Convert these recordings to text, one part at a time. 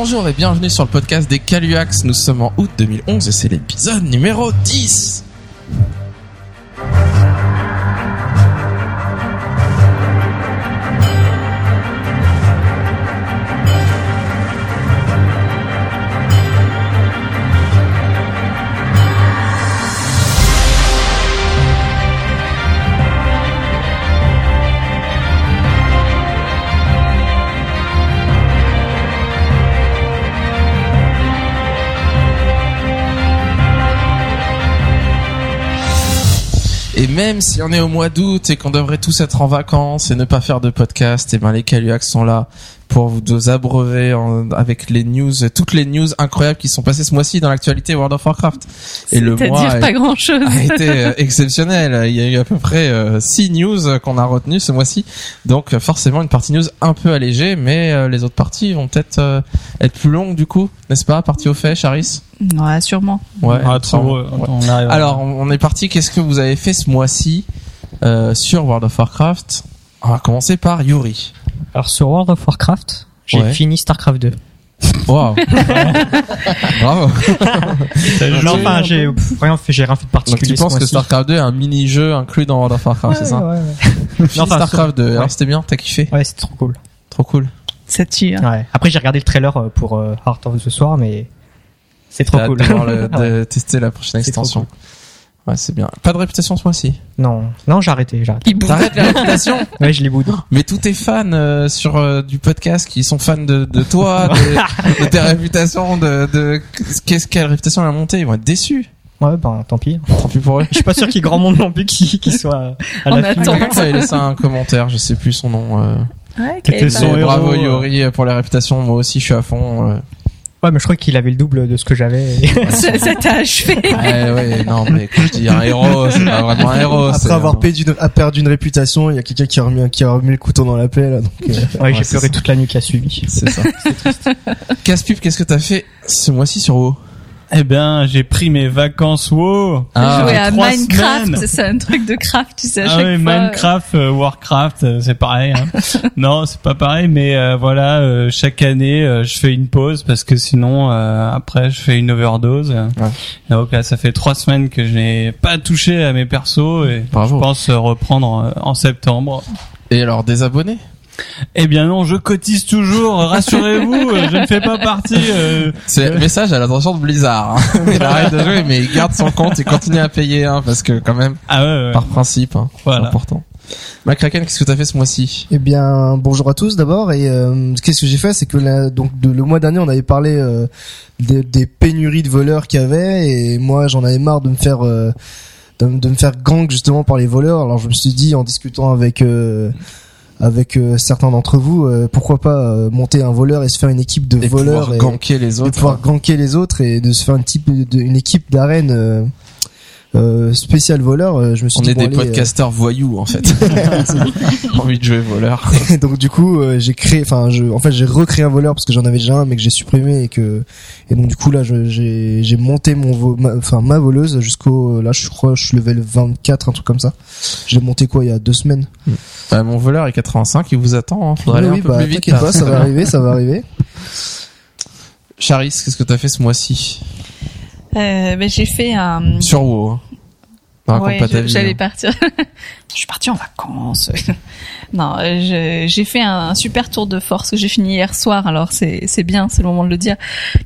Bonjour et bienvenue sur le podcast des Caluax. Nous sommes en août 2011 et c'est l'épisode numéro 10. Même si on est au mois d'août et qu'on devrait tous être en vacances et ne pas faire de podcast, et ben les Caluax sont là pour vous abreuver en- avec les news, toutes les news incroyables qui sont passées ce mois-ci dans l'actualité World of Warcraft. Et le mois C'est-à-dire est- pas grand chose. a été euh, exceptionnel. Il y a eu à peu près euh, six news euh, qu'on a retenues ce mois-ci. Donc euh, forcément une partie news un peu allégée, mais euh, les autres parties vont peut-être euh, être plus longues du coup, n'est-ce pas Partie au fait, Charis? Ouais, sûrement. Ouais. Ah, euh, Ouais. on arrive. Alors on on est parti. Qu'est-ce que vous avez fait ce mois-ci euh, sur World of Warcraft? On va commencer par Yuri. Alors sur World of Warcraft, j'ai Ouais. fini Starcraft 2. Wow. Bravo. non, enfin, j'ai rien fait, j'ai rien fait de Donc particulier. tu penses que. Starcraft 2 est un mini-jeu inclus dans World of Warcraft, Ouais, c'est ça ouais, ouais. Non, enfin, Starcraft 2. Alors ouais. c'était bien, t'as kiffé Ouais, c'est trop cool. Trop cool. Ça tue. hein. Ouais. Après, j'ai regardé le trailer euh, pour euh, Heart of the Soir, mais c'est trop cool. de, de Ouais. tester la prochaine extension. Ouais, c'est bien. Pas de réputation ce mois-ci. Non, non, j'ai arrêté, j'ai arrêté. Il bouge. T'arrêtes la réputation Ouais, je l'ai boude. Mais tous tes fans euh, sur euh, du podcast qui sont fans de, de toi, de, de tes réputations, de, de qu'est-ce quelle réputation elle a monté, ils vont être déçus. Ouais, ben, tant pis. Tant pis pour eux. Je suis pas sûr qu'il y ait grand monde non plus qui, qui soit à On la fin. attend. Qui avait laissé un commentaire, je sais plus son nom. Euh, Ouais, C'était ok, son bah, mais bravo héros, Yori pour les réputations. Moi aussi, je suis à fond. Ouais, mais je crois qu'il avait le double de ce que j'avais. ça t'a achevé. Ouais, ouais, non, mais quand je dis un héros, c'est pas vraiment un héros. Après avoir perdu une, a perdu une réputation, il y a quelqu'un qui a remis, qui a remis le couteau dans la plaie, là, donc, euh, Ouais, j'ai pleuré ça. toute la nuit qui a suivi. C'est ça. Casse-pipe, qu'est-ce que t'as fait ce mois-ci sur WoW? Eh ben, j'ai pris mes vacances WoW. Ah, Jouer à Minecraft, c'est un truc de craft, tu sais, à Ah chaque oui, fois. Minecraft, euh, Warcraft, euh, c'est pareil. Hein. non, c'est pas pareil, mais euh, voilà, euh, chaque année, euh, je fais une pause parce que sinon, euh, après, je fais une overdose. Donc là, ça fait trois semaines que je n'ai pas touché à mes persos et Bravo. je pense reprendre en septembre. Et alors, des abonnés? Eh bien non, je cotise toujours. Rassurez-vous, euh, je ne fais pas partie. euh, C'est le message à l'attention de Blizzard. hein. Il arrête de jouer, mais il garde son compte et continue à payer, hein, parce que quand même, Ah ouais, ouais. par principe, hein, c'est Voilà. important. McCracken, qu'est-ce que t'as fait ce mois-ci? Eh bien, bonjour à tous d'abord. Et euh, qu'est-ce que j'ai fait, c'est que là, donc de- le mois dernier, on avait parlé euh, des, des pénuries de voleurs qu'il y avait, et moi, j'en avais marre de me faire euh, de, me- de me faire gang justement par les voleurs. Alors, je me suis dit, en discutant avec euh, avec euh, certains d'entre vous, euh, pourquoi pas euh, monter un voleur et se faire une équipe de Et voleurs pouvoir et, ganker les de autres. pouvoir ganker les autres et de se faire une type de, une équipe d'arène euh, euh, spéciale voleur. euh, Je me suis On dit, est bon, des allez, podcasteurs voyous, en fait. J'ai envie de jouer voleur. Donc du coup euh, j'ai créé enfin je en fait j'ai recréé un voleur parce que j'en avais déjà un mais que j'ai supprimé et que et donc du coup là j'ai j'ai monté mon ma, enfin ma voleuse jusqu'au là je crois je suis level 24 un truc comme ça je l'ai monté quoi il y a deux semaines Bah, mon voleur est 85, il vous attend, hein. Faudrait oui, aller oui, un peu bah plus vite. pas ça va arriver ça va arriver Charis, qu'est-ce que t'as fait ce mois-ci? Euh, ben, j'ai fait un... Sur WoW. hein. Ouais, pas ta je- vie. j'allais hein. partir. je suis partie en vacances. non, euh, j'ai fait un super tour de force que j'ai fini hier soir. Alors c'est c'est bien, c'est le moment de le dire.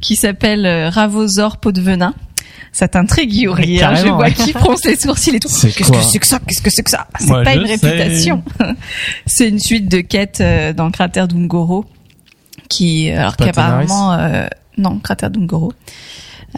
Qui s'appelle euh, Ravosor peau de venin. Ça t'intrigue, Yuri. Hein, je vois ouais. qu'il fronce les sourcils et tout. C'est Qu'est-ce que c'est que ça? Qu'est-ce que c'est que ça? C'est pas une sais. réputation. c'est une suite de quêtes euh, dans le cratère d'Ungoro qui, alors qu'apparemment, euh, non, cratère d'Ungoro.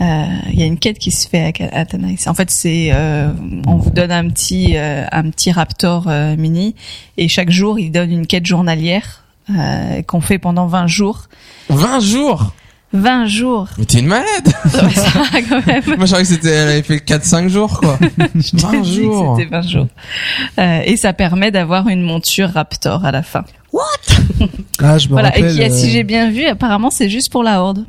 Euh, Il y a une quête qui se fait à, Tanaris. En fait, c'est euh, on vous donne un petit euh, un petit raptor euh, mini et chaque jour il donne une quête journalière euh, qu'on fait pendant 20 jours. 20 jours? 20 jours. Mais t'es une malade Ça va quand même. Moi, je croyais que c'était, elle avait fait 4-5 jours, quoi. 20 J'ai dit que jours C'était 20 jours. Euh, et ça permet d'avoir une monture raptor à la fin. ah je me Voilà. rappelle Et qui, euh, si j'ai bien vu, apparemment c'est juste pour la horde.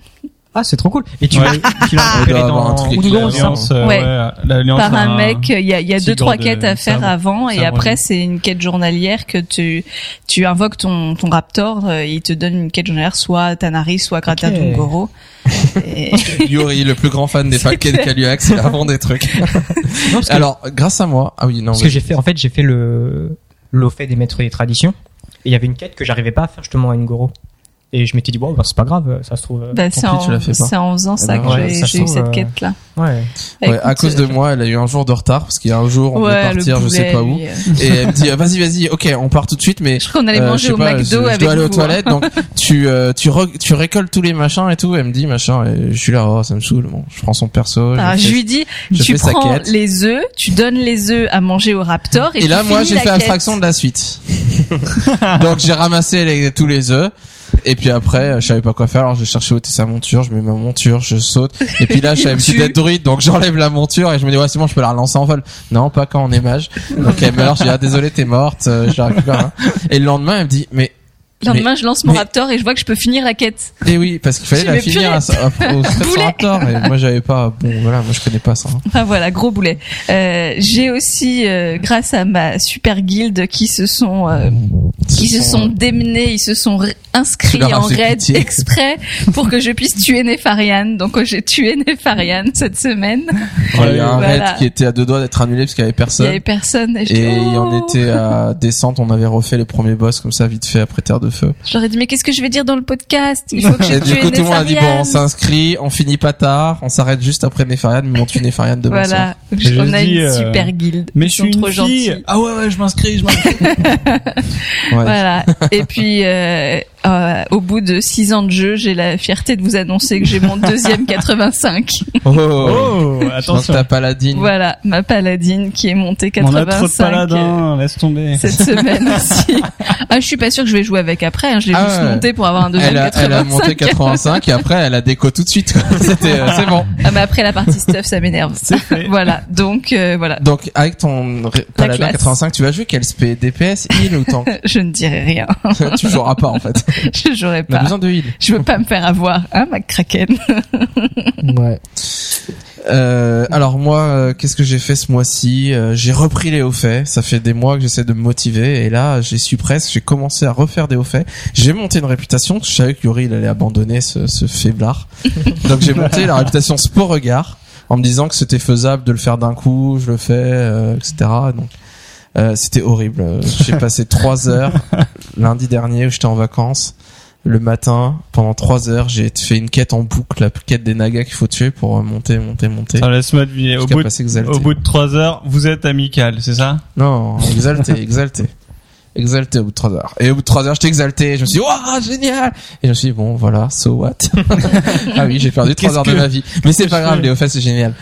Ah, c'est trop cool. Et tu Ouais. l'as tu l'as doit avoir un dans truc L'alliance, euh, Ouais. ouais, l'alliance par a un mec, il y a, il y a deux trois de quêtes à faire sabre. avant et après c'est une quête journalière que tu tu invoques ton ton raptor, euh, il te donne une quête journalière soit Tanari soit Grata Ok. Dungoro. Et- Yuri, le plus grand fan des C'est paquets de clair. Caluax, il invente des trucs. Non, parce que, Alors, grâce à moi, ah oui, non, parce que j'ai fait, en fait, j'ai fait le, l'au fait des maîtres des traditions. Et il y avait une quête que j'arrivais pas à faire justement à Ngoro. Et je m'étais dit, bon, bah, c'est pas grave, ça se trouve. euh, bah, c'est pis, en, tu l'as fait pas. c'est en faisant ça Eh que ben, ouais, j'ai ça se j'ai eu cette euh, quête là. Ouais. Ouais, à cause de moi, elle a eu un jour de retard parce qu'il y a un jour on devait partir, je sais pas où, euh, et elle me dit vas-y vas-y, ok, on part tout de suite, mais Je crois qu'on allait euh, je manger sais au pas, je, McDo je avec dois aller aux vous, hein. toilettes, donc tu euh, tu re- tu récoltes tous les machins et tout. Elle me dit machin, et je suis là, oh ça me saoule. Bon, je prends son perso. je je lui dis, je tu prends les œufs, tu donnes les œufs à manger au raptor et, Et là, moi, j'ai fait abstraction de la suite. Donc, j'ai ramassé tous les œufs. Et puis après, je savais pas quoi faire. Alors, j'ai cherché où était sa monture. Je mets ma monture, je saute. Et puis là, je savais Tu- d'être druide. Donc, j'enlève la monture et je me dis, ouais, c'est bon, je peux la relancer en vol. Non, pas quand on est mage. Donc, elle meurt. Je dis, ah, désolé, t'es morte. Euh, Je la récupère. hein. Et le lendemain, elle me dit, mais, Le lendemain, je lance mon mais- raptor et je vois que je peux finir la quête. eh oui, parce qu'il fallait la finir à, à- au Stress Boulet. Raptor. Et moi, j'avais pas, bon, voilà, moi, je connais pas ça. hein. Enfin voilà, gros boulet. Euh, j'ai aussi, euh, grâce à ma super guilde, qui se sont euh, qui se sont démenés, ils se sont inscrits en raid pitié. exprès pour que je puisse tuer Nefarian. Donc j'ai tué Nefarian cette semaine. Il y a un Voilà. raid qui était à deux doigts d'être annulé parce qu'il y avait Il y personne. avait personne. Et, Et en oh. était à descente, on avait refait les premiers boss comme ça vite fait après Terre de Feu. Ai dit mais qu'est-ce que je vais dire dans le podcast? Il faut que je Et du coup tout le monde a dit bon on s'inscrit, on finit pas tard, on s'arrête juste après Nefarian, mais on tue Nefarian demain soir. Voilà, Et je on a dis, une euh, super guilde. Mais je suis trop fille. Ah ouais ouais, je m'inscris, je m'inscris. Ouais. Voilà. Et puis, euh, euh, au bout de six ans de jeu, j'ai la fierté de vous annoncer que j'ai mon deuxième 85. Oh, Oh, attention. ta paladine. Voilà, ma paladine qui est montée On 85. a trop de paladins, laisse tomber. cette semaine aussi. Ah, je suis pas sûre que je vais jouer avec après. Hein. Je l'ai Ah juste ouais. monté pour avoir un deuxième Elle a, 85. elle a monté 85 et après elle a déco tout de suite. C'était euh, c'est bon. Ah, mais après la partie stuff, ça m'énerve. Voilà. Donc euh, voilà. Donc avec ton paladin classe. 85, tu vas jouer quel spé DPS, heal ou tank? Je ne dirai rien. Tu joueras pas en fait. Je jouerai On a pas. besoin de heal. Je veux pas me faire avoir, hein, ma kraken. Ouais. Euh, alors moi, euh, qu'est-ce que j'ai fait ce mois-ci Euh, J'ai repris les hauts faits. Ça fait des mois que j'essaie de me motiver et là, j'ai su presque. J'ai commencé à refaire des hauts faits. J'ai monté une réputation. Je savais que Yuri il allait abandonner ce, ce faiblard. Donc j'ai monté la réputation Sport Regard en me disant que c'était faisable de le faire d'un coup. Je le fais, euh, etc. Donc euh, c'était horrible. Euh, J'ai passé trois heures lundi dernier où j'étais en vacances. Le matin, pendant trois heures, j'ai fait une quête en boucle, la quête des nagas qu'il faut tuer pour euh, monter, monter, monter. Attends, laisse-moi deviner. Au bout, de, au bout de trois heures, vous êtes amical, c'est ça? Non, exalté, exalté. Exalté au bout de trois heures. Et au bout de trois heures, j'étais exalté. Je me suis dit, waouh, génial! Et je me suis dit, bon, voilà, so what? ah oui, j'ai perdu trois Qu'est-ce heures de ma vie. Mais c'est pas grave, faits, c'est génial.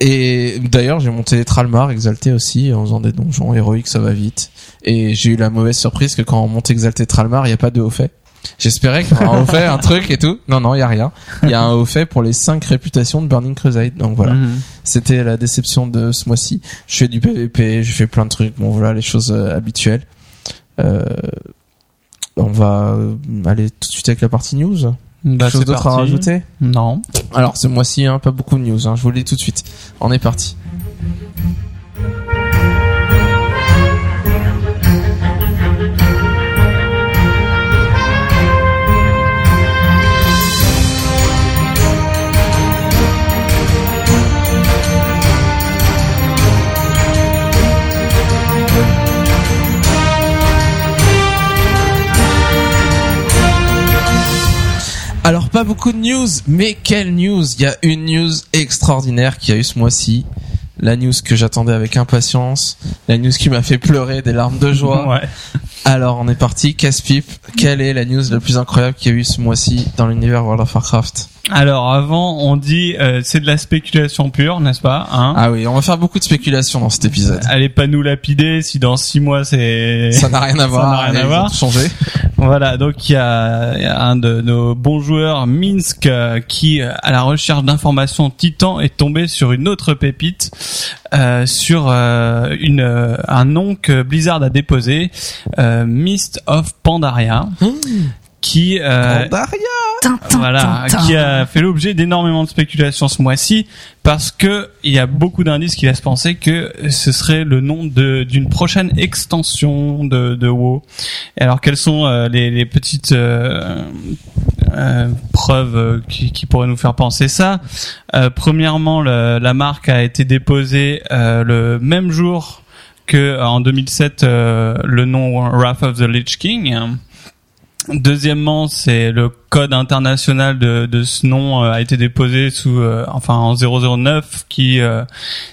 Et d'ailleurs, j'ai monté Tralmar exalté aussi, en faisant des donjons héroïques, ça va vite. Et j'ai eu la mauvaise surprise que quand on monte exalté Tralmar, il n'y a pas de haut fait. J'espérais qu'il y aurait un haut fait, un truc et tout. Non, non, il y a rien. Il y a un haut fait pour les cinq réputations de Burning Crusade. Donc voilà. Mhm. C'était la déception de ce mois-ci. Je fais du PVP, j'ai fait plein de trucs. Bon voilà les choses euh, habituelles. Euh, on va euh, aller tout de suite avec la partie news. Bah, chose d'autre à rajouter? Non. Alors ce mois-ci, hein, pas beaucoup de news. Hein, je vous le dis tout de suite. On est parti. Alors pas beaucoup de news, mais quelle news? Il y a une news extraordinaire qui a eu ce mois-ci. La news que j'attendais avec impatience, la news qui m'a fait pleurer des larmes de joie. Ouais. Alors on est parti, casse-pipe. Quelle est la news la plus incroyable qu'il y a eu ce mois-ci dans l'univers World of Warcraft? Alors avant, on dit euh, c'est de la spéculation pure, n'est-ce pas hein Ah oui, on va faire beaucoup de spéculations dans cet épisode. Allez pas nous lapider si dans six mois c'est. Ça n'a rien à Ça voir. n'a rien à voir. changé. Voilà, donc il y a, y a un de nos bons joueurs, Minsk, euh, qui, euh, à la recherche d'informations titan, est tombé sur une autre pépite, euh, sur euh, une, euh, un nom que Blizzard a déposé, euh, Mist of Pandaria, qui... euh, voilà, qui a fait l'objet d'énormément de spéculations ce mois-ci parce que il y a beaucoup d'indices qui laissent penser que ce serait le nom de d'une prochaine extension de, de WoW. Et alors quelles sont euh, les, les, petites euh, euh, preuves qui, qui, pourraient nous faire penser ça? Premièrement, le, la marque a été déposée le même jour que en 2007 le nom Wrath of the Lich King Deuxièmement, c'est le code international de, de ce nom euh, a été déposé sous, euh, enfin en 009, qui euh,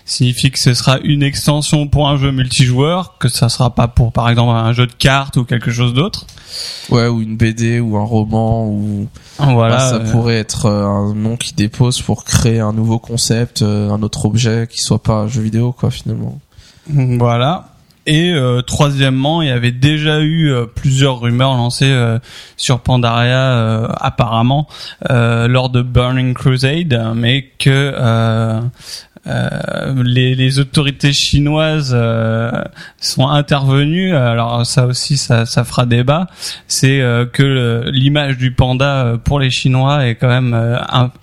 signifie que ce sera une extension pour un jeu multijoueur, que ça sera pas pour par exemple un jeu de cartes ou quelque chose d'autre. Ouais, ou une BD ou un roman ou voilà, ça pourrait être un nom qui dépose pour créer un nouveau concept, un autre objet qui soit pas un jeu vidéo quoi finalement. Voilà. Et euh, troisièmement, il y avait déjà eu euh, plusieurs rumeurs lancées euh, sur Pandaria apparemment lors de Burning Crusade, mais que euh, les, les, autorités chinoises euh, sont intervenues. Alors ça aussi, ça, ça fera débat. C'est euh, que l'image du panda pour les Chinois est quand même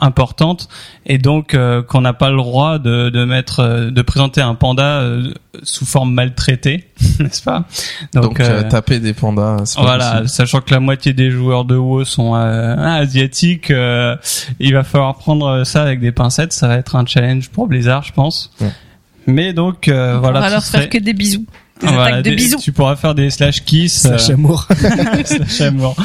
importante et donc qu'on n'a pas le droit de, de mettre, de présenter un panda sous forme maltraitée, n'est-ce pas Donc, taper des pandas. Voilà, sachant que la moitié des joueurs de WoW sont asiatiques, il va falloir prendre ça avec des pincettes. Ça va être un challenge pour Blizzard je pense. Mais donc, euh, voilà. On va leur faire que des bisous. Des voilà, de bisous. Tu pourras faire des slash kiss. Slash euh, amour. slash amour.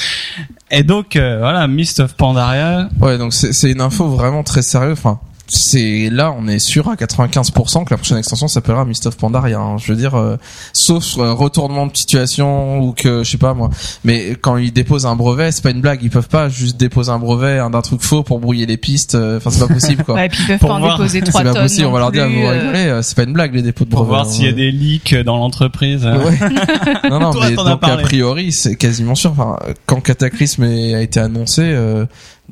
Et donc, euh, voilà, Mist of Pandaria. Ouais, donc c'est une info vraiment très sérieuse. Enfin, c'est là on est sûr à 95% que la prochaine extension s'appellera Mist of Pandaria. Hein. Je veux dire, euh, sauf euh, retournement de situation ou que je sais pas moi. Mais quand ils déposent un brevet, c'est pas une blague. Ils peuvent pas juste déposer un brevet d'un truc faux pour brouiller les pistes. Euh, enfin, c'est pas possible quoi. ouais, et puis ils peuvent pas en déposer trois tonnes. C'est pas possible. On va leur dire, vous rigolez, c'est pas une blague les dépôts de brevets. Pour voir s'il y a des leaks dans l'entreprise. Ouais. non non, mais donc a priori c'est quasiment sûr. Enfin, quand Cataclysme a été annoncé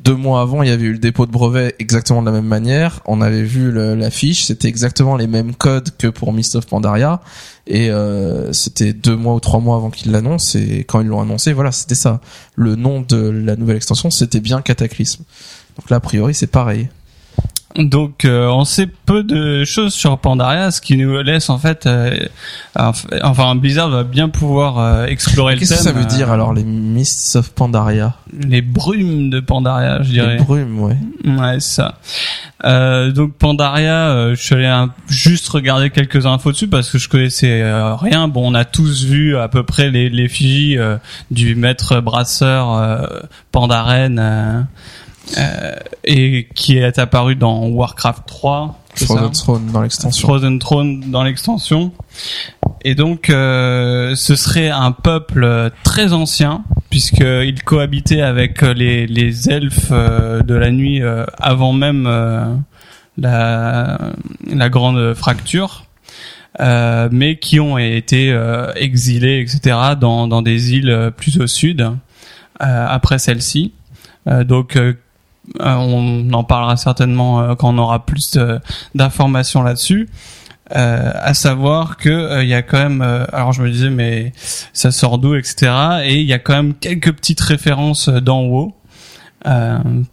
deux mois avant, il y avait eu le dépôt de brevet exactement de la même manière. On avait vu l'affiche, c'était exactement les mêmes codes que pour Mist of Pandaria. Et euh, c'était deux mois ou trois mois avant qu'ils l'annoncent. Et quand ils l'ont annoncé, voilà, c'était ça. Le nom de la nouvelle extension, c'était bien Cataclysme. Donc là, a priori, c'est pareil. Donc euh, on sait peu de choses sur Pandaria, ce qui nous laisse en fait, euh, enfin Blizzard va bien pouvoir euh, explorer le thème. Qu'est-ce que ça veut dire alors les Mists of Pandaria? Les brumes de Pandaria, je dirais. Les brumes, ouais. Ouais, ça. donc Pandaria, je suis allé juste regarder quelques infos dessus parce que je connaissais rien. Bon, on a tous vu à peu près les, les du maître brasseur Pandaren euh, et qui est apparu dans Warcraft 3. Frozen Throne dans l'extension. Frozen Throne dans l'extension. Et donc, euh, ce serait un peuple très ancien, puisqu'il cohabitait avec les, les elfes euh, de la nuit euh, avant même la, la grande fracture. Euh, mais qui ont été exilés, etc., dans, dans des îles plus au sud, après celle-ci. donc euh, on en parlera certainement euh, quand on aura plus d'informations là-dessus. Euh, à savoir que il y a quand même alors je me disais mais ça sort d'où etc et il y a quand même quelques petites références d'en haut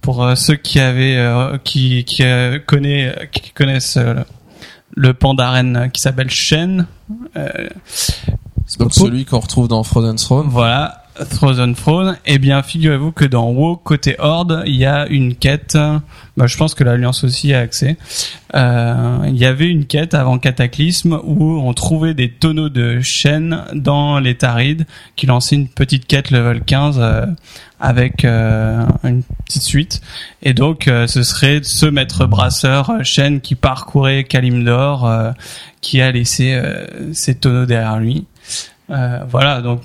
pour ceux qui avaient qui qui connaît, qui connaissent le pandaren qui s'appelle Shen. Donc celui qu'on retrouve dans Frozen Throne. Voilà Frozen Throne, eh bien, figurez-vous que dans WoW, côté Horde, il y a une quête, bah, je pense que l'Alliance aussi a accès, euh, il y avait une quête avant Cataclysme où on trouvait des tonneaux de chêne dans les Tarides qui lançaient une petite quête level 15 euh, avec euh, une petite suite. Et donc, euh, ce serait ce maître brasseur chêne qui parcourait Kalimdor, qui a laissé ces tonneaux derrière lui. voilà, donc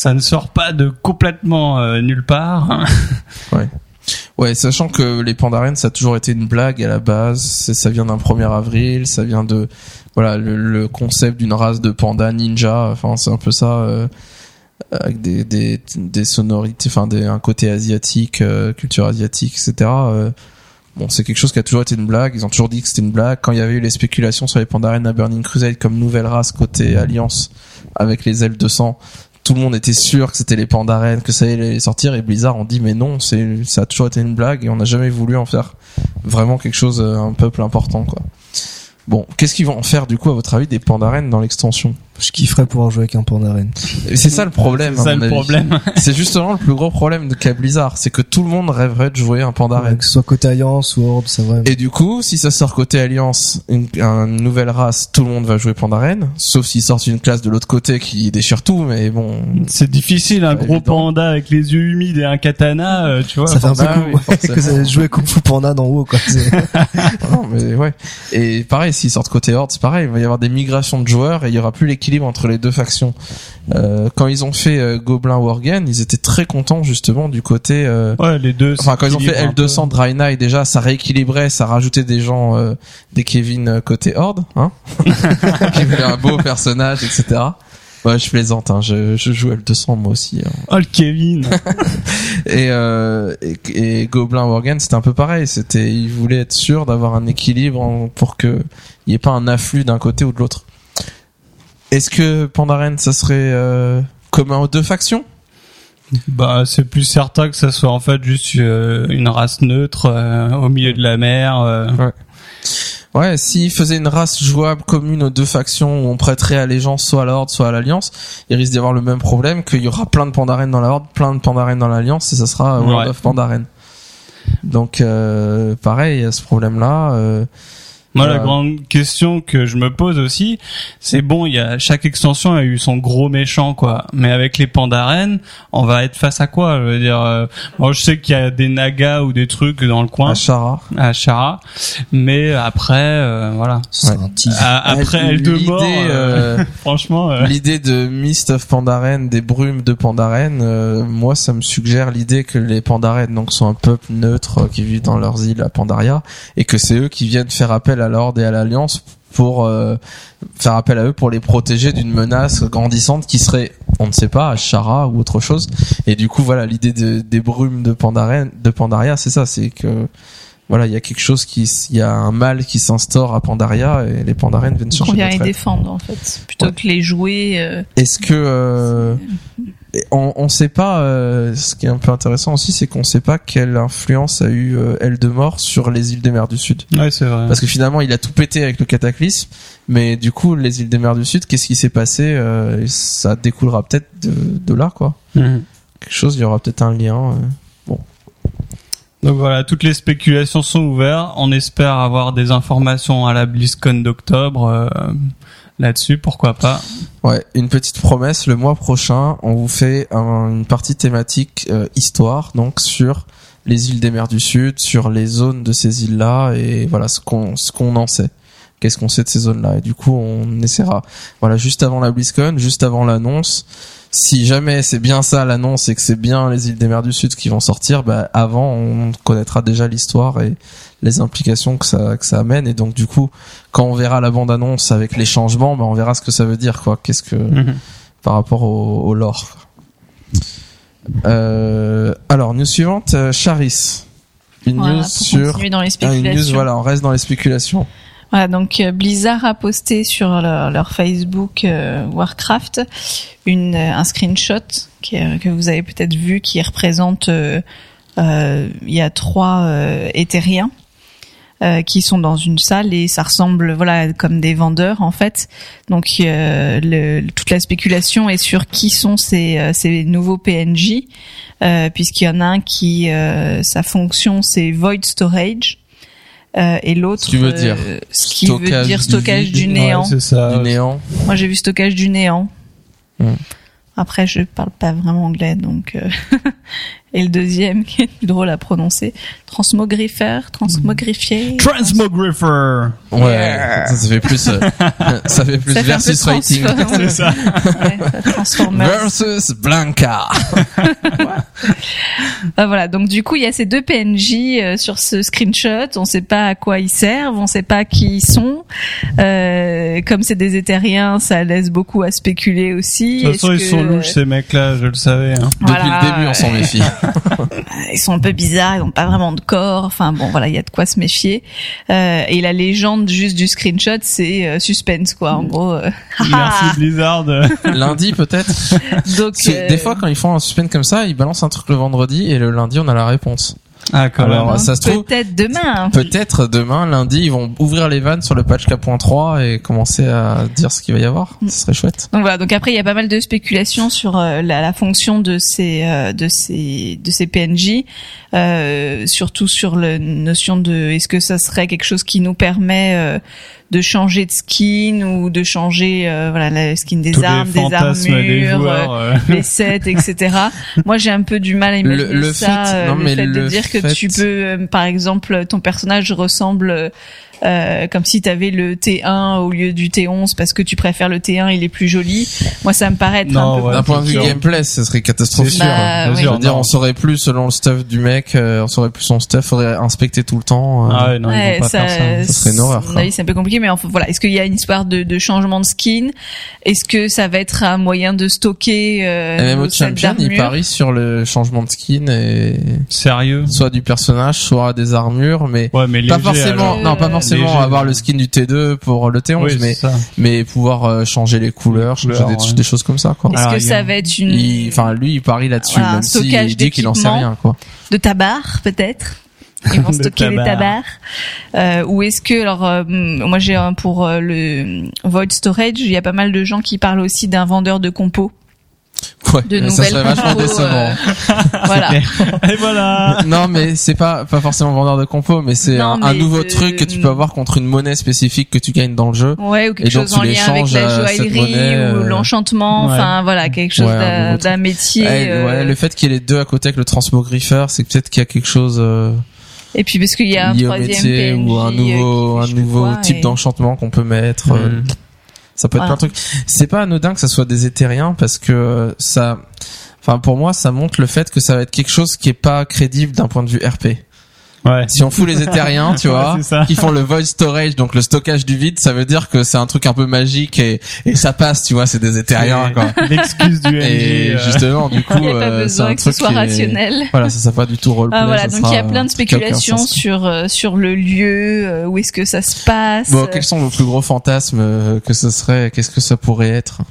ça ne sort pas de complètement euh, nulle part. ouais. Ouais, sachant que les pandaren ça a toujours été une blague à la base. Ça vient d'un 1er avril, ça vient de voilà le, concept d'une race de panda ninja. Enfin, c'est un peu ça. Euh, avec des, des, des sonorités, enfin des, un côté asiatique, euh, culture asiatique, etc. bon, c'est quelque chose qui a toujours été une blague. Ils ont toujours dit que c'était une blague. Quand il y avait eu les spéculations sur les pandaren à Burning Crusade comme nouvelle race côté Alliance avec les ailes de sang, tout le monde était sûr que c'était les Pandaren, que ça allait sortir, et Blizzard ont dit mais non, c'est ça a toujours été une blague et on n'a jamais voulu en faire vraiment quelque chose euh, un peu plus important. Bon, qu'est-ce qu'ils vont en faire du coup à votre avis des Pandaren dans l'extension? Je kifferais pouvoir jouer avec un Pandaren. Et C'est ça le problème. C'est ça mon le avis. problème. C'est justement le plus gros problème de qu'a Blizzard, c'est que tout le monde rêverait de jouer un Pandaren. Que ce soit côté Alliance ou Horde, c'est vrai. Et du coup, si ça sort côté Alliance, une, une nouvelle race, tout le monde va jouer Pandaren, sauf s'ils sortent une classe de l'autre côté qui déchire tout, mais bon. C'est difficile, un gros évident. panda avec les yeux humides et un katana, euh, tu vois. ça fait un peu cool, oui, ouais, que ça jouer Kung Fu Panda d'en haut, quoi. Non, mais ouais. Et pareil, s'ils sortent côté Horde, c'est pareil, il va y avoir des migrations de joueurs et il y aura plus l'équilibre entre les deux factions. Euh, quand ils ont fait euh, Goblin Worgen, ils étaient très contents justement du côté euh, Ouais, les deux. Enfin, quand ils ont fait s'équilibrent un peu. L200 Dry Night, déjà, ça rééquilibrait, ça rajoutait des gens, euh, des Kevin euh, côté Horde, hein, qui voulaient un beau personnage, etc. Ouais, je plaisante, hein, je, je joue L200 moi aussi. hein. Oh le Kevin. Et, euh, et, et Goblin Worgen, c'était un peu pareil. C'était, ils voulaient être sûrs d'avoir un équilibre pour que il y ait pas un afflux d'un côté ou de l'autre. Est-ce que Pandaren, ça serait euh, commun aux deux factions? Bah c'est plus certain que ça soit en fait juste euh, une race neutre euh, au milieu de la mer. euh. Ouais, s'ils faisaient une race jouable commune aux deux factions où on prêterait allégeance soit à la Horde soit à l'Alliance, il risque d'y avoir le même problème qu'il y aura plein de Pandaren dans la Horde, plein de Pandaren dans l'Alliance et ça sera World Ouais. of Pandaren. Donc euh, pareil, il y a ce problème-là. Moi, la grande question que je me pose aussi, c'est bon, il y a chaque extension a eu son gros méchant, quoi. Mais avec les Pandaren, on va être face à quoi? Je veux dire, euh, moi, je sais qu'il y a des nagas ou des trucs dans le coin Ashara. à Chara, mais après, euh, voilà. Ouais. À- après Euh, elle de l'idée, mort, euh, euh, franchement. euh, L'idée de Mist of Pandaren, des brumes de Pandaren, euh, moi ça me suggère l'idée que les Pandaren donc sont un peuple neutre qui vit dans leurs îles à Pandaria et que c'est eux qui viennent faire appel à l'Horde et à l'Alliance pour euh, faire appel à eux pour les protéger d'une menace grandissante qui serait, on ne sait pas, Ashara ou autre chose. Et du coup voilà l'idée de, des brumes de Pandaren, de Pandaria, c'est ça, c'est que voilà il y a quelque chose qui, il y a un mal qui s'instaure à Pandaria et les Pandaren viennent On chercher vient notre les défendre en fait, plutôt Ouais. que les jouer. euh, Est-ce que euh, on, on sait pas euh, ce qui est un peu intéressant aussi, c'est qu'on sait pas quelle influence a eu euh, Eldemort sur les îles des mers du Sud. Ouais, c'est vrai. Parce que finalement, il a tout pété avec le cataclysme, mais du coup, les îles des mers du Sud, qu'est-ce qui s'est passé euh, Ça découlera peut-être de, de là, quoi. Mhm. Quelque chose, il y aura peut-être un lien. euh. Donc voilà, toutes les spéculations sont ouvertes. On espère avoir des informations à la BlizzCon d'octobre euh, là-dessus, pourquoi pas. Ouais, une petite promesse, le mois prochain, on vous fait un- une partie thématique euh, histoire, donc sur les îles des mers du Sud, sur les zones de ces îles-là, et voilà ce qu'on ce qu'on en sait. Qu'est-ce qu'on sait de ces zones-là? Et du coup, on essaiera, voilà, juste avant la BlizzCon, juste avant l'annonce. Si jamais c'est bien ça l'annonce et que c'est bien les îles des mers du Sud qui vont sortir, bah avant on connaîtra déjà l'histoire et les implications que ça que ça amène. Et donc du coup, quand on verra la bande annonce avec les changements, bah on verra ce que ça veut dire quoi. Qu'est-ce que Mhm. par rapport au, au lore. Euh, alors, news suivante, euh, Charis. Une voilà, news sur... continuer dans les Ah, une news, voilà, on reste dans les spéculations. Voilà, donc euh, Blizzard a posté sur leur, leur Facebook euh, Warcraft une, euh, un screenshot qui, euh, que vous avez peut-être vu qui représente euh, euh, il y a trois euh, éthériens euh, qui sont dans une salle et ça ressemble voilà comme des vendeurs en fait. Donc euh, le, toute la spéculation est sur qui sont ces, euh, ces nouveaux PNJ euh, puisqu'il y en a un qui euh, sa fonction c'est void storage euh, et l'autre Ce qui veut dire euh, ce qui veut stockage dire du stockage néant. c'est ça. du néant. Moi j'ai vu stockage du néant. Hmm. Après je parle pas vraiment anglais donc euh, et le deuxième qui est plus drôle à prononcer transmogrifère transmogrifié Transmographer. Ouais, Yeah. ça, ça fait plus, euh, ça fait plus Ça fait versus rating. C'est ça. Ouais, ça transforme. Versus Blanca. Ah, voilà, donc du coup, il y a ces deux PNJ euh, sur ce screenshot. On sait pas à quoi ils servent, on sait pas qui ils sont. Euh, comme c'est des éthériens, ça laisse beaucoup à spéculer aussi. De toute façon, ils sont que- louches ces mecs-là, je le savais. Hein. Depuis Voilà, le début, on s'en méfie. ils sont un peu bizarres, ils ont pas vraiment de corps. Enfin bon, voilà, il y a de quoi se méfier. Euh, et la légende juste du screenshot, c'est euh, suspense quoi. En gros. euh, Merci Blizzard. Lundi peut-être. Donc Parce que euh, Des fois quand ils font un suspense comme ça, ils balancent un truc le vendredi et le lundi on a la réponse. Ah, quand Alors, même. ça se trouve- peut-être demain. Peut-être demain, lundi, ils vont ouvrir les vannes sur le patch 4.3 et commencer à dire ce qu'il va y avoir. Mm. Ce serait chouette. Donc voilà. Donc après, il y a pas mal de spéculations sur euh, la, la fonction de ces euh, de ces de ces PNJ, euh, surtout sur la notion de est-ce que ça serait quelque chose qui nous permet euh, de changer de skin ou de changer euh, voilà la skin des Tous armes, des armures, des euh, joueurs. euh, les sets, etc. Moi, j'ai un peu du mal à imaginer Le- le ça. fait- euh, non, le mais fait de le dire que tu peux, euh, par exemple, ton personnage ressemble euh, comme si tu avais le T1 au lieu du T11 parce que tu préfères le T1, il est plus joli. Moi, ça me paraît être Non, un peu ouais. D'un point de vue gameplay, ce serait catastrophique. Bah, oui. Je sûr, veux dire, non. on saurait plus selon le stuff du mec, euh, on saurait plus son stuff, faudrait inspecter tout le temps. euh. Ah ouais, non, ils Ouais, vont pas ça, faire ça. Ça serait une horreur, à mon quoi. avis, c'est un peu compliqué, mais enfin, voilà. Est-ce qu'il y a une histoire de, de changement de skin? Est-ce que ça va être un moyen de stocker euh, MMO nos sets Champion, il parie sur le changement de skin et Sérieux? soit du personnage, soit des armures, mais Ouais, mais pas léger, forcément, alors. non, pas forcément Léger, avoir le skin du T2 pour le T11, Oui, mais mais pouvoir euh, changer les couleurs, Les changer des, couleurs, ouais. des choses comme ça, quoi. Est-ce que il ça va être une Il- Enfin, lui, il parie là-dessus, Voilà, même s'il stockage dit qu'il en sait rien, quoi. de tabac peut-être ils vont stocker les tabac. tabacs euh, ou est-ce que alors euh, moi j'ai un pour euh, le void storage il y a pas mal de gens qui parlent aussi d'un vendeur de compos Ouais, de ça nouvelles serait vachement décevant. euh, voilà Et voilà. non, mais c'est pas pas forcément vendeur de compos, mais c'est un, nouveau de- truc que tu peux avoir contre une monnaie spécifique que tu gagnes dans le jeu. ouais ou quelque Et donc, chose tu en lien avec la à cette joaillerie monnaie, ou euh, l'enchantement ouais. enfin voilà quelque chose Ouais, d'un métier Eh, euh, ouais, le fait qu'il y ait les deux à côté avec le transmogrifère, c'est peut-être qu'il y a quelque chose euh, et puis parce qu'il y a un troisième métier PNJ ou un euh, nouveau un nouveau type et- d'enchantement qu'on peut mettre. euh, Mm. Ça peut être Voilà. plein de trucs. C'est pas anodin que ça soit des éthériens parce que ça, enfin pour moi, ça montre le fait que ça va être quelque chose qui est pas crédible d'un point de vue RP. Ouais. Si on fout les éthériens, tu Ouais, vois, c'est ça. qui font le void storage, donc le stockage du vide, ça veut dire que c'est un truc un peu magique et, et ça passe, tu vois, c'est des éthériens. L'excuse du Et MJ. euh, justement, du coup, il n'y a pas euh, c'est besoin un que ce truc soit qui est- rationnel Voilà, ça, ça pas du tout roleplay. Ah, voilà, donc il y a sera plein de spéculations sur euh, sur le lieu, euh, où est-ce que ça se passe. Bon, quels sont vos plus gros fantasmes euh, que ce serait Qu'est-ce que ça pourrait être?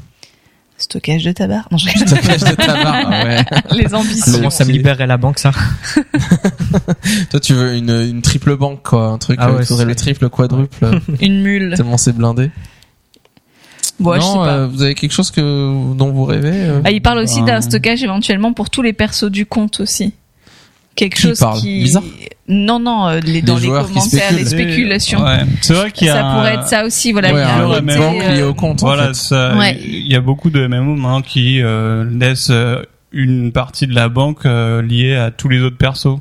Stockage de tabac. Non, je... Stockage de tabac, ah ouais. les ambitions. Comment ça me libérerait la banque, ça Toi, tu veux une, une triple banque, quoi, un truc. Ah euh, ouais, le triple, quadruple, Une mule. tellement c'est blindé. Bon, je sais non, pas. euh, vous avez quelque chose que dont vous rêvez euh Ah, il parle aussi Euh, d'un stockage éventuellement pour tous les persos du compte aussi. Quelque Qui chose parle qui. Non, non, euh, les, dans les commentaires, les spéculations. Ouais. C'est vrai qu'il y a. Ça pourrait être ça aussi, voilà. Ouais, il y a un un ouais, côté, mais banque liée euh, au compte. en fait. ça. Ouais. Il y a beaucoup de MMO maintenant qui euh, laissent euh, une partie de la banque euh, liée à tous les autres persos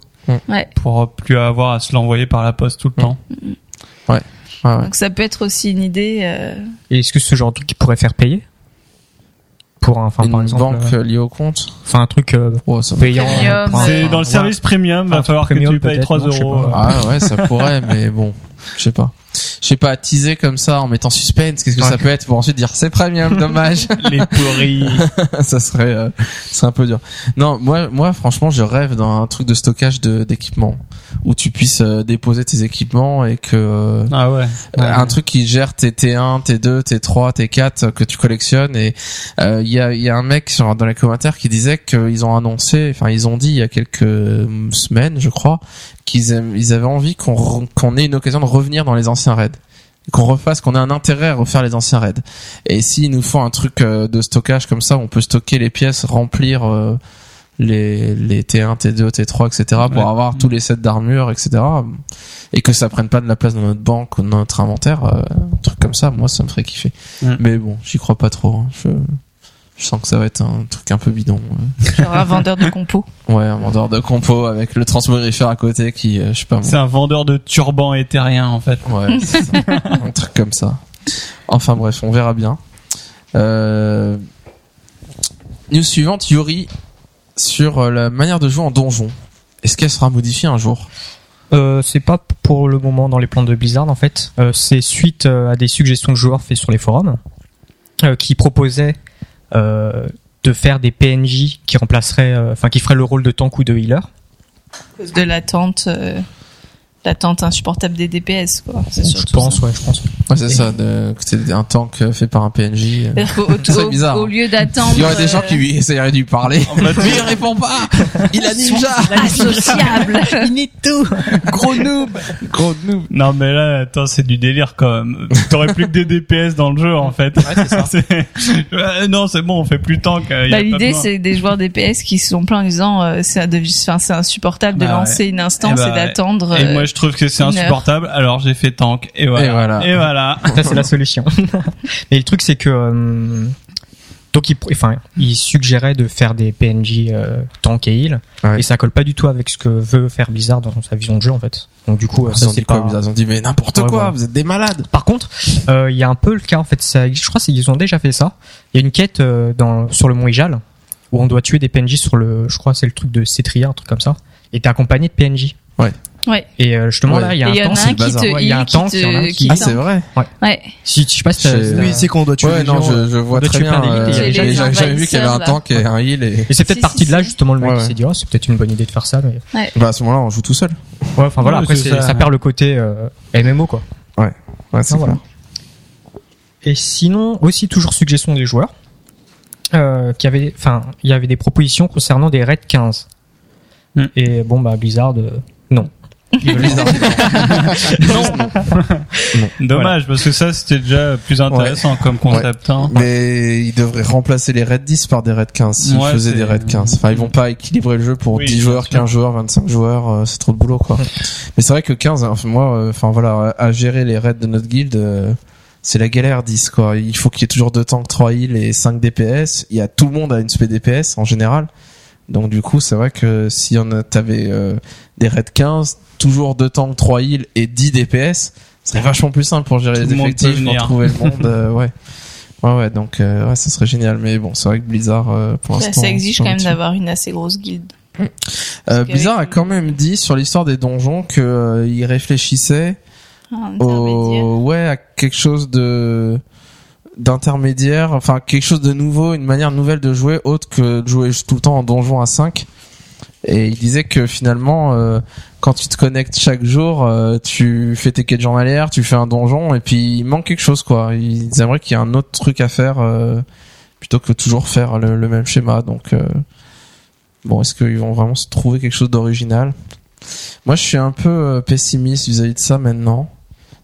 Ouais. pour plus avoir à se l'envoyer par la poste tout le temps. Ouais, ouais. Donc ça peut être aussi une idée. euh, Et est-ce que ce genre de truc qui pourrait faire payer? Pour un, enfin, Une par exemple, banque euh, euh, liée au compte. enfin un truc euh, Oh, payant. C'est dans le service premium, va Un falloir que tu payes peut-être, 3 non, je sais euros. pas. Ah ouais, ça pourrait, mais bon, je sais pas. Je sais pas, teaser comme ça en mettant suspense, qu'est-ce que Ouais. ça peut être pour ensuite dire c'est premium, dommage. Les pourris. ça serait, euh, ça serait un peu dur. Non, moi, moi, franchement, je rêve d'un truc de stockage de d'équipements où tu puisses euh, déposer tes équipements et que euh, Ah ouais. un truc qui gère tes T1, T2, T3, T4 que tu collectionnes et euh, il y a il y a un mec sur, dans les commentaires qui disait qu'ils ont annoncé, enfin ils ont dit il y a quelques euh, semaines, je crois, qu'ils ils avaient envie qu'on qu'on ait une occasion de revenir dans les anciens raids qu'on refasse, qu'on ait un intérêt à refaire les anciens raids. Et s'ils nous font un truc euh, de stockage comme ça, on peut stocker les pièces, remplir euh, les, les T1, T2, T3, etc. pour Ouais. avoir tous les sets d'armure, etc. Et que ça prenne pas de la place dans notre banque ou dans notre inventaire, euh, un truc comme ça, moi ça me ferait kiffer. Mais bon, j'y crois pas trop. hein. Je, je sens que ça va être un truc un peu bidon. genre un vendeur de compos. Ouais, un vendeur de compo avec le transmogrifère à côté qui, euh, je sais pas moi. C'est un vendeur de turbans éthériens en fait. Ouais, un truc comme ça. Enfin bref, on verra bien. Euh... News suivante, Yuri, sur euh, la manière de jouer en donjon. Est-ce qu'elle sera modifiée un jour? Euh, c'est pas pour le moment dans les plans de Blizzard en fait. Euh, c'est suite à des suggestions de joueurs faites sur les forums euh, qui proposaient euh, de faire des PNJ qui remplaceraient, euh, enfin qui feraient le rôle de tank ou de healer. cause de l'attente, euh, l'attente insupportable des DPS, quoi. C'est Je surtout pense, ça. ouais, je pense. Ouais, c'est ça, de, que c'est un tank euh, fait par un PNJ. euh. Au- bizarre, Au hein. lieu d'attendre. Il y aurait des gens euh, qui lui essayeraient de lui parler. Mais il répond pas! Il a ninja! Associable. Il est tout Gros noob! Gros noob! Non mais là, attends, c'est du délire quand même. T'aurais plus que des DPS dans le jeu en fait. c'est ça. C'est- Ouais, non, c'est bon, on fait plus tant que. Bah, l'idée, c'est des joueurs DPS qui se sont plaints en disant, euh, c'est enfin, insupportable de Bah, lancer une instance Eh et bah, d'attendre. Et euh, moi, je trouve que c'est insupportable. Alors j'ai fait tank et voilà. Et voilà. Et voilà. Ça, c'est la solution. Mais le truc, c'est que euh, donc il, enfin, il suggérait de faire des PNJ euh, tank et heal, Ouais. et ça colle pas du tout avec ce que veut faire Blizzard dans sa vision de jeu en fait. Donc du coup, Ils ça ont dit c'est quoi? pas. Ils ont dit, mais n'importe Ouais, quoi, voilà. vous êtes des malades! Par contre, euh, il y a un peu le cas en fait. Ça, je crois qu'ils ont déjà fait ça. Il y a une quête euh, dans sur le mont Ijal où on doit tuer des PNJ sur le, je crois que c'est le truc de Cetria, un truc comme ça. Et t'es accompagné de PNJ. Ouais. Et euh, justement Ouais. là, il y a un temps. c'est le Ouais, il y a un heal, qui tank, il y en a un te, qui- qui Ah, c'est vrai? Ouais. Si je sais pas si Oui, c'est quand on doit tuer Ouais, non, je, je vois très bien. plein d'élites, euh, J'avais jamais vu qu'il y avait un tank et un heal et, Et c'est peut-être Si, parti si, de là justement le mec Ouais, qui ouais. s'est dit oh c'est peut-être une bonne idée de faire ça. Mais... bah, à ce moment-là, on joue tout seul. Ouais, enfin voilà, Ouais, après c'est c'est- ça, ouais. perd le côté euh, MMO quoi. Ouais, c'est Ah, voilà. Et sinon aussi toujours suggestion des joueurs, euh, qui avait, enfin il y avait des propositions concernant des raids 15. Hmm. Et bon bah Blizzard euh, non. Veulent- Dommage parce que ça c'était déjà plus intéressant comme concept. Hein. Mais ils devraient remplacer les raids 10 par des raids 15 s'ils Ouais, faisaient des raids 15. Enfin, ils vont pas équilibrer le jeu pour Oui, 10 bien joueurs, sûr. 15 joueurs, 25 joueurs, euh, c'est trop de boulot, quoi. Mais c'est vrai que 15, enfin, moi, euh, enfin, voilà, à gérer les raids de notre guilde, euh, c'est la galère 10, quoi. Il faut qu'il y ait toujours 2 tanks, 3 heals et 5 DPS. Il y a tout le monde à une spé DPS, en général. Donc, du coup, c'est vrai que si on a, t'avais, euh, des raids 15, toujours 2 tanks, 3 heals et 10 DPS, ce serait vachement plus simple pour gérer Tout les effectifs, pour trouver le monde, euh, ouais. Ouais, ouais, donc, euh, ouais, ça serait génial. Mais bon, c'est vrai que Blizzard, euh, pour Ça, l'instant. ça exige quand même d'avoir une assez grosse guilde. Euh, Parce Blizzard a quand une- même dit sur l'histoire des donjons que euh, il réfléchissait au ouais à quelque chose de d'intermédiaire, enfin quelque chose de nouveau, une manière nouvelle de jouer autre que de jouer tout le temps en donjon à 5. Et il disait que finalement, euh, quand tu te connectes chaque jour, euh, tu fais tes quêtes journalières, tu fais un donjon, et puis il manque quelque chose quoi. Ils aimeraient qu'il y ait un autre truc à faire euh, plutôt que toujours faire le, même schéma. Donc bon, est-ce qu'ils vont vraiment se trouver quelque chose d'original? Moi, je suis un peu pessimiste vis-à-vis de ça maintenant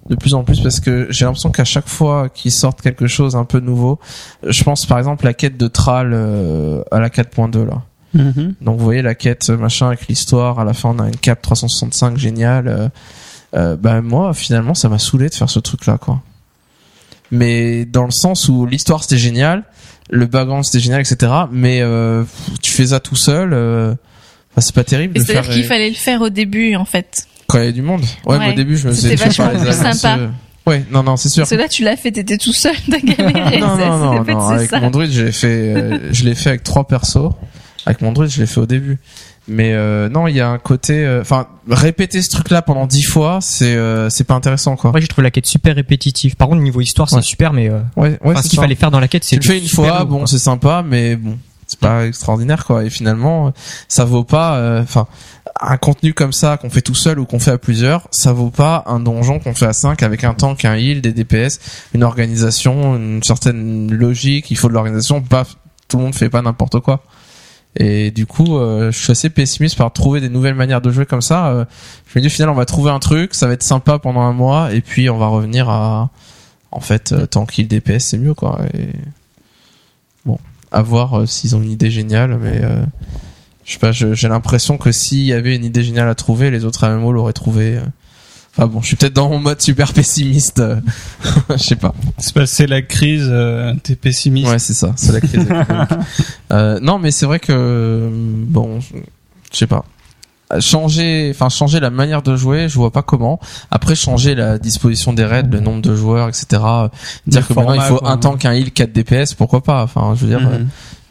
de plus en plus parce que j'ai l'impression qu'à chaque fois qu'ils sortent quelque chose un peu nouveau, je pense par exemple la quête de euh, à la 4.2 là. Mhm. Donc vous voyez la quête euh, machin avec l'histoire, à la fin on a une cap 365 géniale. Euh, euh, bah moi finalement ça m'a saoulé de faire ce truc là quoi. Mais dans le sens où l'histoire c'était génial, le background c'était génial etc. Mais euh, tu fais ça tout seul, euh, enfin, c'est pas terrible C'est-à-dire faire qu'il fallait le faire au début, en fait. quand il y a du monde. Ouais, mais Ouais. au début je me faisais tuer par vachement plus sympa. Ouais, non non c'est sûr. Parce que là, tu l'as fait, t'étais tout seul, t'as galéré. non, non, non, Avec mon druide, je l'ai fait, euh, je l'ai fait avec trois persos. Avec mon druide, je l'ai fait au début. Mais euh, non, il y a un côté, euh, enfin, répéter ce truc-là pendant dix fois, c'est euh, c'est pas intéressant, quoi. Moi j'ai trouvé la quête super répétitive. Par contre niveau histoire c'est Ouais. super mais euh, Ouais, ouais. ce qu'il fallait faire dans la quête c'est Tu le fais une fois, bon, c'est sympa, mais bon, c'est pas extraordinaire, quoi. Et finalement, ça vaut pas, euh, enfin, un contenu comme ça qu'on fait tout seul ou qu'on fait à plusieurs, ça vaut pas un donjon qu'on fait à 5 avec un tank, un heal, des DPS, une organisation, une certaine logique. Il faut de l'organisation. Paf, tout le monde fait pas n'importe quoi. Et du coup, euh, je suis assez pessimiste par trouver des nouvelles manières de jouer comme ça. Euh, je me dis au final, on va trouver un truc, ça va être sympa pendant un mois, et puis on va revenir à, en fait, euh, tant qu'il DPS, c'est mieux quoi. Et bon, à voir euh, s'ils ont une idée géniale, mais euh, je sais pas, j'ai l'impression que s'il y avait une idée géniale à trouver, les autres MMO l'auraient trouvé. Euh. Enfin bon, je suis peut-être dans mon mode super pessimiste. euh, je sais pas. C'est c'est la crise, euh, t'es pessimiste. Ouais, c'est ça, c'est la crise euh, non, mais c'est vrai que euh, bon, je sais pas. Changer, enfin changer la manière de jouer, je vois pas comment. Après changer la disposition des raids, le nombre de joueurs, etc. Dire Le que maintenant il faut quoi. un tank, un heal, 4 DPS, pourquoi pas? Enfin, je veux dire, Mhm. euh,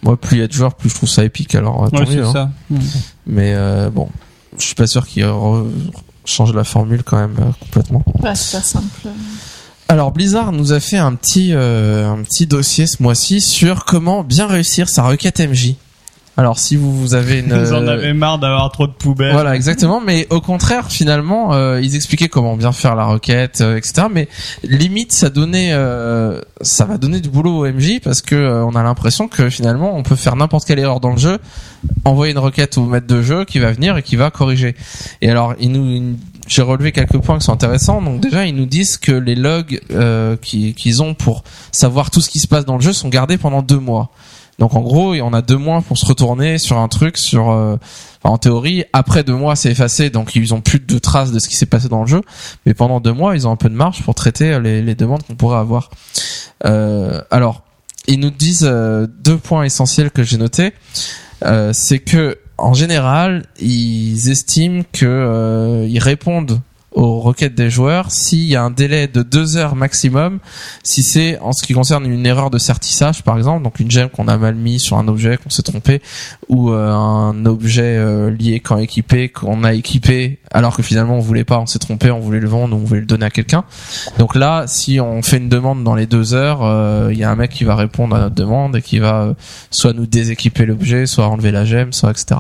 moi plus il y a de joueurs, plus je trouve ça épique. Alors euh, tant Ouais, mieux, hein. ça. Mhm. Mais euh, bon, je suis pas sûr qu'ils re- changent la formule quand même euh, complètement. C'est pas simple. Alors Blizzard nous a fait un petit euh, un petit dossier ce mois-ci sur comment bien réussir sa requête MJ. Alors si vous, vous avez une... Ils en euh, avaient marre d'avoir trop de poubelles. Voilà, exactement. Mais au contraire, finalement, euh, ils expliquaient comment bien faire la requête, euh, etc. Mais limite, ça donnait, euh, ça va donner du boulot au MJ parce que on a l'impression que finalement, on peut faire n'importe quelle erreur dans le jeu, envoyer une requête au maître de jeu qui va venir et qui va corriger. Et alors, nous, j'ai relevé quelques points qui sont intéressants. Donc déjà, ils nous disent que les logs euh, qui- qu'ils ont pour savoir tout ce qui se passe dans le jeu sont gardés pendant deux mois. Donc en gros, on a deux mois pour se retourner sur un truc, sur euh, en théorie, après deux mois, c'est effacé, donc ils ont plus de traces de ce qui s'est passé dans le jeu. Mais pendant deux mois, ils ont un peu de marge pour traiter euh, les, demandes qu'on pourrait avoir. Euh, alors, ils nous disent deux points essentiels que j'ai notés. C'est que en général, ils estiment que ils répondent aux requêtes des joueurs. S'il y a un délai de deux heures maximum si c'est en ce qui concerne une erreur de certissage par exemple donc une gemme qu'on a mal mis sur un objet qu'on s'est trompé ou euh, un objet euh, lié quand équipé qu'on a équipé alors que finalement on voulait pas on s'est trompé on voulait le vendre on voulait le donner à quelqu'un. Donc là si on fait une demande dans les deux heures euh, il y a un mec qui va répondre à notre demande et qui va euh, soit nous déséquiper l'objet soit enlever la gemme soit etc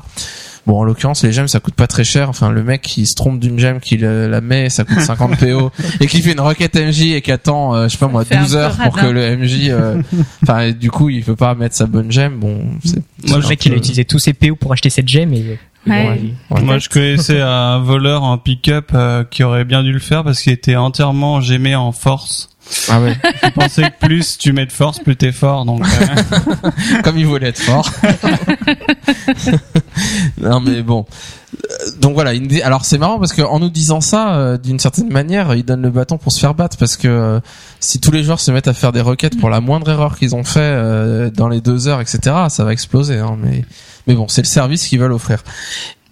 Bon, en l'occurrence, les gemmes, ça coûte pas très cher. Enfin, le mec qui se trompe d'une gemme, qui le- la met, ça coûte 50 PO, et qui fait une requête MJ et qui attend, euh, je sais pas moi, fait un 12 peu heures pour que le MJ, euh, enfin, du coup, il peut pas mettre sa bonne gemme. Bon, c'est. Moi, le mec, il a peu- utilisé tous ses PO pour acheter cette gemme et. Ouais. Moi, je connaissais un voleur en pick-up euh, qui aurait bien dû le faire parce qu'il était entièrement gémé en force. Ah ouais. Je pensais que plus tu mets de force, plus t'es fort. Donc, euh, Comme il voulait être fort. non mais bon. Euh, Donc voilà, alors c'est marrant parce que en nous disant ça, euh, d'une certaine manière, il donne le bâton pour se faire battre parce que si tous les joueurs se mettent à faire des requêtes pour la moindre erreur qu'ils ont fait dans les deux heures, etc., ça va exploser. Hein, mais mais bon, c'est le service qu'ils veulent offrir.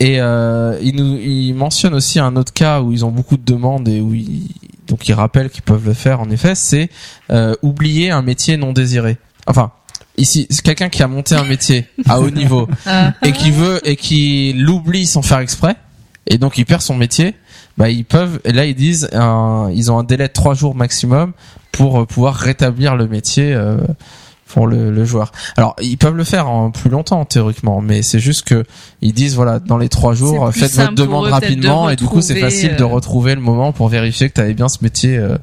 Et euh, il nous il mentionne aussi un autre cas où ils ont beaucoup de demandes et où ils, donc ils rappellent qu'ils peuvent le faire. En effet, c'est euh, oublier un métier non désiré. Enfin, ici, c'est quelqu'un qui a monté un métier à haut niveau Ah. et qui veut et qui l'oublie sans faire exprès et donc il perd son métier. Bah ils peuvent et là ils disent un- ils ont un délai de trois jours maximum pour euh, pouvoir rétablir le métier. euh, pour le, le joueur. Alors ils peuvent le faire en plus longtemps théoriquement, mais c'est juste que ils disent voilà dans les trois jours faites votre demande rapidement de et du coup c'est facile de euh, retrouver le moment pour vérifier que tu avais bien ce métier euh,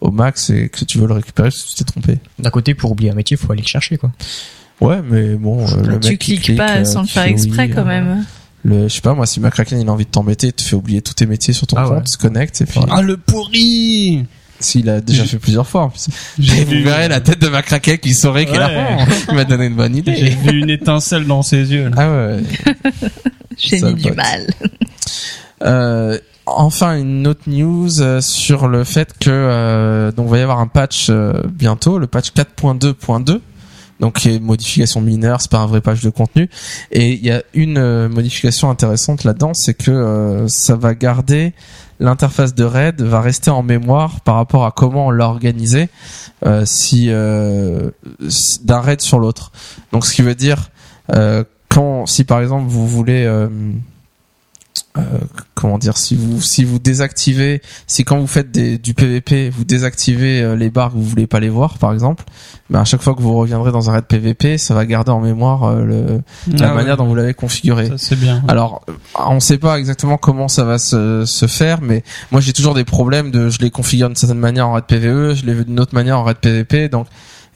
au max et que tu veux le récupérer si tu t'es trompé. D'un côté, pour oublier un métier, faut aller le chercher, quoi. Ouais, mais bon, euh, le tu mec qui cliques clique, pas euh, sans le faire exprès oui, quand euh, même. Le, je sais pas, moi, si McCracken il a envie de t'embêter, il te fait oublier tous tes métiers sur ton Ah compte, ouais. il se connecte et puis ah le pourri s'il a déjà fait plusieurs fois. En plus. J'ai vous vu- verrez la tête de McCracken qui saurait qu'il a. Ouais. Il m'a donné une bonne J'ai idée. vu une étincelle dans ses yeux. là. Ah ouais. J'ai sale mis du pote. mal. Euh, enfin, une autre news euh, sur le fait que euh, donc il va y avoir un patch euh, bientôt, le patch 4.2.2. Donc qui est une modification mineure, c'est pas un vrai patch de contenu. Et il y a une euh, modification intéressante là-dedans, c'est que euh, ça va garder l'interface de RAID va rester en mémoire par rapport à comment on l'a euh, si euh, d'un RAID sur l'autre. Donc ce qui veut dire euh, quand si par exemple vous voulez euh, comment dire si vous si vous désactivez si quand vous faites des, du PVP vous désactivez euh, les barres que vous voulez pas les voir par exemple ben à chaque fois que vous reviendrez dans un raid PVP ça va garder en mémoire euh, le, la Ah ouais. manière dont vous l'avez configuré c'est bien. alors, on sait pas exactement comment ça va se, se faire, mais moi j'ai toujours des problèmes de, je les configure d'une certaine manière en raid PVE, je les veux d'une autre manière en raid PVP, donc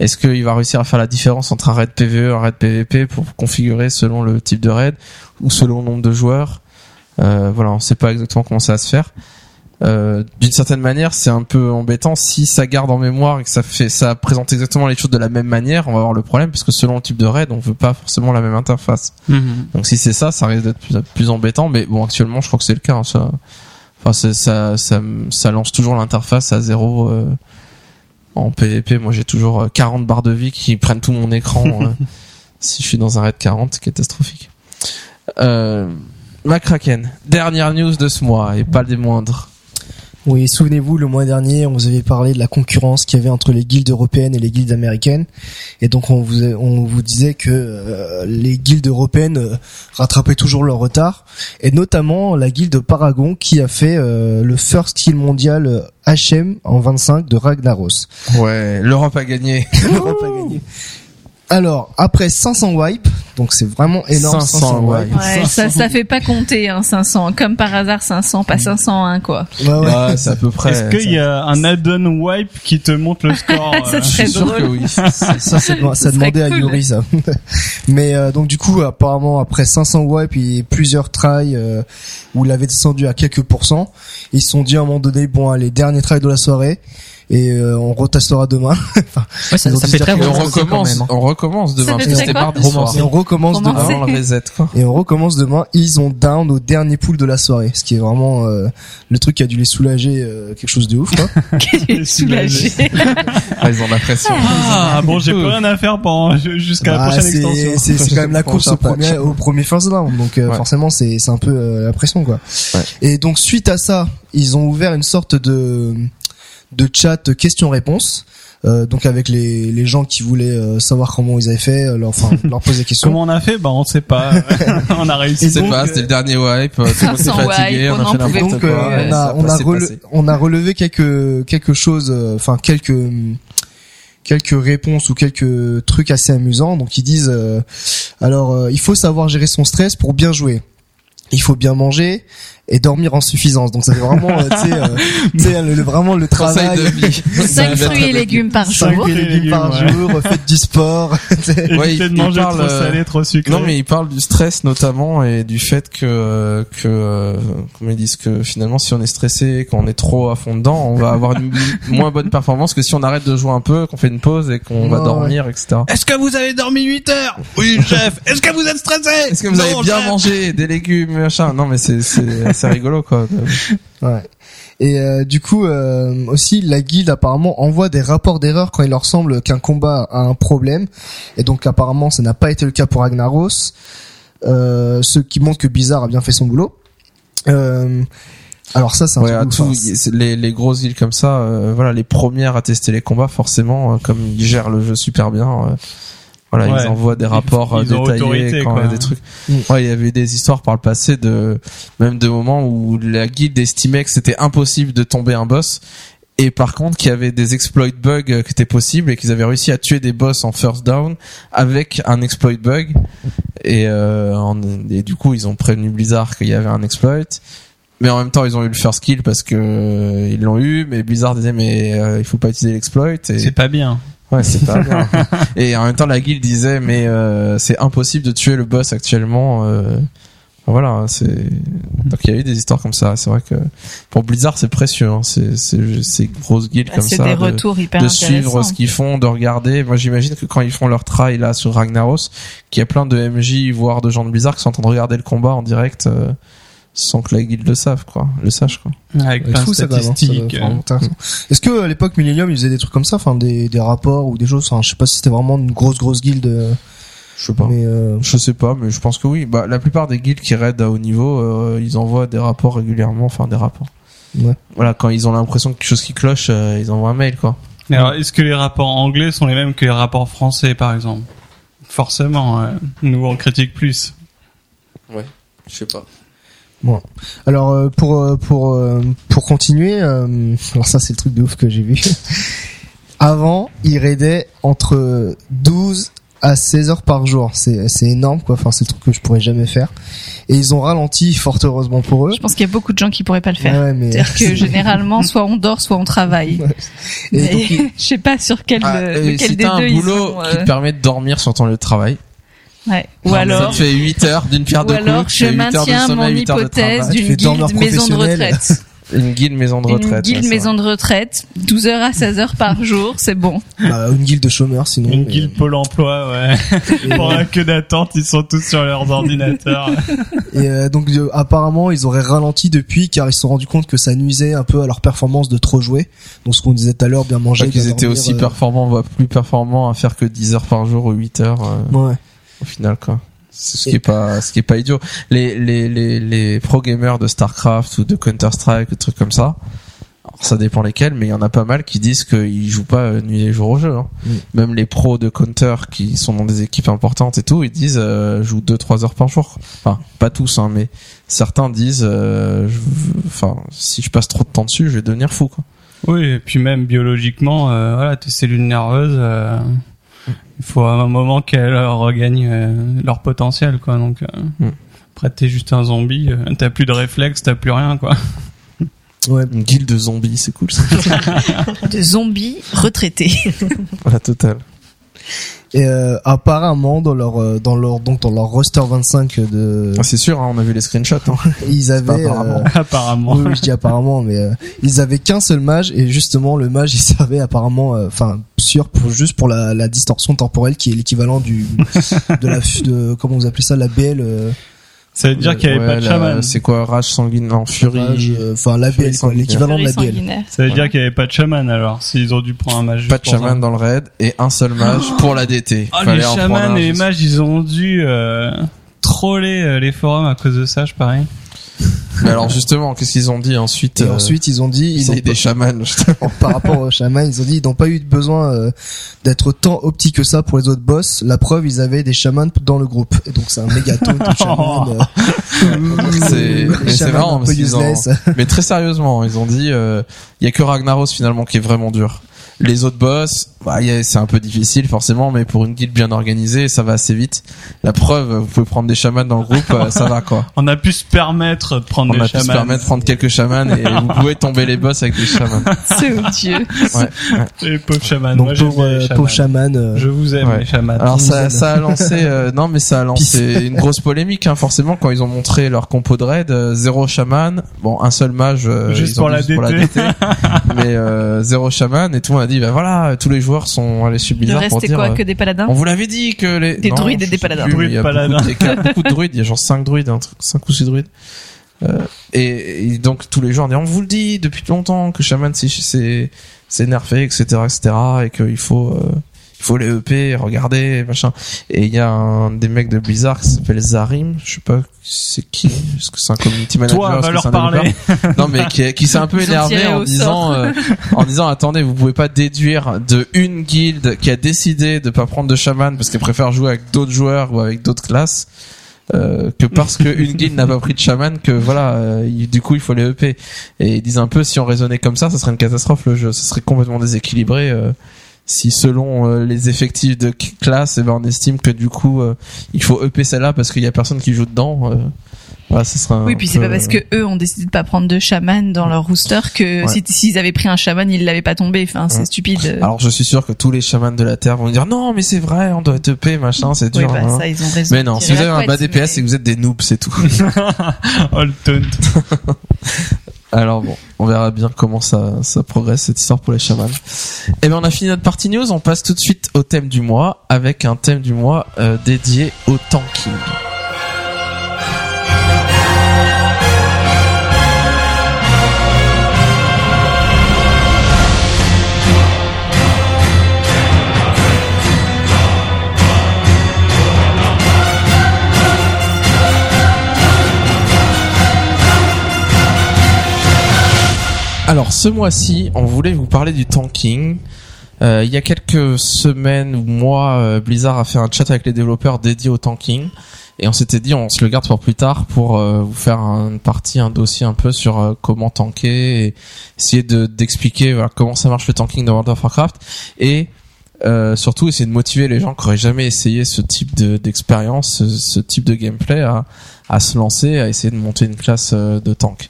est-ce qu'il va réussir à faire la différence entre un raid PVE et un raid PVP pour configurer selon le type de raid ou selon le nombre de joueurs? Voilà, on sait pas exactement comment ça va se faire. Euh, d'une certaine manière, c'est un peu embêtant si ça garde en mémoire et que ça fait, ça présente exactement les choses de la même manière, on va avoir le problème puisque selon le type de raid, on veut pas forcément la même interface. Mhm. Donc si c'est ça, ça risque d'être plus, plus embêtant. Mais bon, actuellement, je crois que c'est le cas. hein, ça, enfin, ça, ça, ça lance toujours l'interface à zéro euh, en PvP. Moi, j'ai toujours euh, 40 barres de vie qui prennent tout mon écran. euh, si je suis dans un raid 40, c'est catastrophique. Euh, McCracken, dernière news de ce mois et pas des moindres. Oui, souvenez-vous, le mois dernier, on vous avait parlé de la concurrence qu'il y avait entre les guildes européennes et les guildes américaines. Et donc, on vous, on vous disait que euh, les guildes européennes euh, rattrapaient toujours leur retard. Et notamment la guilde Paragon qui a fait euh, le first kill mondial HM en 25 de Ragnaros. Ouais, l'Europe a gagné. L'Europe a gagné. Alors, après 500 wipes, donc c'est vraiment énorme 500 500 wipes. Ouais, ça, ça fait pas compter, hein, 500. Comme par hasard, 500, pas 501, quoi. Ouais, ouais. Ouais, c'est à peu près. Est-ce qu'il y a un add-on wipe qui te montre le score Ça euh, Je serait suis sûr que drôle. oui. ça, ça demandait à. Yuri, ça. Mais euh, donc du coup, apparemment, après 500 wipes et plusieurs tries euh, où il avait descendu à quelques pourcents, ils se sont dit à un moment donné, bon, allez, dernier try de la soirée, et euh, on retestera demain. enfin, Ouais, ça, ça fait très on romancé recommence, même, hein. on recommence demain. Ça parce fait que très c'était mardi soir. Romancé. et on recommence Romancé. demain. Avant le reset, quoi. Et on recommence demain. Ils ont down au dernier pool de la soirée, ce qui est vraiment euh, le truc qui a dû les soulager, euh, quelque chose de ouf. Quoi. Quel soulagé. Ah, ils ont la pression. Ah bon, j'ai plus rien à faire pendant jusqu'à la Bah, prochaine extension. c'est, quand même la course au premier, au premier first down, donc euh, Ouais. forcément c'est, c'est un peu euh, la pression quoi. Ouais. Et donc suite à ça, ils ont ouvert une sorte de de chat questions-réponses. Euh, donc avec les, les gens qui voulaient euh, savoir comment ils avaient fait, euh, leur, enfin leur poser des questions. Comment on a fait? Bah on sait pas. on a réussi. Donc, pas, c'était le dernier wipe, tout le monde était 500 fatigué, on on a fait donc quoi. on a on a passait, rele- passé. on a relevé quelques quelque chose, euh, enfin quelques quelques réponses ou quelques trucs assez amusants. Donc ils disent euh, alors euh, il faut savoir gérer son stress pour bien jouer. Il faut bien manger et dormir en suffisance. Donc ça fait vraiment euh, tu sais euh, tu sais, le, le- vraiment le travail. de vie. 5 fruits et légumes par jour. fruits et légumes par jour, faites du sport. Il- de il manger parle, trop euh, salé, trop sucré. Non mais il parle du stress notamment et du fait que euh, que euh, comment ils disent que finalement si on est stressé, qu'on est trop à fond dedans, on va avoir une moins bonne performance que si on arrête de jouer un peu, qu'on fait une pause et qu'on va Ouais, dormir, etc. Est-ce que vous avez dormi 8 heures? Oui, chef. Est-ce que vous êtes stressé? Est-ce que vous avez bien chef. mangé des légumes machin? Non mais c'est c'est rigolo quoi. Ouais. Et euh, du coup euh, aussi la guilde apparemment envoie des rapports d'erreur quand il leur semble qu'un combat a un problème et donc apparemment ça n'a pas été le cas pour Ragnaros euh, ce qui montre que Blizzard a bien fait son boulot euh, alors ça c'est un Ouais, truc tout, hein. les, les grosses villes comme ça, euh, voilà, les premières à tester les combats, forcément, euh, comme ils gèrent le jeu super bien, voilà, Ouais. ils envoient des rapports euh, ils détaillés autorité, quand il y a quoi. des trucs. Ouais, il y avait des histoires par le passé de, même de moments où la guilde estimait que c'était impossible de tomber un boss. Et par contre, qu'il y avait des exploit bugs euh, qui étaient possibles et qu'ils avaient réussi à tuer des boss en first down avec un exploit bug. Et, euh, et du coup, ils ont prévenu Blizzard qu'il y avait un exploit. Mais en même temps, ils ont eu le first kill parce que euh, ils l'ont eu. Mais Blizzard disait mais euh, il faut pas utiliser l'exploit. Et C'est pas bien. Ouais, c'est pas bien. Et en même temps, la guilde disait mais euh, c'est impossible de tuer le boss actuellement. euh. Voilà, c'est donc il y a eu des histoires comme ça. C'est vrai que pour Blizzard, c'est précieux. Hein. C'est c'est ces grosses guildes Bah, comme C'est ça. des de- retours hyper de suivre ce qu'ils font, de regarder. Moi, j'imagine que quand ils font leur trail là sur Ragnaros, qu'il y a plein de MJ, voire de gens de Blizzard qui sont en train de regarder le combat en direct euh, sans que la guilde le sache, quoi, le sache, quoi. Avec C'est plein de statistiques. intéressant. Est-ce que à l'époque Millennium ils faisaient des trucs comme ça, enfin des, des rapports ou des choses, enfin je sais pas si c'était vraiment une grosse grosse guilde, euh, Je sais pas. mais euh, Je sais pas, mais je pense que oui. Bah, la plupart des guildes qui raident à haut niveau, euh, ils envoient des rapports régulièrement, enfin des rapports. Ouais. Voilà, quand ils ont l'impression que quelque chose qui cloche, euh, ils envoient un mail, quoi. Mais alors, est-ce que les rapports anglais sont les mêmes que les rapports français, par exemple? Forcément, euh, nous on critique plus. Je sais pas. Alors euh, pour euh, pour euh, pour continuer, euh, alors ça c'est le truc de ouf que j'ai vu. Avant, ils raidaient entre 12 à 16 heures par jour. C'est c'est énorme quoi. Enfin c'est le truc que je pourrais jamais faire. Et ils ont ralenti fort heureusement pour eux. Je pense qu'il y a beaucoup de gens qui pourraient pas le faire. Ouais, mais C'est-à-dire que généralement, soit on dort, soit on travaille. Ouais. Et Mais donc, je sais pas sur quel, Ah, euh, lequel si des t'as deux un ils boulot qui te permet de dormir sur ton lieu de travail, ouais. Ou ça alors, te fait 8 heures d'une pierre ou de alors coups, je tu fais 8 heures de maintiens mon sommeil, 8 heures de hypothèse. Tu fais d'une guilde maison de retraite. Une guilde maison de Une retraite. guilde ouais, ça maison de retraite, 12 heures à 16 heures par jour, c'est bon. bah, une guilde de chômeurs sinon. Une guilde Pôle emploi, ouais. Pour la queue d'attente, ils sont tous sur leurs ordinateurs. et, euh, donc euh, apparemment ils auraient ralenti depuis car ils se sont rendus compte que ça nuisait un peu à leur performance de trop jouer. Donc ce qu'on disait tout à l'heure, bien manger. Pas qu'ils étaient dormir, aussi euh, performants, voire plus performants à faire que 10 heures par jour ou 8 heures euh, Ouais. Au final quoi. C'est ce qui est pas ce qui est pas idiot. Les les les les pro gamers de Starcraft ou de Counter Strike, des trucs comme ça. Alors, ça dépend lesquels, mais il y en a pas mal qui disent qu'ils jouent pas euh, nuit et jour au jeu. hein. Même les pros de Counter qui sont dans des équipes importantes et tout, ils disent euh, je joue 2-3 heures par jour. Enfin, pas tous, hein, mais certains disent, euh, je- enfin, si je passe trop de temps dessus, je vais devenir fou. Quoi. Oui, et puis même biologiquement, euh, voilà, tes cellules nerveuses, euh, Il faut à un moment qu'elles regagnent euh, leur potentiel, quoi. Donc, euh, Mm. après, t'es juste un zombie, euh, t'as plus de réflexes, t'as plus rien, quoi. Ouais. Une guilde de zombies, c'est cool ça. De zombies retraités. la totale. Et euh, apparemment dans leur euh, dans leur donc dans leur roster 25 de Ah, c'est sûr, hein, on a vu les screenshots. Hein. ils pas avaient apparemment. euh, Apparemment. oui, oui, je dis apparemment mais euh, ils avaient qu'un seul mage et justement le mage il servait apparemment euh, enfin sûr pour juste pour la, la distorsion temporelle qui est l'équivalent du de la de comment vous appelez ça la BL euh, Ça veut dire qu'il y avait Ouais, pas de chaman. C'est quoi, rage sanguine, non, furie. euh, enfin la BL l'équivalent de la BL. Ça veut dire qu'il y avait pas de chaman, alors, s'ils ont dû prendre un mage. Pas de chaman dans le raid et un seul mage pour la DT. Ah, Fallait les en chamans et les mages, ils ont dû euh, troller euh, les forums à cause de ça, je parie. Mais alors justement, qu'est-ce qu'ils ont dit ensuite et euh, ensuite ils ont dit ils Ils ont des chamans. justement. par rapport aux chamans, ils ont dit ils n'ont pas eu besoin euh, d'être tant opti que ça pour les autres boss. La preuve, ils avaient des chamans dans le groupe. Et donc c'est un méga de chamans. euh, C'est- mais c'est chamans marrant un peu ont-. Mais très sérieusement, ils ont dit, euh, il y a que Ragnaros finalement qui est vraiment dur. Les autres boss, bah, y a- c'est un peu difficile forcément, mais pour une guilde bien organisée, ça va assez vite. La preuve, vous pouvez prendre des chamans dans le groupe, euh, ça va quoi. On a pu se permettre de prendre On des a pu se chamans. permettre de prendre quelques chamans et vous pouvez tomber les boss avec des chamans. C'est odieux. Ouais, ouais. Les pauvres chamans. Donc Moi, les euh, chamans. chaman. euh, Je vous aime, Ouais. les chamans. Alors ça, ça a lancé, euh, non mais ça a lancé une grosse polémique hein, forcément quand ils ont montré leur compo de raid, euh, zéro chaman, bon un seul mage, euh, Juste ont pour la DT, mais euh, zéro chaman et tout a dit bah voilà tous les joueurs sont allés sur Le reste, pour c'est dire quoi euh, que des paladins on vous l'avait dit que les Des Non, druides et des paladins. plus, Il y a, Druides, beaucoup, paladins. il y a beaucoup de druides, il y a genre 5 druides, un truc, 5 ou 6 druides. Euh, et, et donc tous les joueurs disent on vous le dit depuis longtemps que c'est c'est nerfé etc etc et qu'il faut euh, il faut les EP regarder machin. Et il y a un des mecs de Blizzard qui s'appelle Zarim je sais pas c'est qui est-ce que c'est un community manager Toi, va leur c'est un parler. non mais qui, qui s'est un peu énervé en disant euh, en disant attendez vous pouvez pas déduire de une guilde qui a décidé de pas prendre de chaman parce qu'elle préfère jouer avec d'autres joueurs ou avec d'autres classes euh, que parce que une guilde n'a pas pris de chaman que voilà euh, il- du coup il faut les EP et ils disent un peu si on raisonnait comme ça ça serait une catastrophe le jeu. Ça serait complètement déséquilibré euh, si selon euh, les effectifs de classe eh ben on estime que du coup euh, il faut EP celle-là parce qu'il y a personne qui joue dedans euh, voilà ça sera Oui, puis c'est pas parce que eux ont décidé de pas prendre de chaman dans leur rooster que Ouais. si- s'ils avaient pris un chaman, ils l'avaient pas tombé. Enfin, c'est Ouais. stupide. Alors je suis sûr que tous les chamans de la Terre vont dire non mais c'est vrai on doit être EP machin c'est oui, dur. bah, hein. ça, ils ont raison. mais non, si vous avez un bas DPS mais- c'est que vous êtes des noobs c'est tout. Oh, le taunt. Alors bon, on verra bien comment ça, ça progresse cette histoire pour les chamans. Et ben on a fini notre partie news, on passe tout de suite au thème du mois avec un thème du mois euh, dédié au tanking. Alors ce mois-ci, on voulait vous parler du tanking. Euh, il y a quelques semaines ou mois, euh, Blizzard a fait un chat avec les développeurs dédié au tanking. Et on s'était dit, on se le garde pour plus tard pour euh, vous faire une partie, un dossier un peu sur comment tanker et essayer de d'expliquer comment ça marche le tanking dans World of Warcraft et surtout essayer de motiver les gens qui auraient jamais essayé ce type de d'expérience, ce, type de gameplay à se lancer, à essayer de monter une classe euh, de tank.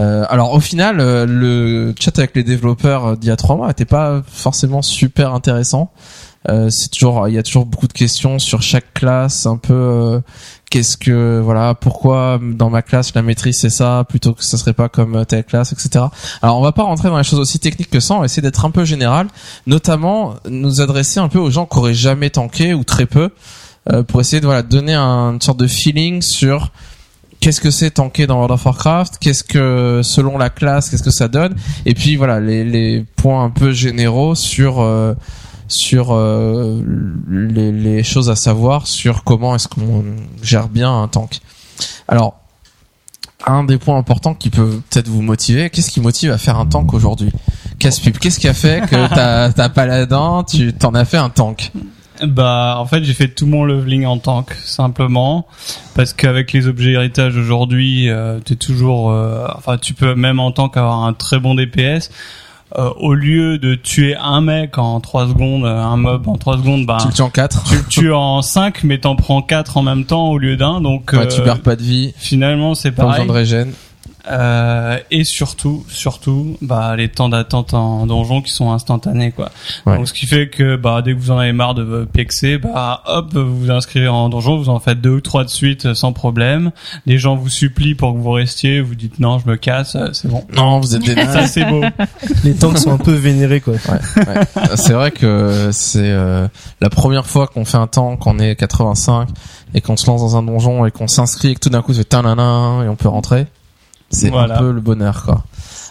Euh, alors au final, euh, le chat avec les développeurs euh, d'il y a trois mois n'était pas forcément super intéressant. Euh, c'est toujours, il y a toujours beaucoup de questions sur chaque classe, un peu euh, qu'est-ce que voilà, pourquoi dans ma classe la maîtrise c'est ça plutôt que ça serait pas comme telle classe, etc. Alors on va pas rentrer dans les choses aussi techniques que ça, on va essayer d'être un peu général, notamment nous adresser un peu aux gens qui auraient jamais tanké ou très peu, pour essayer de voilà donner un, une sorte de feeling sur qu'est-ce que c'est tanker dans World of Warcraft, qu'est-ce que selon la classe, qu'est-ce que ça donne, et puis voilà les, les points un peu généraux sur euh, sur euh, les, les choses à savoir sur comment est-ce qu'on gère bien un tank. Alors un des points importants qui peut peut-être vous motiver, qu'est-ce qui motive à faire un tank aujourd'hui? Casse-pipe, qu'est-ce qui a fait que t'as t'as paladin, tu t'en as fait un tank? Bah, en fait, j'ai fait tout mon leveling en tank, simplement, parce qu'avec les objets héritage aujourd'hui, euh, t'es toujours, euh, enfin, tu peux même en tank avoir un très bon DPS. euh, au lieu de tuer un mec en 3 secondes, euh, un mob en 3 secondes, bah Tu le tues en 4. tu le tues en 5 mais t'en prends 4 en même temps au lieu d'un. Donc Ouais, tu euh, perds pas de vie, finalement c'est pas besoin pareil. de régène. Euh, et surtout, surtout, bah les temps d'attente en donjon qui sont instantanés quoi. Ouais. Donc ce qui fait que bah dès que vous en avez marre de pexer, bah hop, vous vous inscrivez en donjon, vous en faites deux ou trois de suite euh, sans problème. Les gens vous supplient pour que vous restiez, vous dites non, je me casse, euh, c'est bon. Non, vous êtes des Ça c'est beau. Les tanks sont un peu vénérés quoi. Ouais, ouais. C'est vrai que c'est euh, la première fois qu'on fait un tank, qu'on est 85 et qu'on se lance dans un donjon et qu'on s'inscrit et que tout d'un coup c'est et on peut rentrer. C'est Voilà. un peu le bonheur quoi.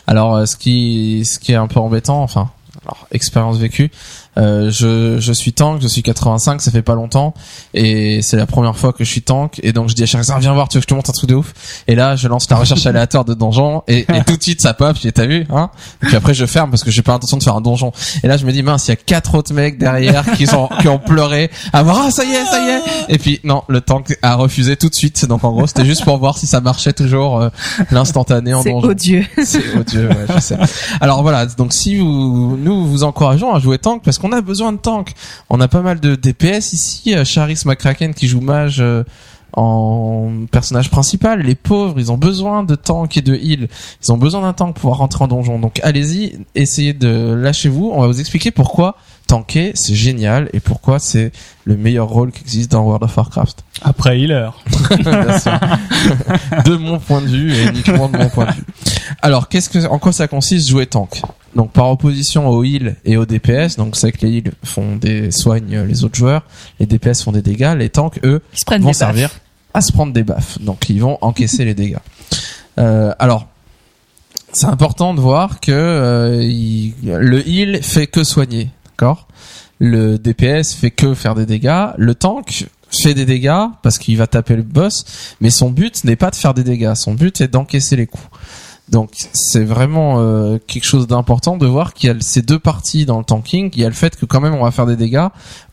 Alors euh, ce qui ce qui est un peu embêtant, enfin alors expérience vécue, euh, je je suis tank, je suis 85, ça fait pas longtemps. Et c'est la première fois que je suis tank. Et donc je dis à chacun viens voir, tu veux que je te montre un truc de ouf. Et là je lance la recherche aléatoire de donjon et, et tout de suite ça pop, j'ai t'as vu hein? Et puis après je ferme parce que j'ai pas l'intention de faire un donjon. Et là je me dis mince il y a quatre autres mecs derrière qui sont qui ont pleuré à voir ah ça y est ça y est. Et puis non le tank a refusé tout de suite. Donc en gros c'était juste pour voir si ça marchait toujours euh, l'instantané en C'est donjon. odieux. c'est odieux, ouais, je sais. Alors voilà, donc si vous, nous vous encourageons à jouer tank parce qu'on a besoin de tank. On a pas mal de DPS ici. euh, Charis McCracken qui joue mage euh, en personnage principal. Les pauvres, ils ont besoin de tank et de heal. Ils ont besoin d'un tank pour pouvoir rentrer en donjon. Donc allez-y, essayez de lâcher vous. On va vous expliquer pourquoi tanker c'est génial et pourquoi c'est le meilleur rôle qui existe dans World of Warcraft. Après healer. De mon point de vue et uniquement de mon point de vue. Alors, qu'est-ce que, en quoi ça consiste jouer tank? Donc, par opposition au heal et au DPS, donc c'est que les heals font des soignent les autres joueurs, les DPS font des dégâts, les tanks eux vont baffes. servir à se prendre des baffes. Donc, ils vont encaisser les dégâts. Euh, alors, c'est important de voir que euh, il- le heal fait que soigner, d'accord Le DPS fait que faire des dégâts. Le tank fait des dégâts parce qu'il va taper le boss, mais son but n'est pas de faire des dégâts. Son but est d'encaisser les coups. Donc c'est vraiment euh, quelque chose d'important de voir qu'il y a ces deux parties dans le tanking. Il y a le fait que quand même on va faire des dégâts.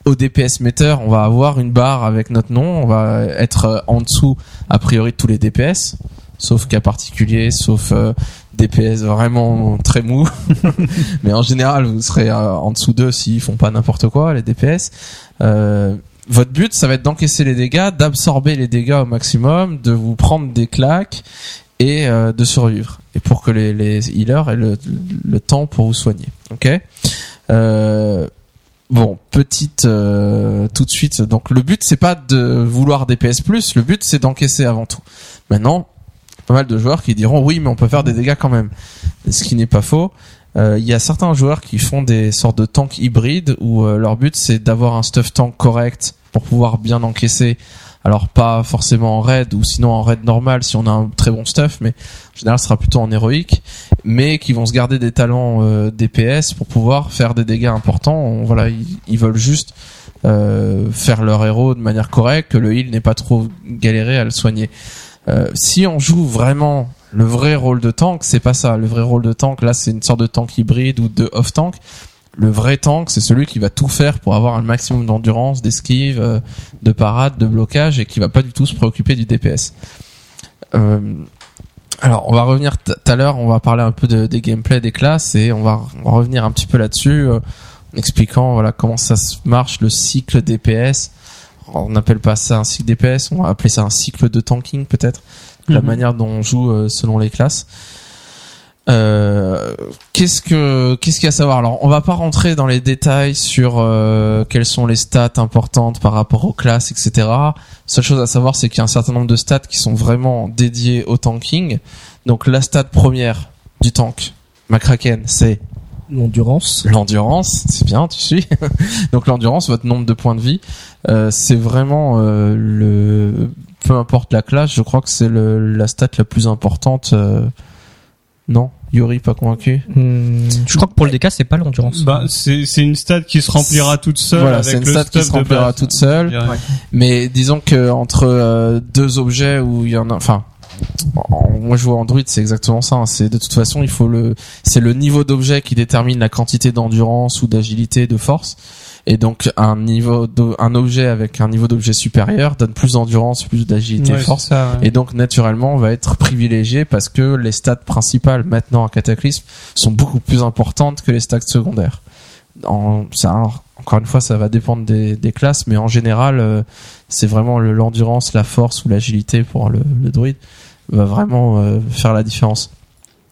Au DPS meter, on va avoir une barre avec notre nom. On va être euh, en dessous a priori de tous les DPS, sauf cas particulier, sauf euh, DPS vraiment très mou. Mais en général, vous serez euh, en dessous d'eux s'ils font pas n'importe quoi, les DPS. Euh, votre but, ça va être d'encaisser les dégâts, d'absorber les dégâts au maximum, de vous prendre des claques et euh, de survivre. Et pour que les, les healers aient le, le temps pour vous soigner. Ok? Bon, petite tout de suite. Donc le but c'est pas de vouloir DPS plus, le but c'est d'encaisser avant tout. Maintenant, pas mal de joueurs qui diront oui, mais on peut faire des dégâts quand même. Ce qui n'est pas faux. Euh, Il y a certains joueurs qui font des sortes de tanks hybrides où euh, leur but c'est d'avoir un stuff tank correct pour pouvoir bien encaisser. Alors pas forcément en raid ou sinon en raid normal si on a un très bon stuff, mais en général ce sera plutôt en héroïque, mais qui vont se garder des talents euh, DPS pour pouvoir faire des dégâts importants. Voilà, ils, veulent juste euh, faire leur héros de manière correcte, que le heal n'ait pas trop galéré à le soigner. Euh, si on joue vraiment le vrai rôle de tank, c'est pas ça. Le vrai rôle de tank, là, c'est une sorte de tank hybride ou de off tank. Le vrai tank, c'est celui qui va tout faire pour avoir un maximum d'endurance, d'esquive, euh, de parade, de blocage et qui va pas du tout se préoccuper du DPS. Euh, alors, on va revenir tout à l'heure, on va parler un peu de, des gameplays des classes et on va, revenir un petit peu là-dessus en expliquant voilà comment ça marche le cycle DPS. On n'appelle pas ça un cycle DPS, on va appeler ça un cycle de tanking peut-être, la Mhm. manière dont on joue euh, selon les classes. Euh, qu'est-ce que qu'est-ce qu'il y a à savoir? Alors, on va pas rentrer dans les détails sur euh, quelles sont les stats importantes par rapport aux classes, etc. Seule chose à savoir, c'est qu'il y a un certain nombre de stats qui sont vraiment dédiés au tanking. Donc, la stat première du tank, McCracken, c'est L'endurance. l'endurance. C'est bien, tu suis. Donc, l'endurance, votre nombre de points de vie, c'est vraiment euh, le peu importe la classe, je crois que c'est le la stat la plus importante. euh, Non, Yuri, pas convaincu? Hmm, je crois que pour le DK, c'est pas l'endurance. Bah, c'est c'est une stat qui se remplira toute seule. Voilà, avec c'est une le stat qui se remplira base, toute seule. Mais disons que entre euh, deux objets où il y en a, enfin, en- moi je joue Android, c'est exactement ça. hein. C'est de toute façon, il faut le, c'est le niveau d'objet qui détermine la quantité d'endurance ou d'agilité, de force. Et donc un niveau, de- un objet avec un niveau d'objet supérieur donne plus d'endurance, plus d'agilité, Ouais, force. c'est ça, ouais. Et donc naturellement, on va être privilégié parce que les stats principales maintenant à Cataclysme sont beaucoup plus importantes que les stats secondaires. En, ça, encore une fois, ça va dépendre des, des classes, mais en général, euh, c'est vraiment le- l'endurance, la force ou l'agilité pour le, le druide va vraiment euh, faire la différence.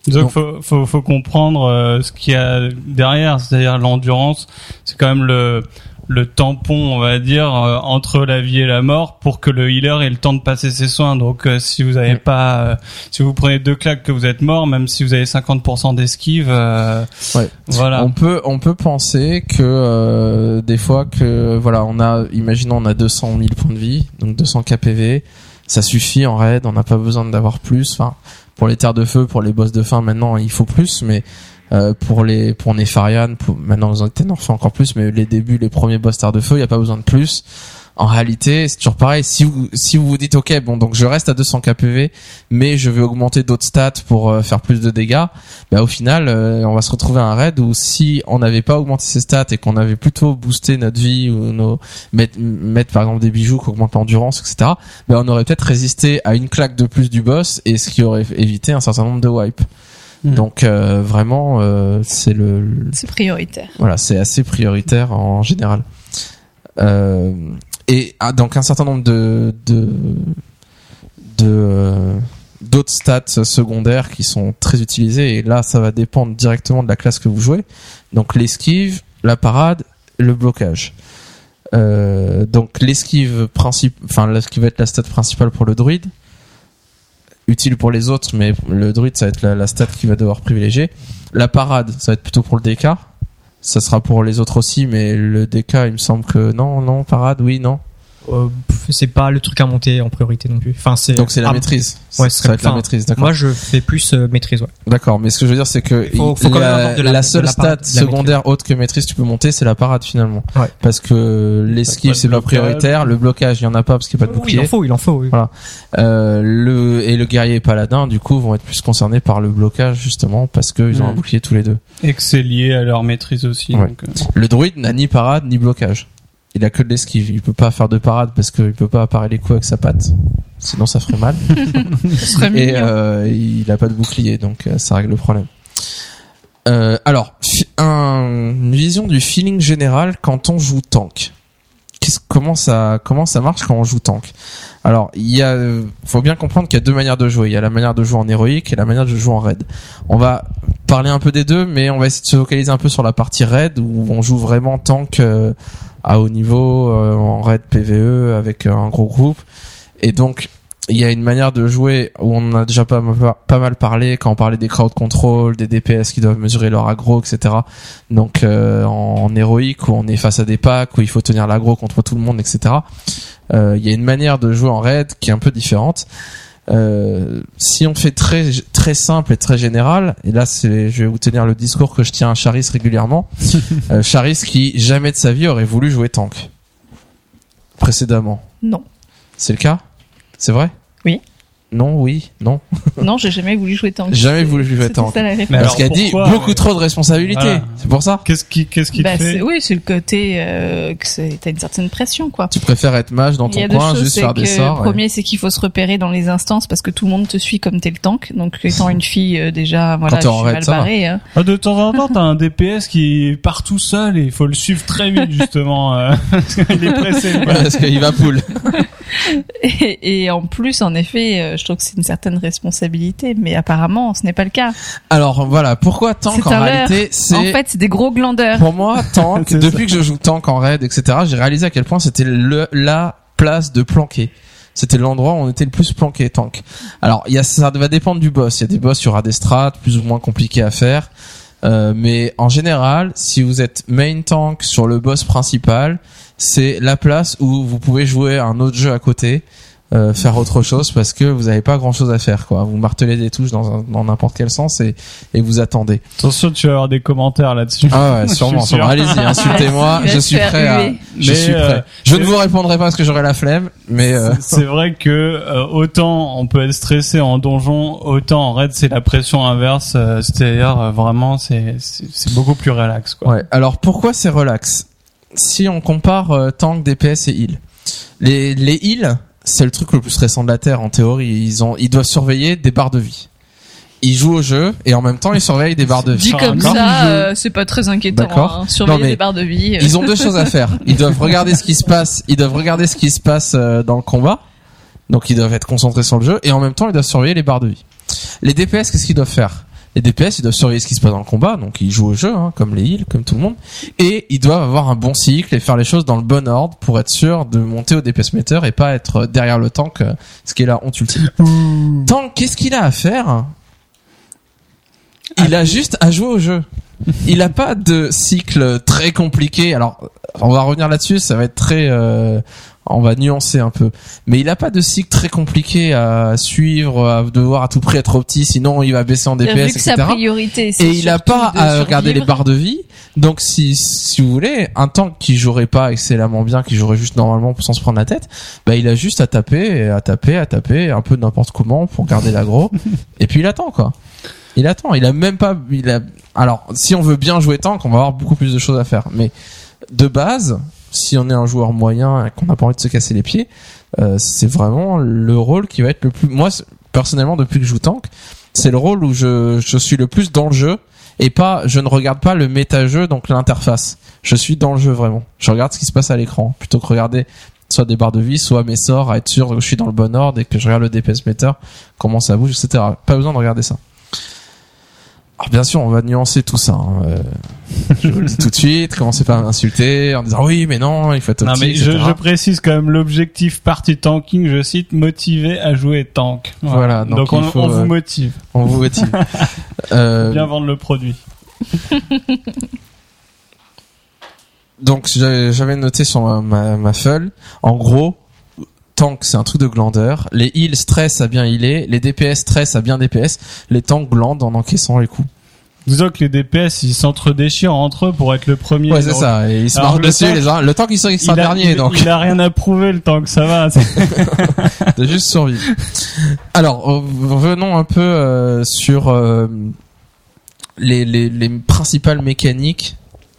Donc, Donc- faut, faut, faut comprendre euh, ce qu'il y a derrière, c'est-à-dire l'endurance. C'est quand même le, le tampon, on va dire, euh, entre la vie et la mort pour que le healer ait le temps de passer ses soins. Donc, euh, si vous avez Mm. pas, euh, si vous prenez deux claques que vous êtes mort, même si vous avez 50% d'esquive, euh, Ouais. voilà. On peut on peut penser que euh, des fois que voilà on a imaginons on a 200 000 points de vie donc 200 KPV ça suffit en raid on n'a pas besoin d'avoir plus enfin pour les terres de feu pour les boss de fin maintenant il faut plus mais euh, pour les pour Nefarian pour maintenant les on fait encore plus mais les débuts les premiers boss terres de feu il y a pas besoin de plus en réalité, c'est toujours pareil. Si vous si vous vous dites ok bon donc je reste à 200 KPV, mais je vais augmenter d'autres stats pour euh, faire plus de dégâts, bah au final euh, on va se retrouver à un raid où si on n'avait pas augmenté ses stats et qu'on avait plutôt boosté notre vie ou nos mettre, mettre par exemple des bijoux qui augmentent l'endurance etc, bah on aurait peut-être résisté à une claque de plus du boss et ce qui aurait évité un certain nombre de wipes. Mm. Donc euh, vraiment euh, c'est le, le- C'est prioritaire. voilà, c'est assez prioritaire en général. Euh, et ah, donc un certain nombre de de de euh, d'autres stats secondaires qui sont très utilisés et là ça va dépendre directement de la classe que vous jouez. Donc l'esquive, la parade, le blocage. Euh, donc l'esquive principe, enfin qui va être la stat principale pour le druide, utile pour les autres, mais le druide ça va être la, stat qui va devoir privilégier. La parade, ça va être plutôt pour le DK. Ça sera pour les autres aussi, mais le DK, il me semble que non, non, parade, oui, non. Euh, c'est pas le truc à monter en priorité non plus. Enfin, c'est Donc c'est la ah, maîtrise. ouais, ça va être la maîtrise, d'accord. Moi, je fais plus euh, maîtrise. Ouais. D'accord, mais ce que je veux dire, c'est que Faut- il- faut quand même la, avoir de la- la de seule la stat de la secondaire haute que maîtrise tu peux monter, c'est la parade finalement. Ouais. Parce que l'esquive c'est pas prioritaire, le blocage il y en a pas parce qu'il n'y a pas de Oui, il en bouclier. faut, il en faut. oui. Voilà. Euh, le et le guerrier et paladin du coup vont être plus concernés par le blocage justement parce qu'ils ont Mm. un bouclier tous les deux. Et que c'est lié à leur maîtrise aussi. Ouais. donc, euh, Le druide n'a ni parade ni blocage. Il a que de l'esquive. Il peut pas faire de parade parce qu'il peut pas apparaître les coups avec sa patte. Sinon ça ferait mal. Et euh, il a pas de bouclier, donc euh, ça règle le problème. Euh, alors, un- une vision du feeling général quand on joue tank. Comment ça comment ça marche quand on joue tank? Alors, il y a faut bien comprendre qu'il y a deux manières de jouer. Il y a la manière de jouer en héroïque et la manière de jouer en raid. On va parler un peu des deux, mais on va essayer de se focaliser un peu sur la partie raid où on joue vraiment tank euh, à haut niveau euh, en raid PVE avec euh, un gros groupe. Et donc il y a une manière de jouer où on a déjà pas, pas mal parlé quand on parlait des crowd control, des DPS qui doivent mesurer leur aggro, etc. Donc euh, en, en héroïque où on est face à des packs où il faut tenir l'aggro contre tout le monde, etc. Euh, Il y a une manière de jouer en raid qui est un peu différente. Euh, si on fait très très simple et très général, et là c'est, je vais vous tenir le discours que je tiens à Charis régulièrement. euh, Charis qui jamais de sa vie aurait voulu jouer tank précédemment. Non. C'est le cas? C'est vrai? Non, oui, non. Non, j'ai jamais voulu jouer tank. Jamais voulu jouer tank. ça la réponse. Mais Parce qu'elle dit beaucoup trop de responsabilités. Voilà. C'est pour ça. Qu'est-ce qui, qu'est-ce qui Bah, te fait c'est- oui, c'est le côté euh, que c'est- t'as une certaine pression, quoi. Tu préfères être mage dans Il y a ton coin, choses, juste faire des sorts. Le premier, c'est qu'il faut se repérer dans les instances parce que tout le monde te suit comme t'es le tank. Donc, étant une fille, euh, déjà, voilà, je suis raid, mal barrée. hein. Ah, de temps en temps, t'as un DPS qui part tout seul et il faut le suivre très vite justement. euh, parce qu'il est pressé. Ouais, parce qu'il va poule. Et, et en plus, en effet, euh, je trouve que c'est une certaine responsabilité, mais apparemment, ce n'est pas le cas. Alors voilà, pourquoi tank en réalité c'est En fait, c'est des gros glandeurs. pour moi tank depuis que je joue tank en raid etc. J'ai réalisé à quel point c'était le la place de planquer. C'était l'endroit où on était le plus planqué tank. Alors il y a ça va dépendre du boss. Il y a des boss, il y aura des strats plus ou moins compliqués à faire. Euh, mais en général, si vous êtes main tank sur le boss principal, c'est la place où vous pouvez jouer un autre jeu à côté, euh, faire autre chose parce que vous n'avez pas grand chose à faire quoi. Vous martelez des touches dans un- dans n'importe quel sens et, et vous attendez. Attention, tu vas avoir des commentaires là-dessus. Ah ouais, Je sûrement. sûrement. Allez-y, insultez-moi. Je suis prêt à. Je Mais, suis prêt. euh, je c'est- ne vous répondrai pas parce que j'aurai la flemme, mais euh, C'est vrai que euh, autant on peut être stressé en donjon, autant en raid c'est la pression inverse. euh, C'est-à-dire euh, vraiment c'est c'est c'est beaucoup plus relax quoi. ouais. Alors pourquoi c'est relax? Si on compare euh, tank, DPS et heal, les les heals, c'est le truc le plus récent de la Terre en théorie. Ils ont, ils doivent surveiller des barres de vie. Ils jouent au jeu et en même temps ils surveillent des barres de vie. Dit comme D'accord. ça, euh, c'est pas très inquiétant. D'accord. Hein. Surveiller Non, mais les barres de vie. euh. Ils ont deux choses à faire. Ils doivent regarder ce qui se passe. Ils doivent regarder ce qui se passe euh, dans le combat. Donc ils doivent être concentrés sur le jeu et en même temps ils doivent surveiller les barres de vie. Les DPS, qu'est-ce qu'ils doivent faire? Les DPS, ils doivent surveiller ce qui se passe dans le combat, donc ils jouent au jeu, hein, comme les heals, comme tout le monde, et ils doivent avoir un bon cycle et faire les choses dans le bon ordre pour être sûr de monter au DPS meter et pas être derrière le tank, euh, ce qui est la honte ultime. Tank, qu'est-ce qu'il a à faire? Il a juste à jouer au jeu. Il a pas de cycle très compliqué. Alors, on va revenir là-dessus, ça va être très euh, on va nuancer un peu. Mais il a pas de cycle très compliqué à suivre, à devoir à tout prix être opti, sinon il va baisser en Vu DPS, que sa etc. priorité, c'est Et il a surtout pas à regarder les barres de vie. Donc si si vous voulez, un tank qui jouerait pas excellemment bien, qui jouerait juste normalement sans se prendre la tête, bah il a juste à taper, à taper, à taper, un peu n'importe comment pour garder l'aggro. et puis il attend quoi. Il attend. Il a même pas. Il a. Alors si on veut bien jouer tank, on va avoir beaucoup plus de choses à faire. Mais de base, si on est un joueur moyen et qu'on n'a pas envie de se casser les pieds, euh, c'est vraiment le rôle qui va être le plus. Moi personnellement, depuis que je joue tank, c'est le rôle où je je suis le plus dans le jeu et pas je ne regarde pas le méta-jeu donc l'interface. Je suis dans le jeu vraiment. Je regarde ce qui se passe à l'écran plutôt que regarder soit des barres de vie, soit mes sorts, à être sûr que je suis dans le bon ordre et que je regarde le DPS meter, comment ça bouge, etc. Pas besoin de regarder ça. Alors bien sûr, on va nuancer tout ça. hein. Euh, je vous le dis tout de suite, commencez pas à m'insulter en disant oui, mais non, il faut être Non mais je, précise quand même l'objectif party tanking, je cite, motiver à jouer tank. Voilà, donc on, il faut, on euh, vous motive. On vous motive. Euh, Bien vendre le produit. donc j'avais j'avais noté sur ma, ma, ma feuille, en gros, tank c'est un truc de glandeur, les heals stress à bien healer, les DPS stress à bien DPS, les tanks glandent en encaissant les coups. Disons que les DPS ils s'entre-déchirent entre eux pour être le premier. Ouais c'est ça, et ils se marrent le dessus tank, les uns. Le tank il sera, il sera il a, dernier il- donc il a rien à prouver le tank, ça va. c'est- de juste survivre. Alors euh, revenons un peu euh, sur euh, les, les, les principales mécaniques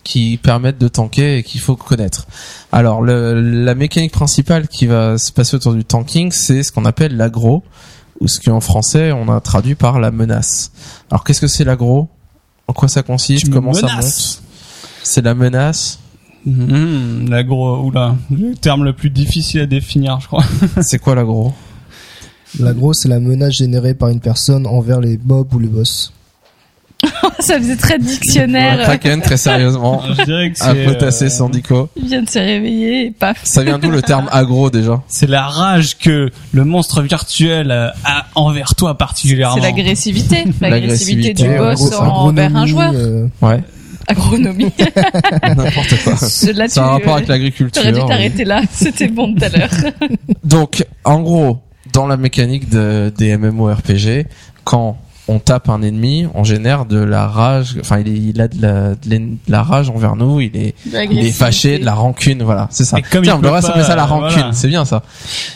qui permettent de tanker et qu'il faut connaître. Alors le, la mécanique principale qui va se passer autour du tanking, c'est ce qu'on appelle l'agro, ou ce qu'en français on a traduit par la menace. Alors qu'est-ce que c'est l'agro? En quoi ça consiste? Tu Comment ça monte? C'est la menace? Mmh, la gros, oula, le terme le plus difficile à définir, je crois. c'est quoi l'agro? L'agro, c'est la menace générée par une personne envers les mobs ou les boss. Ça faisait très dictionnaire. Kraken très sérieusement. Je dirais que c'est euh, Sandico. Il vient de se réveiller et paf. Ça vient d'où le terme agro déjà c'est la rage que le monstre virtuel euh, a envers toi particulièrement. C'est l'agressivité. L'agressivité du boss envers un joueur. euh, Ouais. Agronomie. N'importe quoi. Là, Ça a un rapport avec tu aurais dû l'agriculture. t'arrêter là. C'était bon tout à l'heure. Donc, en gros, dans la mécanique de, des MMORPG, quand on tape un ennemi, on génère de la rage. Enfin, il, est- il a de la, de la rage envers nous. Il est, il est fâché, de la rancune. Voilà, c'est ça. Et comme Tiens, il on devrait pas, s'appeler ça la rancune. voilà. C'est bien ça.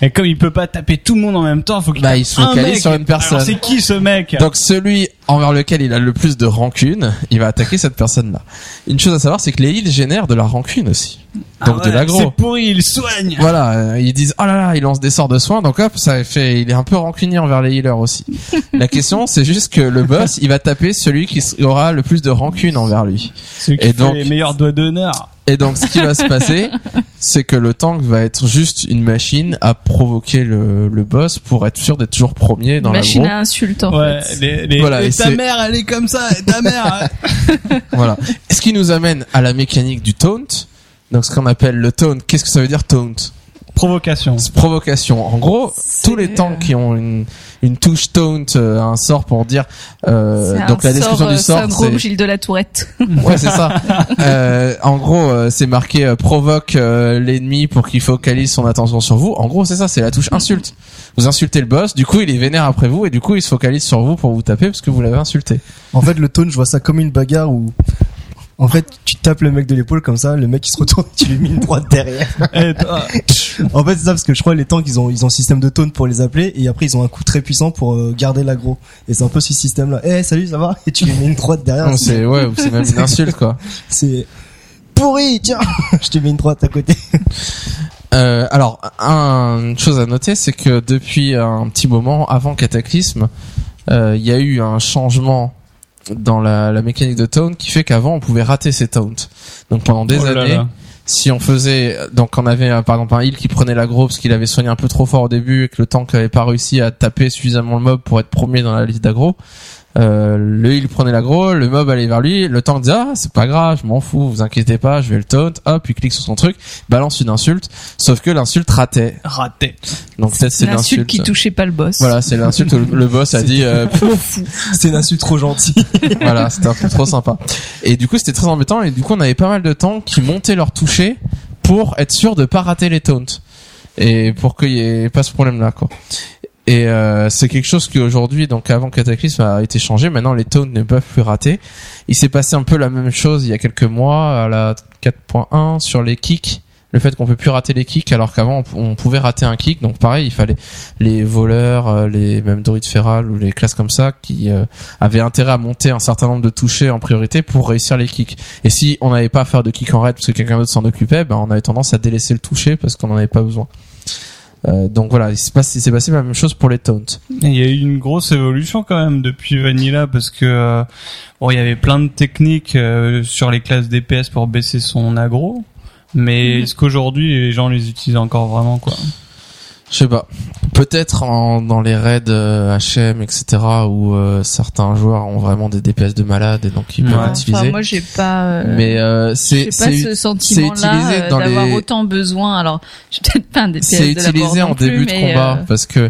Et comme il peut pas taper tout le monde en même temps, faut qu'il Bah, il se focalise sur une personne. C'est qui ce mec? Donc celui envers lequel il a le plus de rancune, il va attaquer cette personne-là. Une chose à savoir, c'est que les heals génèrent de la rancune aussi. Donc Ah de ouais, l'aggro. C'est pourri, il soigne. Voilà, euh, ils disent oh là là, il lance des sorts de soins, donc hop, ça fait, il est un peu rancunier envers les healers aussi. La question, c'est juste que le boss, il va taper celui qui aura le plus de rancune envers lui. Celui qui Et fait donc- les meilleurs doigts d'honneur. Et donc, ce qui va se passer, c'est que le tank va être juste une machine à provoquer le, le boss pour être sûr d'être toujours premier dans la Machine à insulte en Ouais, fait. les, les, Voilà, et et ta mère, elle est comme ça, et ta mère. elle- Voilà. Et ce qui nous amène à la mécanique du taunt. Donc, ce qu'on appelle le taunt. Qu'est-ce que ça veut dire taunt? Provocation. C'est provocation. En gros, tous les tanks qui ont une, une touche taunt, euh, un sort pour dire. Euh, donc un la description sort, du euh, sort, c'est Gilles de la Tourette. ouais, c'est ça. Euh, en gros, euh, c'est marqué euh, provoque euh, l'ennemi pour qu'il focalise son attention sur vous. En gros, c'est ça, c'est la touche insulte. Vous insultez le boss, du coup, il est vénère après vous et du coup, il se focalise sur vous pour vous taper parce que vous l'avez insulté. En fait, le taunt, je vois ça comme une bagarre où, en fait, tu tapes le mec de l'épaule comme ça, le mec il se retourne, tu lui mets une droite derrière. Et toi, En fait, c'est ça parce que je crois que les tanks ils ont ils ont un système de taunt pour les appeler et après ils ont un coup très puissant pour euh, garder l'aggro. Et c'est un peu ce système là. Eh salut, ça va? Et tu lui mets une droite derrière. Non, c'est ouais, ou c'est même une insulte quoi. c'est pourri, tiens, je te mets une droite à côté. Euh, alors, un- une chose à noter, c'est que depuis un petit moment, avant Cataclysme, euh, il y a eu un changement dans la, la mécanique de taunt qui fait qu'avant on pouvait rater ses taunts. Donc pendant des Oh là années, là. si on faisait, donc on avait euh, par exemple un heal qui prenait l'aggro parce qu'il avait soigné un peu trop fort au début et que le tank avait pas réussi à taper suffisamment le mob pour être premier dans la liste d'aggro. Euh, le heal prenait l'aggro, le mob allait vers lui, le tank disait ah c'est pas grave, je m'en fous, vous inquiétez pas, je vais le taunt, hop, il clique sur son truc, balance une insulte, sauf que l'insulte ratait. Raté. Donc peut-être c'est L'insulte l'insulte. qui touchait pas le boss. Voilà, c'est l'insulte. où Le boss a dit, euh, C'est une insulte trop gentille. voilà, c'était un peu trop sympa. Et du coup, c'était très embêtant. Et du coup, on avait pas mal de temps qui montaient leur toucher pour être sûr de pas rater les taunts et pour qu'il y ait pas ce problème-là, quoi. Et euh, c'est quelque chose qui aujourd'hui, donc avant Cataclysme, a été changé. Maintenant, les taunts ne peuvent plus rater. Il s'est passé un peu la même chose il y a quelques mois à la 4.1 sur les kicks. Le fait qu'on peut plus rater les kicks alors qu'avant on, pouvait rater un kick. Donc pareil, il fallait les voleurs, euh, les même druides féral ou les classes comme ça qui euh, avaient intérêt à monter un certain nombre de touchés en priorité pour réussir les kicks. Et si on n'avait pas à faire de kick en raid parce que quelqu'un d'autre s'en occupait, ben on avait tendance à délaisser le toucher parce qu'on n'en avait pas besoin. Euh, donc voilà, il s'est passé, il s'est passé la même chose pour les taunts. Il y a eu une grosse évolution quand même depuis Vanilla parce que euh, bon, il y avait plein de techniques euh, sur les classes DPS pour baisser son aggro, mais Mhm. est-ce qu'aujourd'hui les gens les utilisent encore vraiment quoi? Je sais pas. Peut-être en, dans les raids euh, HM, etc., où euh, certains joueurs ont vraiment des DPS de malades et donc ils Ouais. peuvent Enfin, utiliser. moi, j'ai pas. euh, Mais euh, c'est j'ai pas c'est ce sentiment-là utilisé euh, d'avoir les- autant besoin. Alors, suis peut-être pas un DPS c'est utilisé en plus, début de combat euh, parce que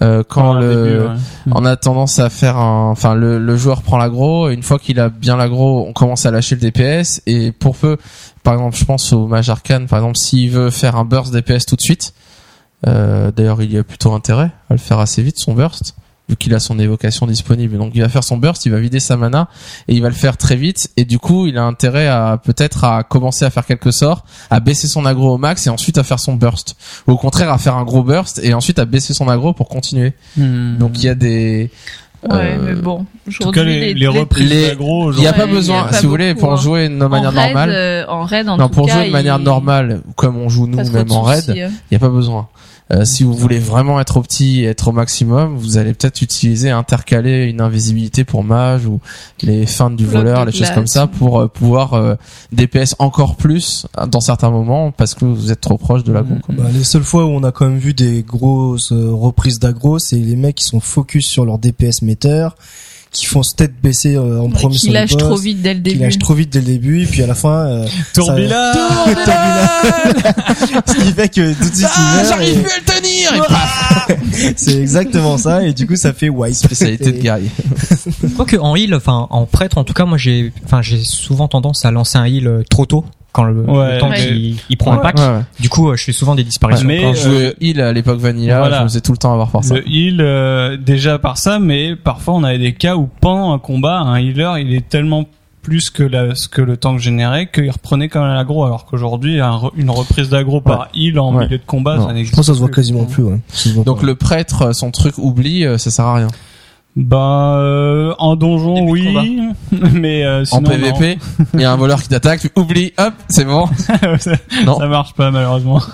euh, quand le début, ouais. on a tendance à faire un enfin le, le joueur prend l'aggro et une fois qu'il a bien l'aggro on commence à lâcher le DPS et pour peu par exemple je pense au mage arcane par exemple s'il veut faire un burst DPS tout de suite euh, d'ailleurs il y a plutôt intérêt à le faire assez vite son burst vu qu'il a son évocation disponible. Donc il va faire son burst il va vider sa mana et il va le faire très vite. Et du coup il a intérêt à peut-être à commencer à faire quelques sorts à baisser son aggro au max et ensuite à faire son burst. Ou au contraire à faire un gros burst et ensuite à baisser son aggro pour continuer. Hmm. donc il y a des Ouais, euh, mais bon. en tout cas les, les reprises les- d'aggro il n'y a pas besoin, a pas si vous voulez, pour hein. jouer de en manière raid, normale. euh, en raid, en non, tout pour cas, jouer de manière il- normale, comme on joue nous même en raid, euh. il n'y a pas besoin. Euh, si vous voulez vraiment être au petit et être au maximum, vous allez peut-être utiliser, intercaler une invisibilité pour mage ou les feintes du voleur, les choses comme ça pour euh, pouvoir euh, DPS encore plus dans certains moments parce que vous êtes trop proche de la quoi. Bah, les seules fois où on a quand même vu des grosses euh, reprises d'aggro, c'est les mecs qui sont focus sur leur DPS metteur, qui font se tête baisser euh, en premier qui sur le lâche trop vite dès le qui début. lâche trop vite dès le début, et puis à la fin, euh, Tourbillard Tourbillard. ce qui fait que tout de suite Ah, meurt. et à le tenir et C'est exactement ça, et du coup ça fait wipe. Spécialité de guerrier. Je crois que en heal, enfin en prêtre en tout cas, moi j'ai, enfin j'ai souvent tendance à lancer un heal euh, trop tôt quand le, Ouais, le temps mais- il, il prend un Ouais. pack. Ouais, ouais. Du coup, euh, je fais souvent des disparitions. Mais, Quand je euh, jouais heal à l'époque Vanilla, voilà. je me faisais tout le temps avoir par ça. Le heal, euh, déjà par ça, mais parfois on avait des cas où pendant un combat, un healer, il est tellement plus que la, ce que le tank générait qu'il reprenait quand même l'aggro, alors qu'aujourd'hui, un une reprise d'aggro par heal en Ouais. milieu de combat, Non, ça Je n'existe pense que ça se voit plus. quasiment plus, ouais. Donc le prêtre, son truc oublie, euh, ça sert à rien. Bah, euh, en donjon, Début oui, mais euh, En sinon. PVP, il y a un voleur qui t'attaque, tu oublies, hop, c'est bon. ça, Non. ça marche pas malheureusement.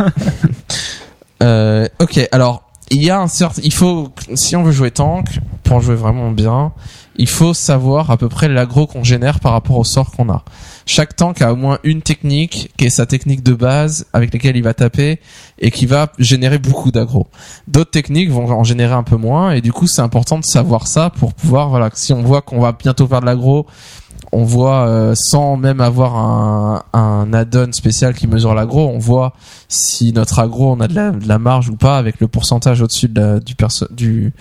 Euh, ok, alors il y a un certain, il faut, si on veut jouer tank, pour jouer vraiment bien, il faut savoir à peu près l'aggro qu'on génère par rapport au sort qu'on a. Chaque tank a au moins une technique qui est sa technique de base avec laquelle il va taper et qui va générer beaucoup d'aggro. D'autres techniques vont en générer un peu moins et du coup c'est important de savoir ça pour pouvoir voilà si on voit qu'on va bientôt faire de l'aggro on voit euh, sans même avoir un, un add-on spécial qui mesure l'aggro, on voit si notre aggro on a de la, de la marge ou pas avec le pourcentage au-dessus de du du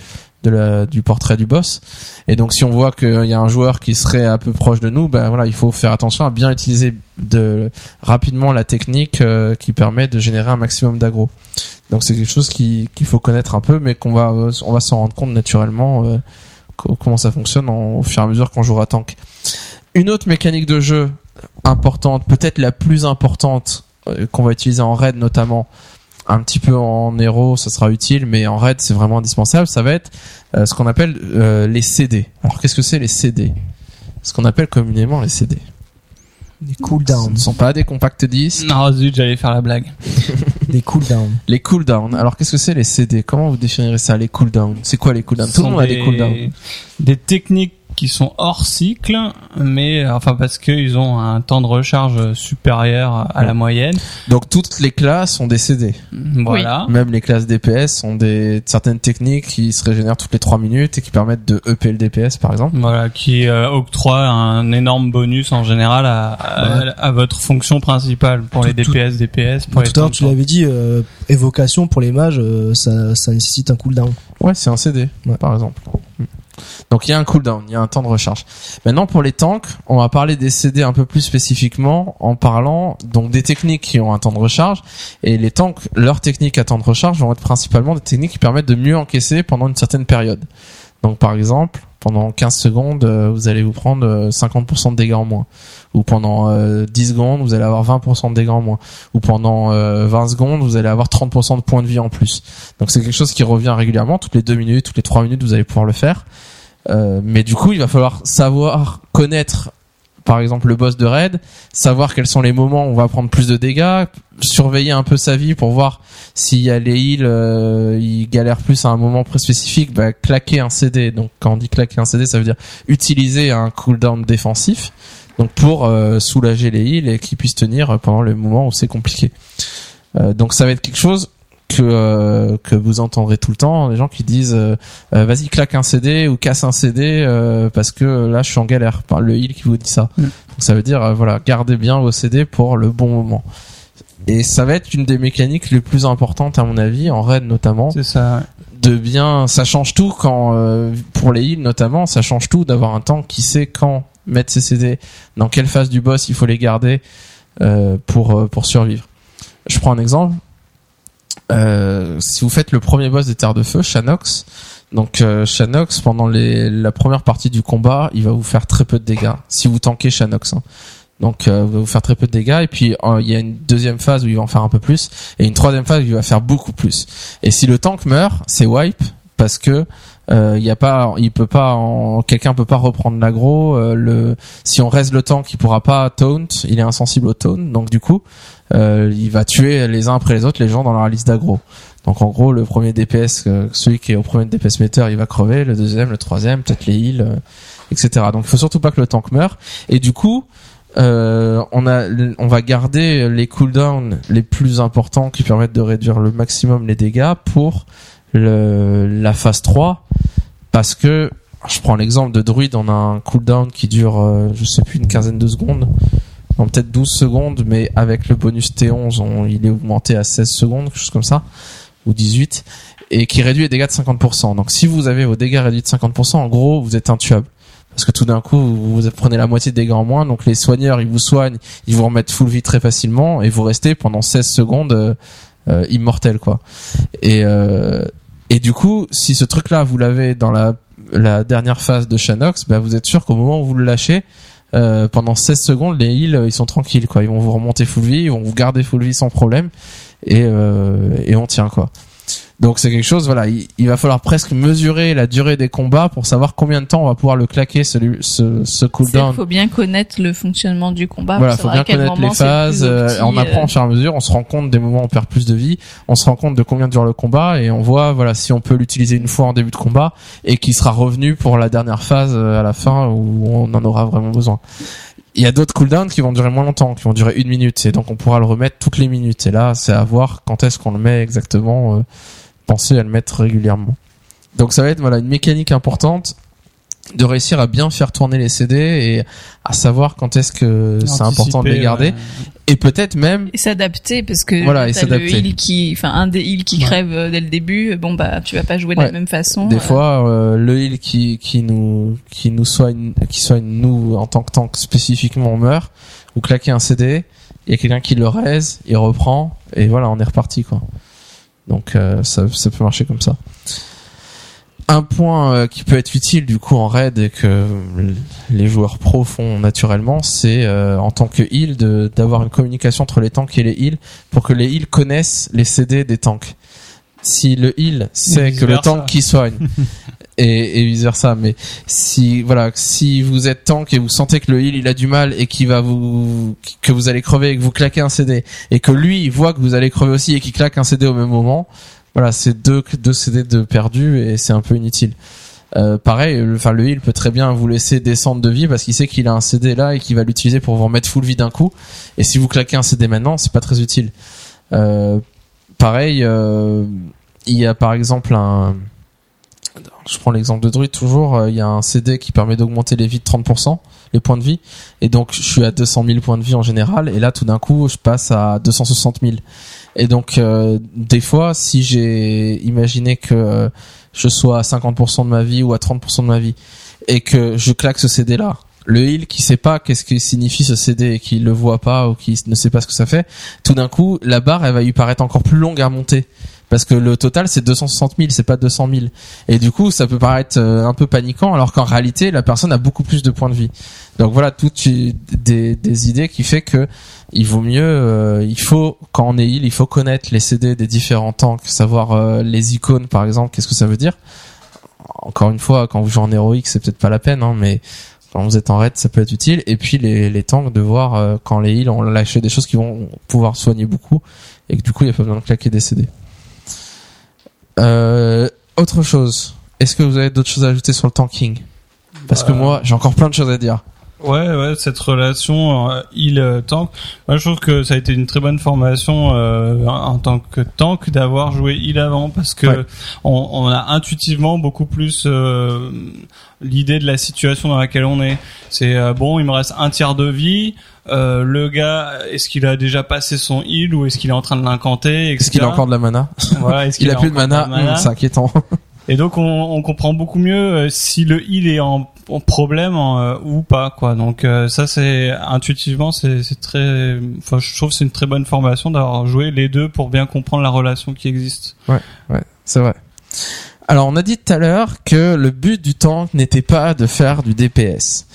de la, du portrait du boss. Et donc si on voit qu'il y a un joueur qui serait un peu proche de nous, ben voilà, il faut faire attention à bien utiliser de rapidement la technique euh, qui permet de générer un maximum d'aggro. Donc c'est quelque chose qui- qu'il faut connaître un peu, mais qu'on va euh, on va s'en rendre compte naturellement euh, co- comment ça fonctionne au fur et à mesure qu'on jouera tank. Une autre mécanique de jeu importante, peut-être la plus importante euh, qu'on va utiliser en raid notamment, un petit peu en héros, ça sera utile, mais en raid c'est vraiment indispensable. Ça va être euh, ce qu'on appelle euh, les CD. Alors qu'est-ce que c'est les CD Ce qu'on appelle communément les CD. Des Ce cooldowns. ne sont pas des compacts disques. Non, zut, j'allais faire la blague. Des cooldowns. Les cooldowns. Alors qu'est-ce que c'est les CD Comment vous définirez ça les cooldowns? C'est quoi les cooldowns? Ce Tout le monde a des cooldowns. Des techniques qui sont hors cycle, mais enfin parce qu'ils ont un temps de recharge supérieur à la moyenne. Donc toutes les classes ont des CD. Voilà. Même les classes DPS ont des certaines techniques qui se régénèrent toutes les 3 minutes et qui permettent de EP le DPS par exemple. Voilà, qui euh, octroie un énorme bonus en général à, à, à votre fonction principale pour les Tout- DPS, DPS, pour les Tout à l'heure, tu l'avais dit, euh, évocation pour les mages, euh, ça, ça nécessite un cooldown. Ouais, c'est un CD Ouais. par exemple. Donc il y a un cooldown, il y a un temps de recharge. Maintenant pour les tanks, on va parler des CD un peu plus spécifiquement en parlant donc des techniques qui ont un temps de recharge et les tanks, leurs techniques à temps de recharge vont être principalement des techniques qui permettent de mieux encaisser pendant une certaine période. Donc par exemple, pendant 15 secondes, euh, vous allez vous prendre euh, 50% de dégâts en moins. Ou pendant euh, 10 secondes, vous allez avoir 20% de dégâts en moins. Ou pendant euh, 20 secondes, vous allez avoir 30% de points de vie en plus. Donc c'est quelque chose qui revient régulièrement, toutes les 2 minutes, toutes les 3 minutes, vous allez pouvoir le faire. Euh, mais du coup, il va falloir savoir connaître, par exemple, le boss de raid, savoir quels sont les moments où on va prendre plus de dégâts, surveiller un peu sa vie pour voir s'il y a les heals, euh, il galère plus à un moment très spécifique, bah, claquer un CD. Donc quand on dit claquer un CD, ça veut dire utiliser un cooldown défensif. Donc pour euh, soulager les heals et qu'ils puissent tenir pendant le moment où c'est compliqué. Euh, donc ça va être quelque chose que euh, que vous entendrez tout le temps, les gens qui disent euh, euh, vas-y claque un CD ou casse un CD euh, parce que là je suis en galère. Par le heal qui vous dit ça. Mm. Donc ça veut dire voilà gardez bien vos CD pour le bon moment. Et ça va être une des mécaniques les plus importantes à mon avis en raid notamment C'est ça. de bien ça change tout quand euh, pour les heals notamment ça change tout d'avoir un tank qui sait quand mettre ses CD dans quelle phase du boss il faut les garder euh, pour euh, pour survivre je prends un exemple Euh, si vous faites le premier boss des terres de feu Shanox donc euh, Shanox pendant les, la première partie du combat il va vous faire très peu de dégâts si vous tankez Shanox hein. donc euh, il va vous faire très peu de dégâts et puis euh, il y a une deuxième phase où il va en faire un peu plus et une troisième phase où il va faire beaucoup plus et si le tank meurt, c'est wipe parce que euh, y a pas, il peut pas, quelqu'un peut pas reprendre l'aggro. euh, le, si on reste le tank, il pourra pas taunt. Il est insensible au taunt, donc du coup, euh, il va tuer les uns après les autres les gens dans la liste d'aggro. Donc en gros, le premier DPS, euh, celui qui est au premier DPS meter, il va crever. Le deuxième, le troisième, peut-être les heals, euh, etc. Donc il faut surtout pas que le tank meure. Et du coup, euh, on a, on va garder les cooldowns les plus importants qui permettent de réduire le maximum les dégâts pour le, la phase 3 parce que je prends l'exemple de druide on a un cooldown qui dure euh, je sais plus une quinzaine de secondes non peut-être 12 secondes mais avec le bonus T11 on, il est augmenté à 16 secondes quelque chose comme ça ou 18 et qui réduit les dégâts de 50% donc si vous avez vos dégâts réduits de 50% en gros vous êtes intuable. Parce que tout d'un coup vous, prenez la moitié de dégâts en moins donc les soigneurs ils vous soignent ils vous remettent full vie très facilement et vous restez pendant 16 secondes euh, euh, immortel quoi. Et euh, et du coup si ce truc là vous l'avez dans la la dernière phase de Shanox bah vous êtes sûr qu'au moment où vous le lâchez euh, pendant 16 secondes les heals euh, ils sont tranquilles quoi. Ils vont vous remonter full vie ils vont vous garder full vie sans problème et euh, et on tient quoi donc c'est quelque chose voilà il, il va falloir presque mesurer la durée des combats pour savoir combien de temps on va pouvoir le claquer celui, ce ce Il cooldown faut bien connaître le fonctionnement du combat. voilà, pour faut bien à quel connaître les le phases. plus euh, on apprend euh, au fur et à mesure. On se rend compte des moments où on perd plus de vie. On se rend compte de combien dure le combat et on voit voilà si on peut l'utiliser une fois en début de combat et qui sera revenu pour la dernière phase euh, à la fin où on en aura vraiment besoin. Il y a d'autres cooldowns qui vont durer moins longtemps, qui vont durer une minute et donc on pourra le remettre toutes les minutes. Et là, c'est à voir quand est-ce qu'on le met exactement. Euh, penser à le mettre régulièrement. Donc ça va être voilà une mécanique importante de réussir à bien faire tourner les CD et à savoir quand est-ce que c'est important de les garder. Et peut-être même Et s'adapter parce que Voilà, et s'adapter. heal qui, enfin un des heals qui Ouais. crève euh, dès le début, bon bah tu vas pas jouer de Ouais. la même façon. des euh, fois euh, le heal qui qui nous qui nous soigne qui soigne nous en tant que tank spécifiquement on meurt ou claquer un CD il y a quelqu'un qui le raise il reprend et voilà on est reparti quoi donc euh, ça ça peut marcher comme ça un point euh, qui peut être utile du coup en raid et que les joueurs pros font naturellement, c'est euh, en tant que heal d'avoir une communication entre les tanks et les heals pour que les heals connaissent les CD des tanks. Si le heal sait que le tank qui soigne et, et vice versa. Mais si voilà, si vous êtes tank et vous sentez que le heal il a du mal et qu'il va vous que vous allez crever et que vous claquez un CD et que lui il voit que vous allez crever aussi et qu'il claque un CD au même moment, voilà, c'est deux deux CD de perdus et c'est un peu inutile. Euh, pareil, le, enfin le heal peut très bien vous laisser descendre de vie parce qu'il sait qu'il a un CD là et qu'il va l'utiliser pour vous remettre full vie d'un coup. Et si vous claquez un CD maintenant, c'est pas très utile. Euh, pareil, euh, il y a par exemple un je prends l'exemple de Druid toujours, euh, il y a un CD qui permet d'augmenter les vies de 30%, les points de vie, et donc je suis à 200 000 points de vie en général, et là tout d'un coup je passe à 260 000. Et donc euh, des fois, si j'ai imaginé que euh, je sois à 50% de ma vie ou à 30% de ma vie, et que je claque ce CD là, le heal qui sait pas qu'est-ce que signifie ce CD et qui le voit pas ou qui ne sait pas ce que ça fait, tout d'un coup la barre elle va lui paraître encore plus longue à monter parce que le total c'est 260 000, c'est pas 200 000. Et du coup, ça peut paraître euh, un peu paniquant, alors qu'en réalité, la personne a beaucoup plus de points de vie. Donc voilà, toutes des, idées qui fait que il vaut mieux, euh, il faut quand on est heal, il faut connaître les CD des différents tanks, savoir euh, les icônes par exemple, qu'est-ce que ça veut dire. Encore une fois, quand vous jouez en héroïque, c'est peut-être pas la peine, hein, mais quand vous êtes en raid, ça peut être utile. Et puis les, les tanks de voir quand les heals ont lâché des choses qui vont pouvoir soigner beaucoup et que du coup il n'y a pas besoin de claquer des CD. Euh, autre chose. Est-ce que vous avez d'autres choses à ajouter sur le tanking Parce que Bah. moi, j'ai encore plein de choses à dire. Ouais, ouais, cette relation euh, heal-tank. Moi, je trouve que ça a été une très bonne formation euh, en tant que tank d'avoir joué heal avant parce que Ouais. on, on a intuitivement beaucoup plus euh, l'idée de la situation dans laquelle on est. C'est euh, bon, il me reste un tiers de vie. Euh, le gars, est-ce qu'il a déjà passé son heal ou est-ce qu'il est en train de l'incanter Est-ce qu'il a encore de la mana Voilà, est-ce Il a plus de mana, c'est inquiétant. et donc on, on comprend beaucoup mieux euh, si le heal est en, en problème euh, ou pas quoi. Donc euh, ça c'est intuitivement c'est c'est très enfin je trouve que c'est une très bonne formation d'avoir joué les deux pour bien comprendre la relation qui existe. Ouais, c'est vrai. Alors, on a dit tout à l'heure que le but du tank n'était pas de faire du DPS.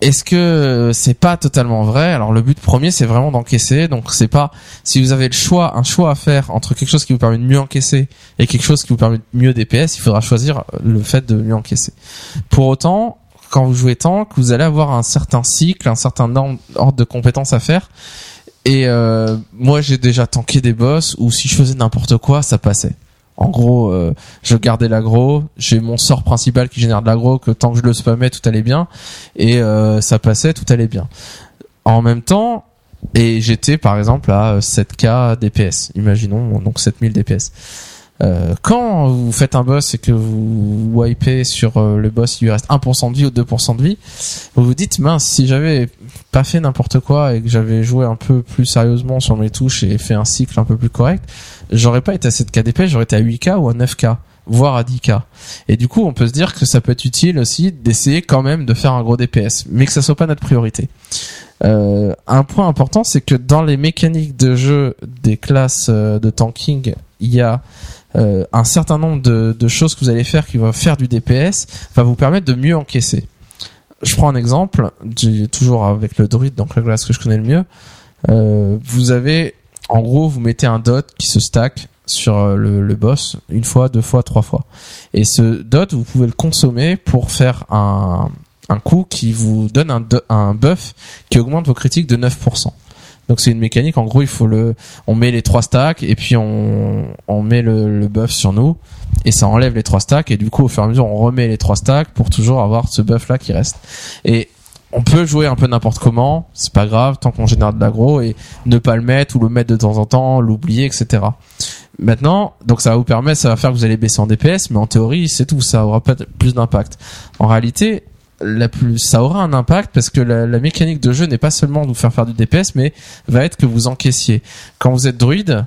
Est-ce que c'est pas totalement vrai? Alors le but premier c'est vraiment d'encaisser. Donc c'est pas si vous avez le choix, un choix à faire entre quelque chose qui vous permet de mieux encaisser et quelque chose qui vous permet de mieux DPS, il faudra choisir le fait de mieux encaisser. Pour autant, quand vous jouez tank, vous allez avoir un certain cycle, un certain ordre de compétences à faire. Et euh, moi j'ai déjà tanké des boss où si je faisais n'importe quoi, ça passait. En gros, euh, je gardais l'aggro, j'ai mon sort principal qui génère de l'aggro, que tant que je le spammais, tout allait bien, et euh, ça passait, tout allait bien. En même temps, et j'étais par exemple à 7k DPS, imaginons, donc 7000 DPS. Euh, quand vous faites un boss et que vous wipez sur euh, le boss, il lui reste 1% de vie ou 2% de vie, vous vous dites, mince, si j'avais pas fait n'importe quoi et que j'avais joué un peu plus sérieusement sur mes touches et fait un cycle un peu plus correct, j'aurais pas été à 7k DPS, j'aurais été à 8k ou à 9k, voire à 10k. Et du coup, on peut se dire que ça peut être utile aussi d'essayer quand même de faire un gros DPS, mais que ça soit pas notre priorité. Euh, un point important, c'est que dans les mécaniques de jeu des classes euh, de tanking, il y a euh, un certain nombre de, choses que vous allez faire qui vont faire du DPS, va vous permettre de mieux encaisser. Je prends un exemple, toujours avec le druide, donc la classe que je connais le mieux. Euh, vous avez, en gros, vous mettez un dot qui se stack sur euh, le, boss une fois, deux fois, trois fois. Et ce dot, vous pouvez le consommer pour faire un, coup qui vous donne un, do- un buff qui augmente vos critiques de 9%. Donc c'est une mécanique, en gros il faut le, on met les trois stacks et puis on, on met le, le buff sur nous et ça enlève les trois stacks et du coup au fur et à mesure on remet les trois stacks pour toujours avoir ce buff là qui reste. Et on peut jouer un peu n'importe comment, c'est pas grave tant qu'on génère de l'aggro et ne pas le mettre ou le mettre de temps en temps, l'oublier, etc. Maintenant, donc ça va vous permettre, ça va faire que vous allez baisser en DPS, mais en théorie c'est tout, ça aura pas plus d'impact. En réalité, la plus, ça aura un impact parce que la, mécanique de jeu n'est pas seulement de vous faire faire du DPS, mais va être que vous encaissiez. Quand vous êtes druide,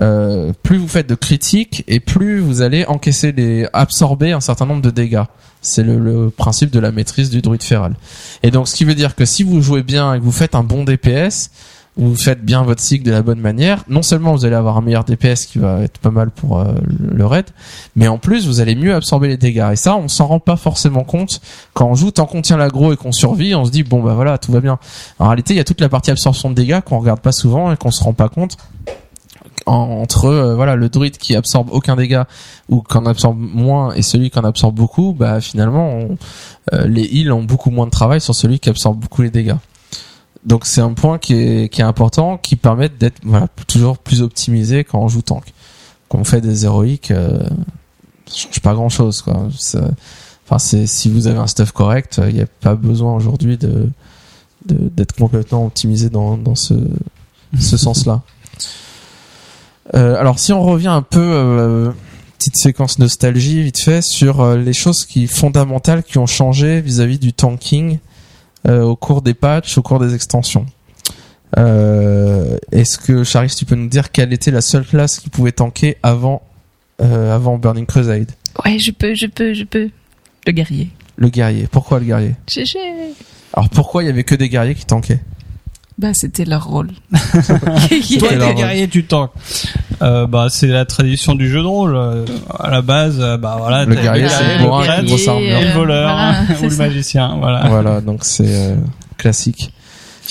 euh, plus vous faites de critiques et plus vous allez encaisser les, absorber un certain nombre de dégâts. C'est le, le principe de la maîtrise du druide féral. Et donc, ce qui veut dire que si vous jouez bien et que vous faites un bon DPS, vous faites bien votre cycle de la bonne manière, non seulement vous allez avoir un meilleur DPS qui va être pas mal pour euh, le raid, mais en plus vous allez mieux absorber les dégâts. Et ça, on s'en rend pas forcément compte quand on joue tant qu'on tient l'aggro et qu'on survit, on se dit bon bah voilà tout va bien. En réalité, il y a toute la partie absorption de dégâts qu'on regarde pas souvent et qu'on se rend pas compte. entre euh, voilà le druide qui absorbe aucun dégât ou qui en absorbe moins et celui qui en absorbe beaucoup, bah finalement euh, les heals ont beaucoup moins de travail sur celui qui absorbe beaucoup les dégâts. Donc c'est un point qui est, qui est important, qui permet d'être voilà toujours plus optimisé quand on joue tank. Quand on fait des héroïques, euh, ça change pas grand chose quoi. Enfin c'est si vous avez un stuff correct, il n'y a pas besoin aujourd'hui de d'être complètement optimisé dans dans ce ce sens-là. Euh, alors si on revient un peu euh, petite séquence nostalgie vite fait sur euh, les choses qui fondamentales qui ont changé vis-à-vis du tanking au cours des patchs, au cours des extensions. Euh, Est-ce que Charis, tu peux nous dire quelle était la seule classe qui pouvait tanker avant euh, avant Burning Crusade? Ouais, je peux, je peux, je peux. Le guerrier. Le guerrier. Pourquoi le guerrier? GG. Alors pourquoi il y avait que des guerriers qui tankaient? Bah, c'était leur rôle. Toi, t'es guerrier, tu tankes. Euh, bah, c'est la tradition du jeu de rôle. Euh, À la base, euh, bah voilà, Le guerrier, le c'est guerrier, le bourrin le prêtre, grosse armure. et le voleur Voilà, ou c'est le ça. magicien, voilà. Voilà, donc c'est euh, classique.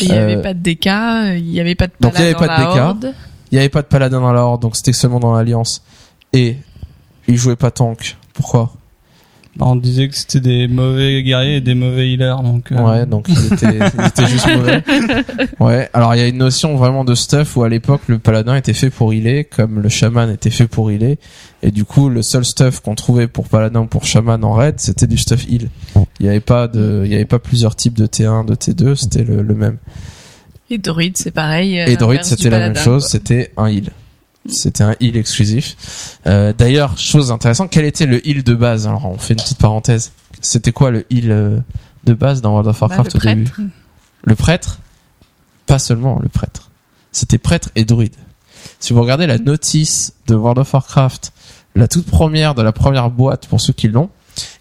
Il n'y avait Euh, pas de DK, il n'y avait pas de donc il y avait paladin pas de dans DK. la horde. Il n'y avait pas de paladin dans la horde, donc c'était seulement dans l'alliance. Et il jouait pas tank. Pourquoi? On disait que c'était des mauvais guerriers et des mauvais healers, donc. euh, Ouais, donc il était, il était juste mauvais. Ouais, alors il y a une notion vraiment de stuff où à l'époque le paladin était fait pour healer, comme le chaman était fait pour healer, et du coup le seul stuff qu'on trouvait pour paladin ou pour chaman en raid, c'était du stuff heal. Il y avait pas de, il y avait pas plusieurs types de T1, de T2, c'était le, le même. Et Druid, c'est pareil. euh, Et Druid, l'inverse du c'était la même chose, c'était un heal. C'était un heal exclusif. Euh, D'ailleurs, chose intéressante, quel était le heal de base? Alors, on fait une petite parenthèse. C'était quoi le heal euh, de base dans World of Bah, Warcraft au début? prêtre. Le prêtre? Pas seulement le prêtre. C'était prêtre et druide. Si vous regardez la notice de World of Warcraft, la toute première de la première boîte pour ceux qui l'ont,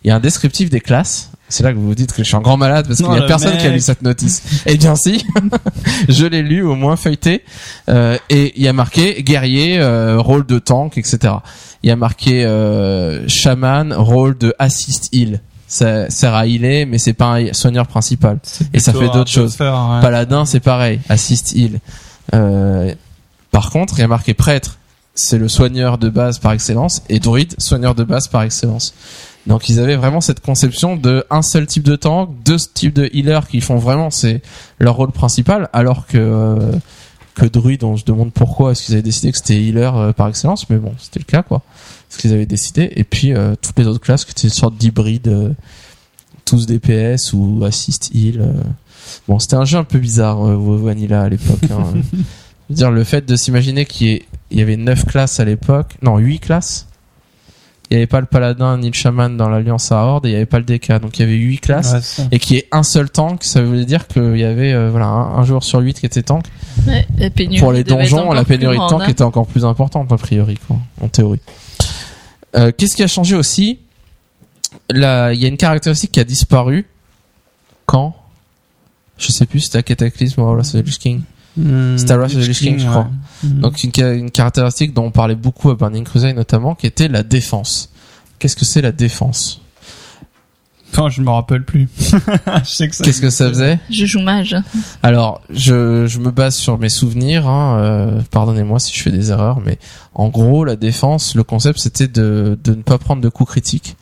il y a un descriptif des classes. C'est là que vous vous dites que je suis un grand malade parce qu'il Non, y a personne qui a lu cette notice. Eh bien si, je l'ai lu au moins feuilleté euh, et il y a marqué guerrier, euh, rôle de tank, etc. Il y a marqué euh, chaman, rôle de assist heal. Ça sert à healer, mais c'est pas un soigneur principal. Et ça fait d'autres choses. faire, ouais. Paladin, c'est pareil, assist heal. Euh, par contre, il y a marqué prêtre, c'est le soigneur de base par excellence, et druide, soigneur de base par excellence. Donc ils avaient vraiment cette conception de un seul type de tank, deux types de healers qui font vraiment c'est leur rôle principal, alors que euh, que druide, on se demande pourquoi est-ce qu'ils avaient décidé que c'était healer euh, par excellence, mais bon, c'était le cas quoi. Ce qu'ils avaient décidé, et puis euh, toutes les autres classes qui étaient une sorte d'hybride, tous DPS ou assist heal. Bon, c'était un jeu un peu bizarre, Vanilla à l'époque. hein. Je dire, le fait de s'imaginer qu'il y, y avait 9 classes à l'époque, non, 8 classes. Il n'y avait pas le paladin ni le chaman dans l'alliance à Horde, et il n'y avait pas le DK, donc il y avait 8 classes. Ouais. Et qui est un seul tank, ça veut dire qu'il y avait euh, voilà un, un joueur sur 8 qui était tank. Ouais, Pour les donjons, la pénurie de tank hein. était encore plus importante a priori, quoi, en théorie. Euh, Qu'est-ce qui a changé aussi? Là, il y a une caractéristique qui a disparu quand? Je sais plus, c'était à Cataclysme ou à Wrath of the Lich King. Hmm, Wrath of the Lich King, je ouais. crois. Hmm. Donc une, ca- une caractéristique dont on parlait beaucoup à Burning Crusade notamment, qui était la défense. Qu'est-ce que c'est la défense? Enfin, je me rappelle plus. je sais que ça Qu'est-ce que ça faisait? Je joue mage. Alors, je, je me base sur mes souvenirs. Hein, euh, Pardonnez-moi si je fais des erreurs, mais en gros, la défense, le concept, c'était de, de ne pas prendre de coups critiques.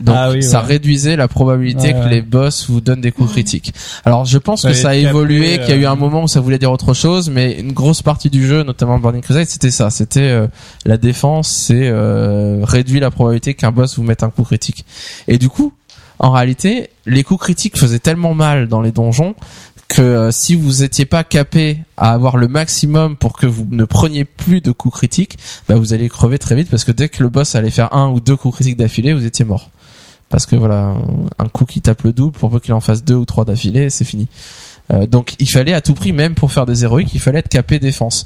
Donc, Ah oui, ça ouais. réduisait la probabilité Ouais, que ouais. les boss vous donnent des coups critiques. Alors, je pense que ça a évolué, après, qu'il y a eu euh, un moment où ça voulait dire autre chose, mais une grosse partie du jeu, notamment Burning Crusade, c'était ça. C'était euh, la défense, c'est euh, réduire la probabilité qu'un boss vous mette un coup critique. Et du coup, en réalité, les coups critiques faisaient tellement mal dans les donjons que euh, si vous étiez pas capé à avoir le maximum pour que vous ne preniez plus de coups critiques, bah vous allez crever très vite parce que dès que le boss allait faire un ou deux coups critiques d'affilée, vous étiez mort. Parce que voilà, un coup qui tape le double, pour peu qu'il en fasse deux ou trois d'affilée, c'est fini. Euh, donc il fallait à tout prix, même pour faire des héroïques, il fallait être capé défense.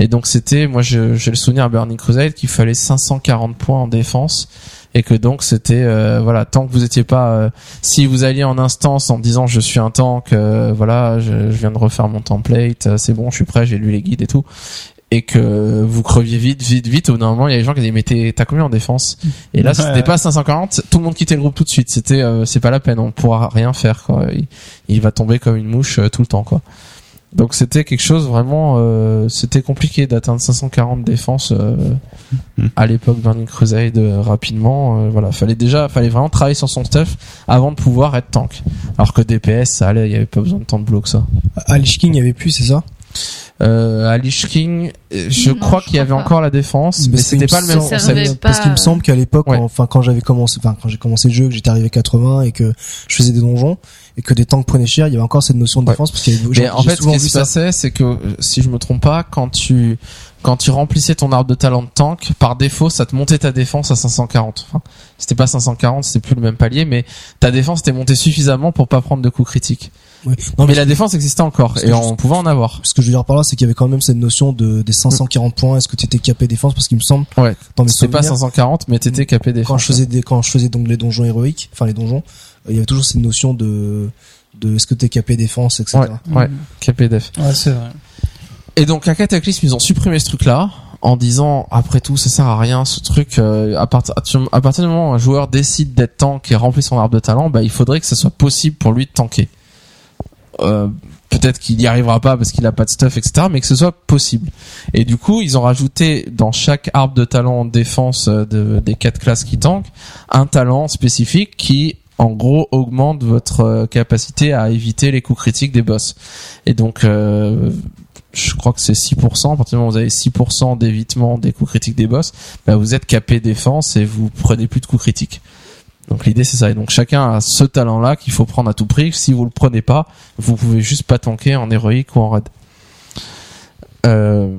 Et donc c'était, moi j'ai le souvenir à Burning Crusade qu'il fallait 540 points en défense et que donc c'était euh, voilà tant que vous étiez pas euh, si vous alliez en instance en disant je suis un tank euh, voilà je, je viens de refaire mon template euh, c'est bon je suis prêt j'ai lu les guides et tout et que vous creviez vite vite vite au bout d'un moment il y a des gens qui disaient mais t'as combien en défense? Et là Ouais. c'était pas 540 tout le monde quittait le groupe tout de suite c'était euh, c'est pas la peine on pourra rien faire quoi il, il va tomber comme une mouche euh, tout le temps quoi Donc c'était quelque chose vraiment, euh, c'était compliqué d'atteindre 540 défenses euh, Mhm. à l'époque Burning Crusade euh, rapidement. euh, voilà, fallait déjà, fallait vraiment travailler sur son stuff avant de pouvoir être tank. Alors que DPS, ça allait, il y avait pas besoin de tant de blocs que ça. À Lich King, il y avait plus, c'est ça? Euh, à Lich King, euh, je Non, crois qu'il y avait pas. encore la défense, mais qu'il c'était me pas le même concept. Parce qu'il me semble qu'à l'époque, Ouais. enfin quand j'avais commencé, enfin quand j'ai commencé le jeu, que j'étais arrivé 80 et que je faisais des donjons et que des tanks prenaient cher, il y avait encore cette notion de Ouais. défense parce qu'il y avait Mais en fait, ce qui se ça. passait, c'est que si je me trompe pas, quand tu quand tu remplissais ton arbre de talent de tank, par défaut, ça te montait ta défense à 540. Enfin, c'était pas 540, c'était plus le même palier, mais ta défense était montée suffisamment pour pas prendre de coups critiques. Ouais. Non, mais mais la défense existait encore et on pouvait en avoir. ce que je veux dire par là, c'est qu'il y avait quand même cette notion de des 540 points. Est-ce que tu étais capé défense? Parce qu'il me semble, Ouais. dans mes C'était pas souvenirs, 540, mais t'étais capé défense. quand je faisais des, quand je faisais donc les donjons héroïques, enfin les donjons, euh, il y avait toujours cette notion de de est-ce que t'es capé défense, etc. Ouais, ouais, capé def. Ouais, c'est vrai. Et donc à Cataclysme, ils ont supprimé ce truc-là en disant après tout ça sert à rien ce truc euh, à, partir à partir du moment où un joueur décide d'être tank et remplit son arbre de talent, bah il faudrait que ça soit possible pour lui de tanker. Euh, peut-être qu'il n'y arrivera pas parce qu'il a pas de stuff etc mais que ce soit possible et du coup ils ont rajouté dans chaque arbre de talent en défense euh, de, des quatre classes qui tankent un talent spécifique qui en gros augmente votre euh, capacité à éviter les coups critiques des boss et donc euh, je crois que c'est 6%. À partir du moment où vous avez 6% d'évitement des coups critiques des boss, bah vous êtes capé défense et vous prenez plus de coups critiques. Donc l'idée c'est ça. Et donc chacun a ce talent-là qu'il faut prendre à tout prix. Si vous le prenez pas, vous pouvez juste pas tanker en héroïque ou en raid. Euh,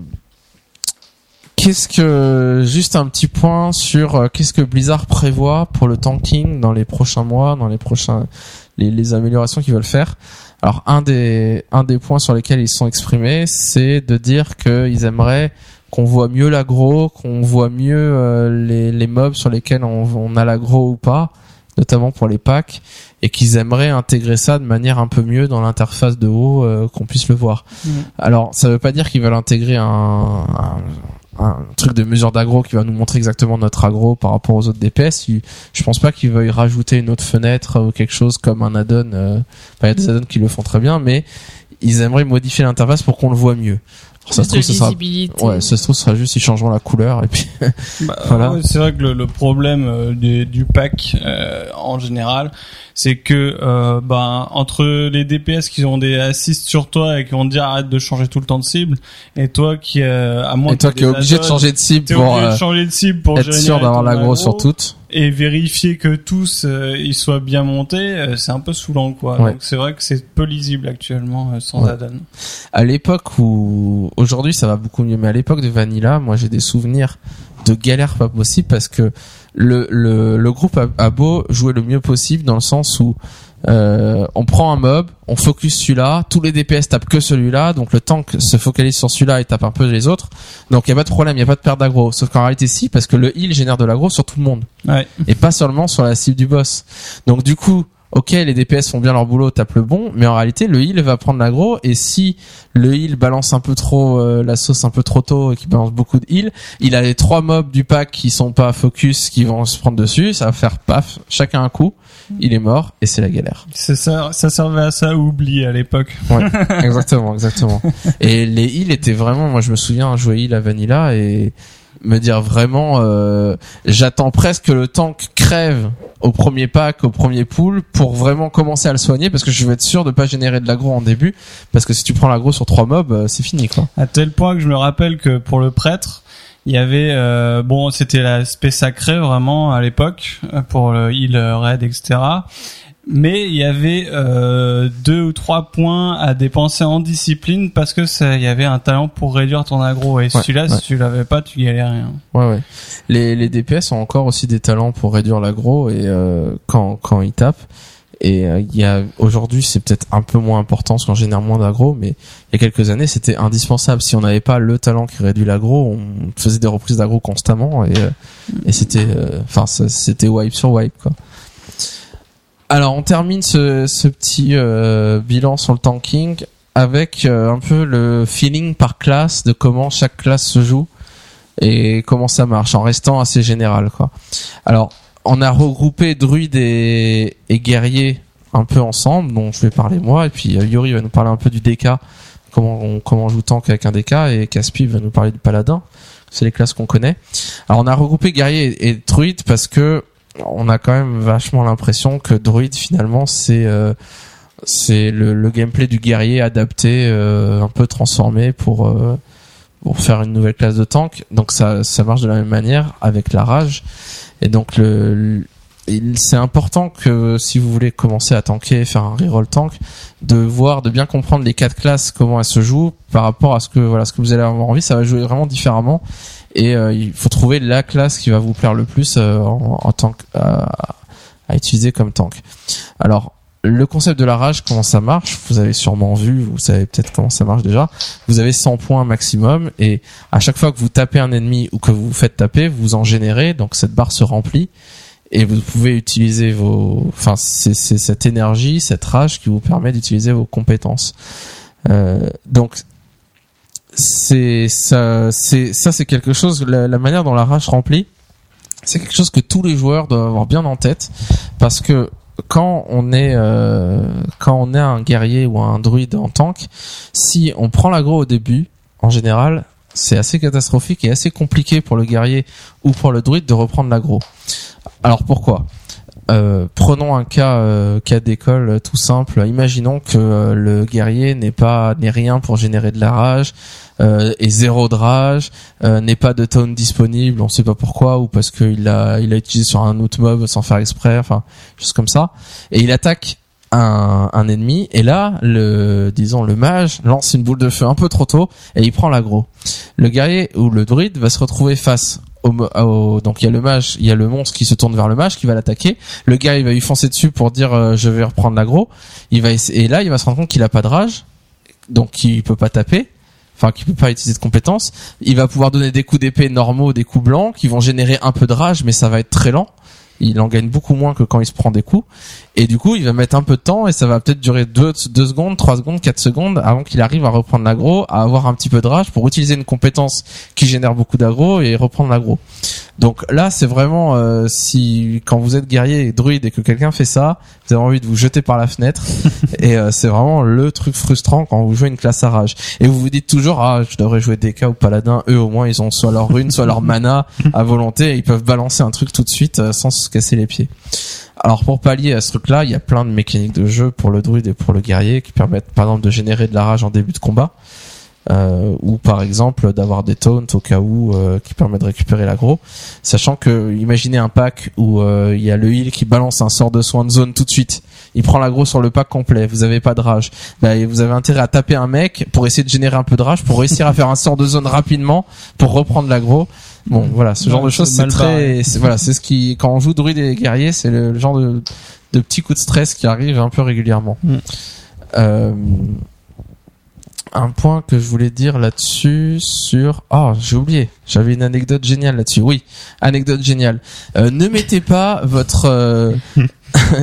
Qu'est-ce que juste un petit point sur euh, qu'est-ce que Blizzard prévoit pour le tanking dans les prochains mois, dans les prochains les, améliorations qu'ils veulent faire? Alors un des un des points sur lesquels ils sont exprimés, c'est de dire qu'ils aimeraient qu'on voit mieux l'agro, qu'on voit mieux euh, les, les mobs sur lesquels on, on a l'agro ou pas, notamment pour les packs, et qu'ils aimeraient intégrer ça de manière un peu mieux dans l'interface de haut, euh, qu'on puisse le voir. Mhm. Alors ça veut pas dire qu'ils veulent intégrer un, un, un truc de mesure d'agro qui va nous montrer exactement notre agro par rapport aux autres DPS. Je pense pas qu'ils veuillent rajouter une autre fenêtre ou quelque chose comme un add-on. euh, Enfin, il y a des add-ons qui le font très bien, mais ils aimeraient modifier l'interface pour qu'on le voit mieux. Ça se trouve, ce sera, ouais, ça se trouve, ce sera juste ils changeront la couleur et puis Bah, Voilà. ouais, c'est vrai que le, le problème euh, du, du pack euh, en général, c'est que euh, ben entre les DPS qui ont des assists sur toi et qui vont te dire arrête de changer tout le temps de cible, et toi qui euh, à moins et toi qui es obligé de changer de cible pour obligé de euh, changer de cible pour être sûr d'avoir ton l'agro aggro sur toutes. Et vérifier que tous euh, ils soient bien montés, euh, c'est un peu saoulant quoi. Ouais. Donc c'est vrai que c'est peu lisible actuellement euh, sans Ouais. add-on. à l'époque où aujourd'hui ça va beaucoup mieux mais à l'époque de Vanilla moi j'ai des souvenirs de galères pas possible parce que le le, le groupe a, a beau jouer le mieux possible dans le sens où euh, on prend un mob, on focus celui-là, tous les DPS tapent que celui-là, donc le tank se focalise sur celui-là et tape un peu les autres. Donc il y a pas de problème, il y a pas de perte d'aggro. Sauf qu'en réalité si, parce que le heal génère de l'aggro sur tout le monde Ouais. et pas seulement sur la cible du boss. Donc du coup, ok, les DPS font bien leur boulot, tapent le bon, mais en réalité, le heal va prendre l'aggro, et si le heal balance un peu trop euh, la sauce un peu trop tôt et qui balance beaucoup de heal, il a les trois mobs du pack qui sont pas focus, qui vont se prendre dessus, ça va faire paf, chacun un coup, il est mort, et c'est la galère. C'est ça, ça servait à ça oubli à l'époque. Ouais, exactement, exactement. Et les heals étaient vraiment, moi je me souviens jouer heal à Vanilla et me dire vraiment, euh, j'attends presque que le tank crève au premier pack, au premier pool, pour vraiment commencer à le soigner, parce que je veux être sûr de pas générer de l'aggro en début, parce que si tu prends l'aggro sur trois mobs, euh, c'est fini quoi. À tel point que je me rappelle que pour le prêtre, il y avait euh, bon, c'était l'aspect sacré vraiment à l'époque euh, pour le heal euh, raid, etc. Mais il y avait euh, deux ou trois points à dépenser en discipline parce que ça, il y avait un talent pour réduire ton aggro et Ouais, celui-là, ouais. si tu l'avais pas, tu galérais rien. Ouais ouais. Les, les DPS ont encore aussi des talents pour réduire l'aggro et euh, quand quand ils tapent. Et euh, il y a aujourd'hui c'est peut-être un peu moins important parce qu'on génère moins d'aggro, mais il y a quelques années c'était indispensable. Si on n'avait pas le talent qui réduit l'aggro, on faisait des reprises d'aggro constamment et euh, c'était euh, enfin c'était wipe sur wipe quoi. Alors on termine ce, ce petit bilan sur le tanking avec un peu le feeling par classe de comment chaque classe se joue et comment ça marche en restant assez général quoi. Alors on a regroupé druides et, et guerriers un peu ensemble dont je vais parler moi et puis euh, Yuri va nous parler un peu du DK comment on, comment on joue tank avec un DK et Caspi va nous parler du paladin. C'est les classes qu'on connaît. Alors on a regroupé guerrier et, druide parce que on a quand même vachement l'impression que druide finalement c'est euh, c'est le, gameplay du guerrier adapté, euh, un peu transformé pour euh, pour faire une nouvelle classe de tank. Donc ça ça marche de la même manière avec la rage. Et donc le, c'est important que si vous voulez commencer à tanker, faire un reroll tank, de voir, de bien comprendre les quatre classes, comment elles se jouent par rapport à ce que voilà ce que vous allez avoir envie. Ça va jouer vraiment différemment et euh, il faut trouver la classe qui va vous plaire le plus euh, en, en tank à, à utiliser comme tank. Alors le concept de la rage, comment ça marche Vous avez sûrement vu, vous savez peut-être comment ça marche déjà. Vous avez 100 points maximum et à chaque fois que vous tapez un ennemi ou que vous vous faites taper, vous en générez, donc cette barre se remplit et vous pouvez utiliser vos, enfin c'est cette énergie, cette rage qui vous permet d'utiliser vos compétences. Euh, donc c'est ça, c'est quelque chose. La, manière dont la rage remplit, c'est quelque chose que tous les joueurs doivent avoir bien en tête parce que quand on est euh, quand on est un guerrier ou un druide en tank, si on prend l'agro au début, en général, c'est assez catastrophique et assez compliqué pour le guerrier ou pour le druide de reprendre l'agro. Alors pourquoi? Euh, prenons un cas euh, cas d'école tout simple. Imaginons que euh, le guerrier n'est pas n'est rien pour générer de la rage euh, et zéro de rage, n'est pas de tone disponible, on sait pas pourquoi ou parce qu'il l'a il a utilisé sur un autre mob sans faire exprès, enfin juste comme ça. Et il attaque un, un, ennemi et là le disons le mage lance une boule de feu un peu trop tôt et il prend l'aggro. Le guerrier ou le druide va se retrouver face donc il y a le mage, il y a le monstre qui se tourne vers le mage, qui va l'attaquer. Le gars, va lui foncer dessus pour dire euh, je vais reprendre l'aggro. Il va et là, il va se rendre compte qu'il a pas de rage, donc il peut pas taper. Enfin, qu'il peut pas utiliser de compétences. Il va pouvoir donner des coups d'épée normaux, des coups blancs, qui vont générer un peu de rage, mais ça va être très lent il en gagne beaucoup moins que quand il se prend des coups. Et du coup, il va mettre un peu de temps et ça va peut-être durer 2 deux, secondes, 3 secondes, 4 secondes avant qu'il arrive à reprendre l'agro, à avoir un petit peu de rage pour utiliser une compétence qui génère beaucoup d'agro et reprendre l'agro. Donc là, c'est vraiment euh, si quand vous êtes guerrier et druide et que quelqu'un fait ça, vous avez envie de vous jeter par la fenêtre et euh, c'est vraiment le truc frustrant quand vous jouez une classe à rage. Et vous vous dites toujours ah je devrais jouer DK ou paladin, eux au moins ils ont soit leur rune, soit leur mana à volonté et ils peuvent balancer un truc tout de suite euh, sans se casser les pieds. Alors pour pallier à ce truc-là, il y a plein de mécaniques de jeu pour le druide et pour le guerrier qui permettent par exemple de générer de la rage en début de combat euh, ou par exemple d'avoir des taunts au cas où euh, qui permet de récupérer l'aggro. Sachant que imaginez un pack où euh, il y a le heal qui balance un sort de soin de zone tout de suite. Il prend l'aggro sur le pack complet. Vous avez pas de rage. Bah, vous avez intérêt à taper un mec pour essayer de générer un peu de rage pour réussir à faire un sort de zone rapidement pour reprendre l'aggro. Bon voilà ce genre de choses c'est très voilà c'est ce qui quand on joue druide et guerrier c'est le, genre de, de petits coups de stress qui arrivent un peu régulièrement. Mm. euh, un point que je voulais dire là-dessus sur oh j'ai oublié. J'avais une anecdote géniale là-dessus. Oui anecdote géniale. Euh, ne mettez pas votre euh,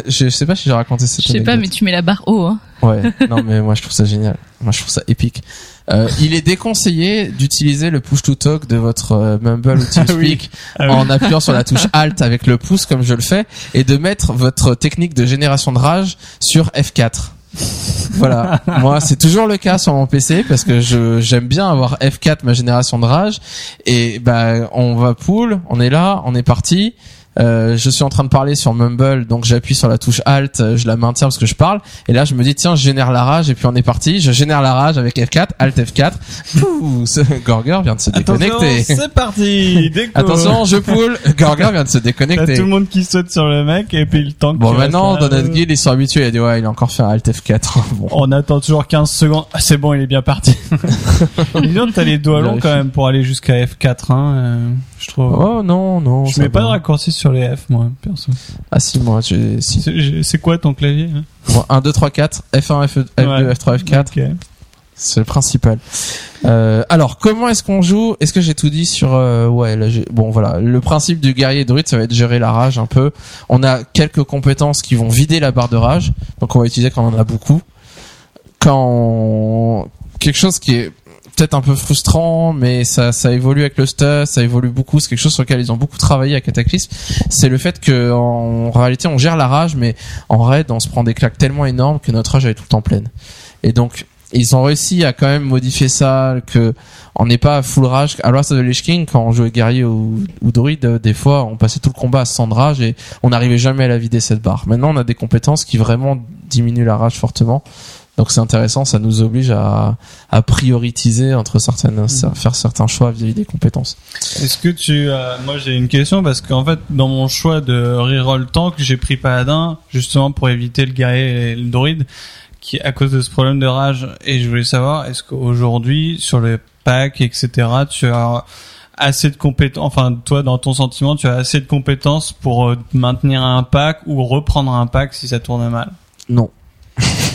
je sais pas si j'ai raconté cette je sais pas mais tu mets la barre haut hein. ouais non mais moi je trouve ça génial. Moi je trouve ça épique. Euh, il est déconseillé d'utiliser le push to talk de votre euh, Mumble ou TeamSpeak ah ah en appuyant sur la touche Alt avec le pouce comme je le fais et de mettre votre technique de génération de rage sur F4 voilà, moi c'est toujours le cas sur mon PC parce que je j'aime bien avoir F4 ma génération de rage et bah on va pool, on est là, on est parti. Euh, je suis en train de parler sur Mumble, donc j'appuie sur la touche Alt, euh, je la maintiens parce que je parle, et là je me dis tiens je génère la rage et puis on est parti, je génère la rage avec F4, Alt F4, ce Gorger vient de se déconnecter. C'est parti. Attention, je poule, Gorger vient de se déconnecter. T'as tout le monde qui saute sur le mec et puis le temps. Bon maintenant dans notre guild ils sont habitués, il a dit ouais il a encore fait un Alt F4. bon. On attend toujours 15 secondes, ah, c'est bon il est bien parti. Disons t'as les doigts longs quand même pour aller jusqu'à F4 hein. Euh je trouve. Oh non, non. Je mets pas de raccourci sur les F, moi, perso. Ah si, moi, j'ai... Si. C'est quoi ton clavier hein 1, 2, 3, 4, F1, F2, F3, F4. C'est le principal. Euh, alors, comment est-ce qu'on joue? Est-ce que j'ai tout dit sur euh, Ouais, là, bon, voilà. Le principe du guerrier druide, ça va être gérer la rage un peu. On a quelques compétences qui vont vider la barre de rage, donc on va utiliser quand on en a beaucoup. Quand quelque chose qui est peut-être un peu frustrant, mais ça, évolue avec le stuff, ça évolue beaucoup. C'est quelque chose sur lequel ils ont beaucoup travaillé à Cataclysm. C'est le fait que en réalité, on gère la rage, mais en raid, on se prend des claques tellement énormes que notre rage est tout le temps pleine. Et donc, ils ont réussi à quand même modifier ça, que on n'est pas à full rage. À of the Lich King, quand on jouait guerrier ou, ou druide, des fois, on passait tout le combat 100 de rage et on n'arrivait jamais à la vider cette barre. Maintenant, on a des compétences qui vraiment diminuent la rage fortement. Donc c'est intéressant, ça nous oblige à, à prioriser entre certaines, Mhm. faire certains choix vis-à-vis des compétences. Est-ce que tu, euh, moi j'ai une question parce qu'en fait dans mon choix de reroll tank j'ai pris paladin justement pour éviter le guerrier et le druide qui à cause de ce problème de rage et je voulais savoir est-ce qu'aujourd'hui sur le pack etc tu as assez de compétences enfin toi dans ton sentiment tu as assez de compétences pour euh, maintenir un pack ou reprendre un pack si ça tourne mal? Non,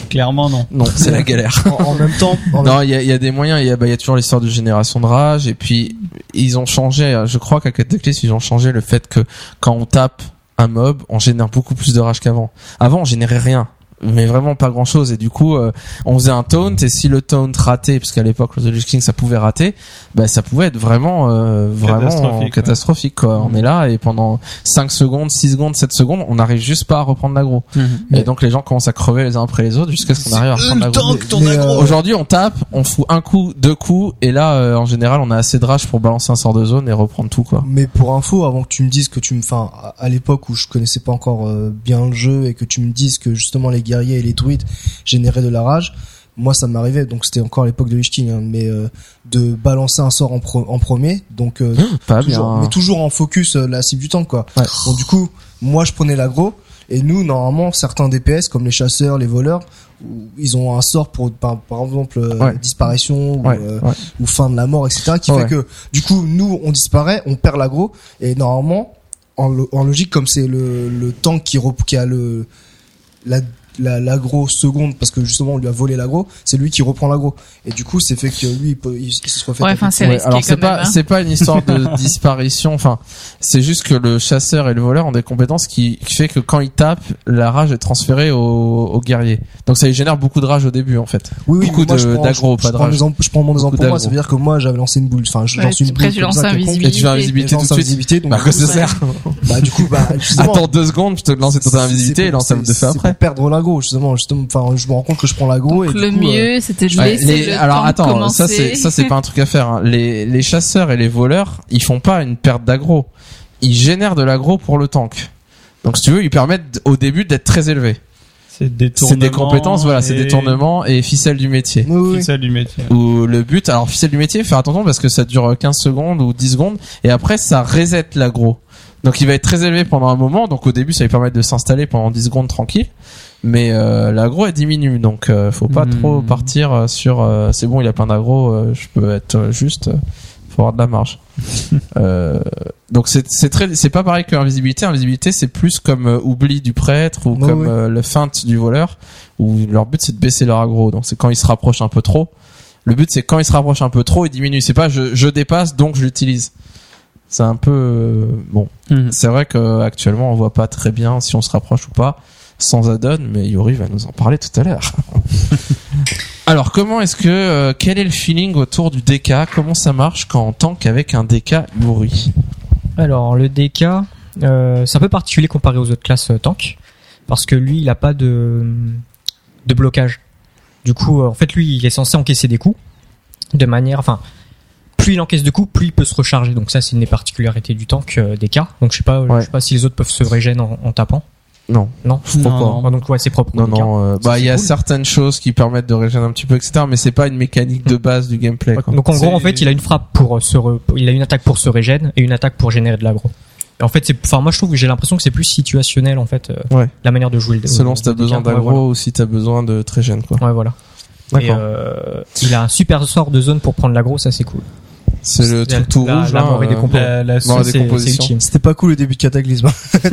clairement non non, c'est la galère. En, en même temps, en Non, il y a, il y a des moyens. Il y a, bah, il y a toujours l'histoire de génération de rage. Et puis, ils ont changé. Je crois qu'à Cataclysm, ils ont changé le fait que quand on tape un mob, on génère beaucoup plus de rage qu'avant. Avant, on générait rien. Mais vraiment pas grand chose et du coup euh, on faisait un taunt et si le taunt ratait parce qu'à l'époque le Lich King ça pouvait rater bah ça pouvait être vraiment euh, vraiment Catastrophique, catastrophique, quoi. on est là et pendant 5 secondes 6 secondes 7 secondes on n'arrive juste pas à reprendre l'aggro et donc les gens commencent à crever les uns après les autres jusqu'à ce qu'on arrive à reprendre l'aggro ton Mais, aggro. euh, Aujourd'hui, on tape, on fout un coup, deux coups, et là, euh, en général, on a assez de rage pour balancer un sort de zone et reprendre tout, quoi. Mais pour info, avant que tu me dises que tu me, enfin, à- à l'époque où je connaissais pas encore euh, bien le jeu et que tu me dises que justement les guerriers et les druides généraient de la rage, moi ça m'arrivait, donc c'était encore à l'époque de Lich King, hein, mais euh, de balancer un sort en, pro- en premier, donc euh, Pas toujours, bien. mais toujours en focus euh, la cible du tank quoi. Ouais. Donc du coup, moi je prenais l'aggro et nous normalement certains DPS comme les chasseurs, les voleurs, ils ont un sort pour par, par exemple euh, Ouais. disparition ou, Ouais, euh, ouais. ou fin de la mort etc qui fait que du coup nous on disparaît, on perd l'aggro et normalement en, lo- en logique comme c'est le, le tank qui, a le la la- l'agro seconde parce que justement on lui a volé l'agro c'est lui qui reprend l'agro. Et du coup c'est fait que lui il, peut, il, il se refait Ouais, enfin, c'est Ouais, risqué alors c'est même, pas hein. c'est pas une histoire de disparition enfin c'est juste que le chasseur et le voleur ont des compétences qui, qui fait que quand ils tapent la rage est transférée au, au guerrier. Donc ça lui génère beaucoup de rage au début en fait. Oui, oui, Beaucoup mais moi, de- je prends- d'aggro, je- pas je de rage. Je prends mon exemple pour moi, d'aggro. ça veut dire que moi, j'avais lancé une boule, enfin, je lance une après, boule tu comme lances quelconque, et tu fais Invisibilité, invisibilité je tout lance de suite. invisibilité, donc, bah à quoi ça sert bah, du coup, bah, attends deux secondes tu te lances ton invisibilité et lance de c'est après. perdre l'agro, justement, justement, enfin, je me rends compte que je prends l'agro et Donc, du le coup, euh, mieux, c'était de Ouais, laisser les- le alors temps attends, commencer. ça c'est ça c'est pas un truc à faire. hein. Les les chasseurs et les voleurs, ils font pas une perte d'aggro. Ils génèrent de l'aggro pour le tank. Donc si tu veux, ils permettent au début d'être très élevés. c'est des C'est des compétences, voilà, c'est et- des tournements et ficelles du métier. oui, oui, c'est ça du métier Où le but, alors ficelle du métier, faire attention parce que ça dure 15 secondes ou 10 secondes et après ça reset l'aggro. Donc il va être très élevé pendant un moment, donc au début ça lui permet de s'installer pendant 10 secondes tranquille. Mais euh, l'aggro elle diminue, donc euh, faut pas Hmm. trop partir euh, sur euh, c'est bon il a plein d'aggro, euh, je peux être euh, juste, euh, faut avoir de la marge. euh, donc c'est c'est très c'est pas pareil que l'invisibilité. L'invisibilité c'est plus comme euh, oubli du prêtre ou comme euh, le feinte du voleur où leur but c'est de baisser leur aggro. Donc c'est quand ils se rapprochent un peu trop. Le but c'est quand ils se rapprochent un peu trop, ils diminuent. C'est pas je, je dépasse donc je l'utilise. C'est un peu euh, bon. Mhm. C'est vrai que actuellement on voit pas très bien si on se rapproche ou pas sans add-on, mais Yuri va nous en parler tout à l'heure. Alors comment est-ce que euh, quel est le feeling autour du DK Comment ça marche quand on tank avec un DK Yuri? Alors le DK, euh, c'est un peu particulier comparé aux autres classes euh, tank, parce que lui, il a pas de de blocage. Du coup, euh, en fait, lui, il est censé encaisser des coups de manière, enfin, plus il encaisse de coups, plus il peut se recharger. Donc ça, c'est une des particularités du tank euh, DK. Donc je sais pas, Ouais. je sais pas si les autres peuvent se régénérer en, en tapant. Non, Non, je crois Non. pas. Ah, donc ouais, c'est propre. Non, non, euh, bah il y a cool. certaines choses qui permettent de régénérer un petit peu, etc. Mais c'est pas une mécanique de base du gameplay. Quoi. Donc en gros, en fait, il a une frappe pour se, re- il a une attaque pour se régène et une attaque pour générer de l'aggro. Et en fait, c'est, enfin, moi je trouve que j'ai l'impression que c'est plus situationnel en fait, euh, Ouais. la manière de jouer le. Selon le- si t'as besoin DK. Ouais, d'aggro voilà. ou si t'as besoin de trégène quoi. Ouais, voilà. Et D'accord. euh, il a un super sort de zone pour prendre l'aggro, ça c'est cool. c'est le la- truc tout la- rouge la là. des euh, compos. la, la. C'était pas cool le début de Cataclysme.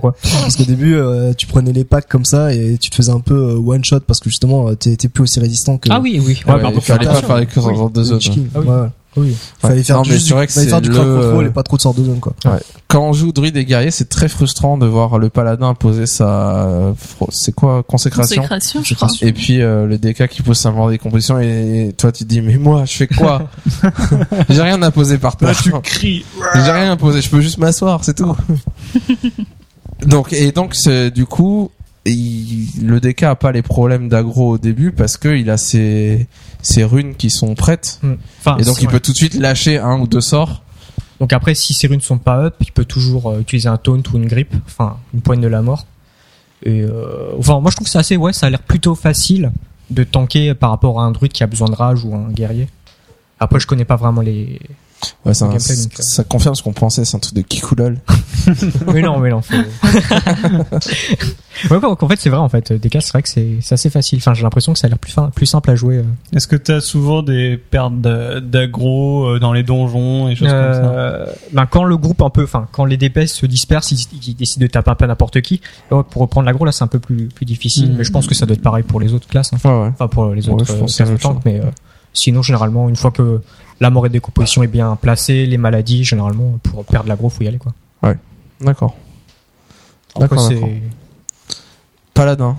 Pourquoi parce qu'au début, euh, tu prenais les packs comme ça et tu te faisais un peu one shot parce que justement, euh, t'es plus aussi résistant que. Ah oui, oui. Ouais, Ouais, bah, il fallait faire pas faire les courses Oui. en deux zones. Ah oui. Ouais, ouais. Oui. Fallait faire Non, du, vrai que fallait faire du le, crowd control euh, et pas trop de sorts de zone quoi. Quand on joue druide et guerrier, c'est très frustrant de voir le paladin poser sa, euh, c'est quoi, consécration. Consécration, je crois. Et puis euh, le DK qui pose sa mort des compositions et toi tu te dis mais moi je fais quoi J'ai rien à poser par terre. cries J'ai rien à poser, je peux juste m'asseoir, c'est tout. donc et donc c'est du coup il- le DK a pas les problèmes d'aggro au début parce que il a ses ses runes qui sont prêtes. Enfin, et donc il ouais. peut tout de suite lâcher un ou deux sorts. Donc après, si ces runes sont pas up, il peut toujours euh, utiliser un taunt ou une grippe, enfin une poigne de la mort. Et euh, enfin, moi je trouve que c'est assez, ouais, ça a l'air plutôt facile de tanker par rapport à un druide qui a besoin de rage ou un guerrier. Après, je connais pas vraiment les. Ouais, gameplay, donc, euh. ça confirme ce qu'on pensait, c'est un truc de Kikulol. mais non, mais non. Faut... ouais, donc, en fait, c'est vrai. En fait, des cas, c'est vrai que c'est c'est assez facile. Enfin, j'ai l'impression que ça a l'air plus fin, plus simple à jouer. euh. Est-ce que t'as souvent des pertes d'aggro euh, dans les donjons et choses comme ça Euh, ben, quand le groupe un peu, enfin, quand les DPS se dispersent, ils, ils décident de taper un peu n'importe qui. Ouais, pour reprendre l'aggro, là, c'est un peu plus plus difficile. Mais je pense que ça doit être pareil pour les autres classes. hein. Ouais, ouais. Enfin, pour les Ouais, autres je euh, pense que mais euh, sinon, généralement, une fois que la mort et décomposition est bien placée, les maladies, généralement, pour perdre l'aggro, faut y aller, quoi. D'accord. Après, D'accord, c'est- d'accord. Paladin.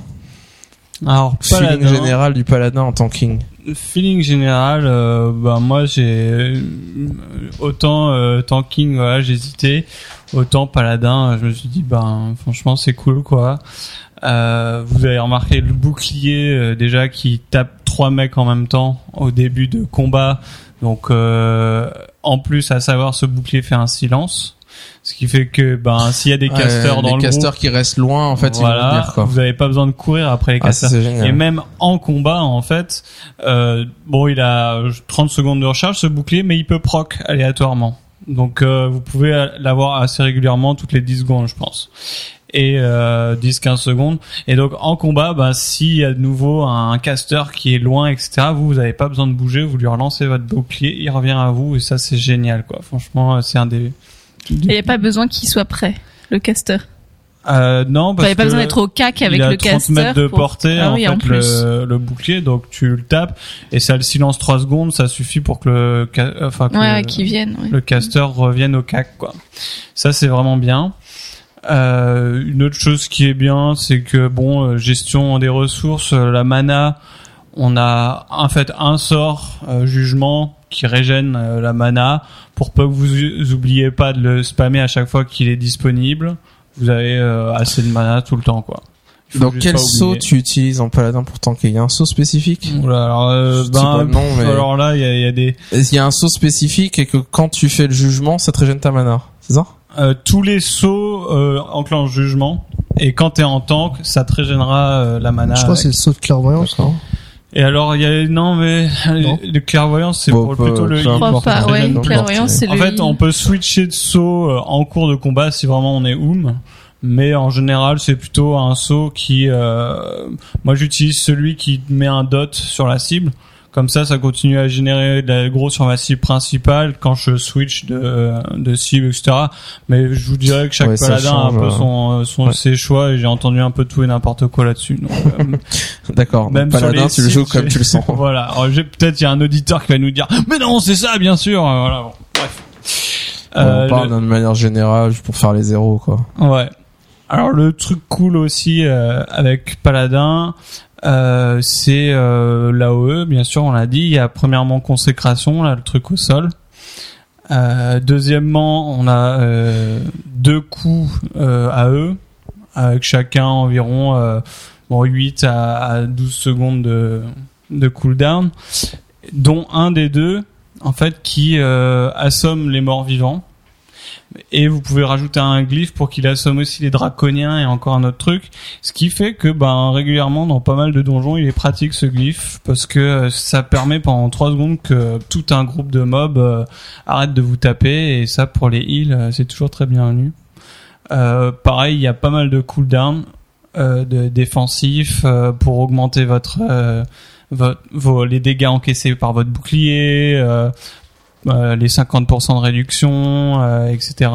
Alors, Feeling paladin, général du paladin en tanking. feeling général, euh, bah moi j'ai euh, autant euh, tanking, voilà, j'hésitais, autant paladin, je me suis dit ben franchement c'est cool quoi. Euh, vous avez remarqué le bouclier euh, déjà qui tape trois mecs en même temps au début de combat, donc euh, en plus à savoir ce bouclier fait un silence, ce qui fait que ben s'il y a des casteurs Ouais, dans les le casteurs groupe, qui restent loin, en fait, ils vont voilà, venir, quoi. vous avez pas besoin de courir après les Ah, casteurs. Et même en combat, en fait, euh, bon, il a 30 secondes de recharge ce bouclier, mais il peut proc aléatoirement. Donc, euh, vous pouvez l'avoir assez régulièrement, toutes les 10 secondes, je pense. Et euh, 10-15 secondes. Et donc, en combat, bah, s'il y a de nouveau un caster qui est loin, etc., vous, vous avez pas besoin de bouger, vous lui relancez votre bouclier, il revient à vous, et ça, c'est génial, quoi. Franchement, c'est un des... Il n'y a pas besoin qu'il soit prêt, le caster. Euh, non, Enfin, parce il n'y a pas que... besoin d'être au cac avec il a le 30 caster. mètres de pour- portée Ah en oui, fait en plus. le, le bouclier donc tu le tapes et ça le silence 3 secondes ça suffit pour que le ca- enfin que Ouais, le, ouais. le caster revienne au cac quoi ça c'est vraiment bien euh, une autre chose qui est bien c'est que bon euh, gestion des ressources euh, la mana on a en fait un sort euh, jugement qui régène euh, la mana. Pour peu que vous oubliez pas de le spammer à chaque fois qu'il est disponible vous avez euh, assez de mana tout le temps quoi. Juste quel saut tu utilises en paladin pour tanker? Il y a un saut spécifique? Oula, alors, euh, ben, nom, mais- alors là, il y a, y a des Il y a un saut spécifique et que quand tu fais le jugement, ça te régène ta mana. C'est ça? Euh, tous les sauts euh, enclenchent jugement et quand t'es en tank, ça te régénera euh, la mana. Je crois que c'est le saut de clairvoyance. non Et alors il y a non mais Non. le clairvoyance c'est Bon, pour peu- plutôt le. Je crois pas. Ouais, donc clairvoyance, c'est En le. fait, heal. on peut switcher de saut euh, en cours de combat si vraiment on est oum. Mais en général, c'est plutôt un saut qui, euh, moi j'utilise celui qui met un dot sur la cible. Comme ça, ça continue à générer de l'aggro sur ma cible principale quand je switch de, de cible, etc. Mais je vous dirais que chaque Ouais, paladin a un peu euh. son, euh, son Ouais. ses choix et j'ai entendu un peu tout et n'importe quoi là-dessus. Euh, D'accord. Même Donc, paladin, tu le joues comme tu le sens. voilà. Alors, j'ai- peut-être il y a un auditeur qui va nous dire, mais non, c'est ça, bien sûr. Euh, Voilà. Bon, bref. Euh, on parle le- d'une manière générale pour faire les zéros, quoi. Ouais. Alors le truc cool aussi euh, avec Paladin, euh, c'est euh, l'AOE, bien sûr, on l'a dit. Il y a premièrement consécration, là, le truc au sol. Euh, deuxièmement, on a euh, deux coups euh, AE, avec chacun environ bon, 8 à, à 12 secondes de, de cooldown, dont un des deux, en fait, qui assomme les morts vivants. Et vous pouvez rajouter un glyphe pour qu'il assomme aussi les draconiens et encore un autre truc. Ce qui fait que ben régulièrement dans pas mal de donjons il est pratique ce glyphe parce que euh, ça permet pendant 3 secondes que tout un groupe de mobs euh, arrête de vous taper et ça pour les heals euh, c'est toujours très bienvenu. Euh, pareil il y a pas mal de cooldown euh, de défensifs euh, pour augmenter votre vos, les dégâts encaissés par votre bouclier. Euh, les 50% de réduction, euh, etc.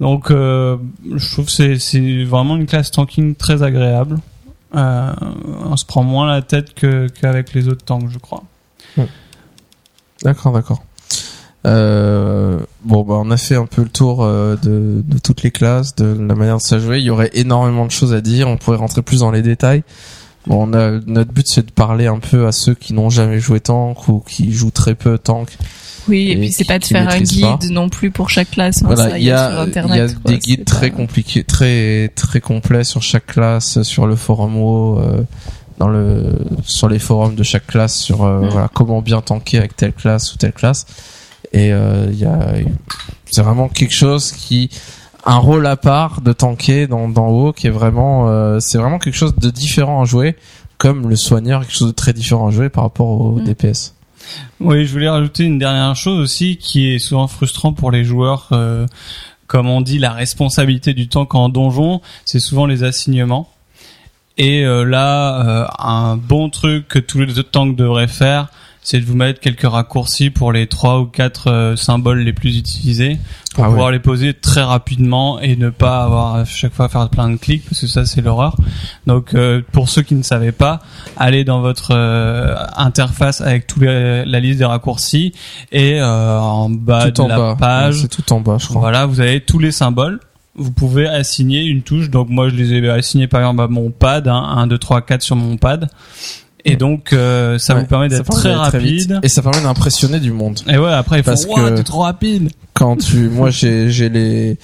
Donc, euh, je trouve que c'est vraiment une classe tanking très agréable. Euh, on se prend moins la tête qu'avec les autres tanks, je crois. D'accord, d'accord. Euh, bon, bah, on a fait un peu le tour de, de toutes les classes, de la manière de ça jouer. Il y aurait énormément de choses à dire. On pourrait rentrer plus dans les détails. Bon, on a, notre but c'est de parler un peu à ceux qui n'ont jamais joué tank ou qui jouent très peu tank Oui, et, Et puis c'est pas de faire un guide pas. non plus pour chaque classe. hein, Voilà, ça il y a, il y a quoi, des guides très pas- compliqués, très très complets sur chaque classe, sur le forum WoW, euh, dans le sur les forums de chaque classe, sur euh, Mm. voilà comment bien tanker avec telle classe ou telle classe. Et euh, il y a, c'est vraiment quelque chose qui un rôle à part de tanker dans dans WoW qui est vraiment, euh, c'est vraiment quelque chose de différent à jouer, comme le soigneur, quelque chose de très différent à jouer par rapport au Mm. DPS. Oui, je voulais rajouter une dernière chose aussi qui est souvent frustrant pour les joueurs. euh, comme on dit, la responsabilité du tank en donjon, c'est souvent les assignements. Et euh, là, euh, un bon truc que tous les autres tanks devraient faire, c'est de vous mettre quelques raccourcis pour les trois ou quatre euh, symboles les plus utilisés pour Ah ouais. pouvoir les poser très rapidement et ne pas avoir à chaque fois à faire plein de clics parce que ça c'est l'horreur. Donc euh, pour ceux qui ne savaient pas, allez dans votre euh, interface avec tous les, la liste des raccourcis et euh, en bas tout de en la bas, page, Ouais, c'est tout en bas, je crois. voilà, vous avez tous les symboles. Vous pouvez assigner une touche. Donc moi je les ai assignés par exemple à mon pad, hein, 1, 2, 3, 4 sur mon pad. Et donc euh, ça Ouais, vous permet d'être très rapide. et ça permet d'impressionner du monde. Et ouais, après ils font Parce Ouah, que- t'es trop rapide. quand tu moi j'ai j'ai les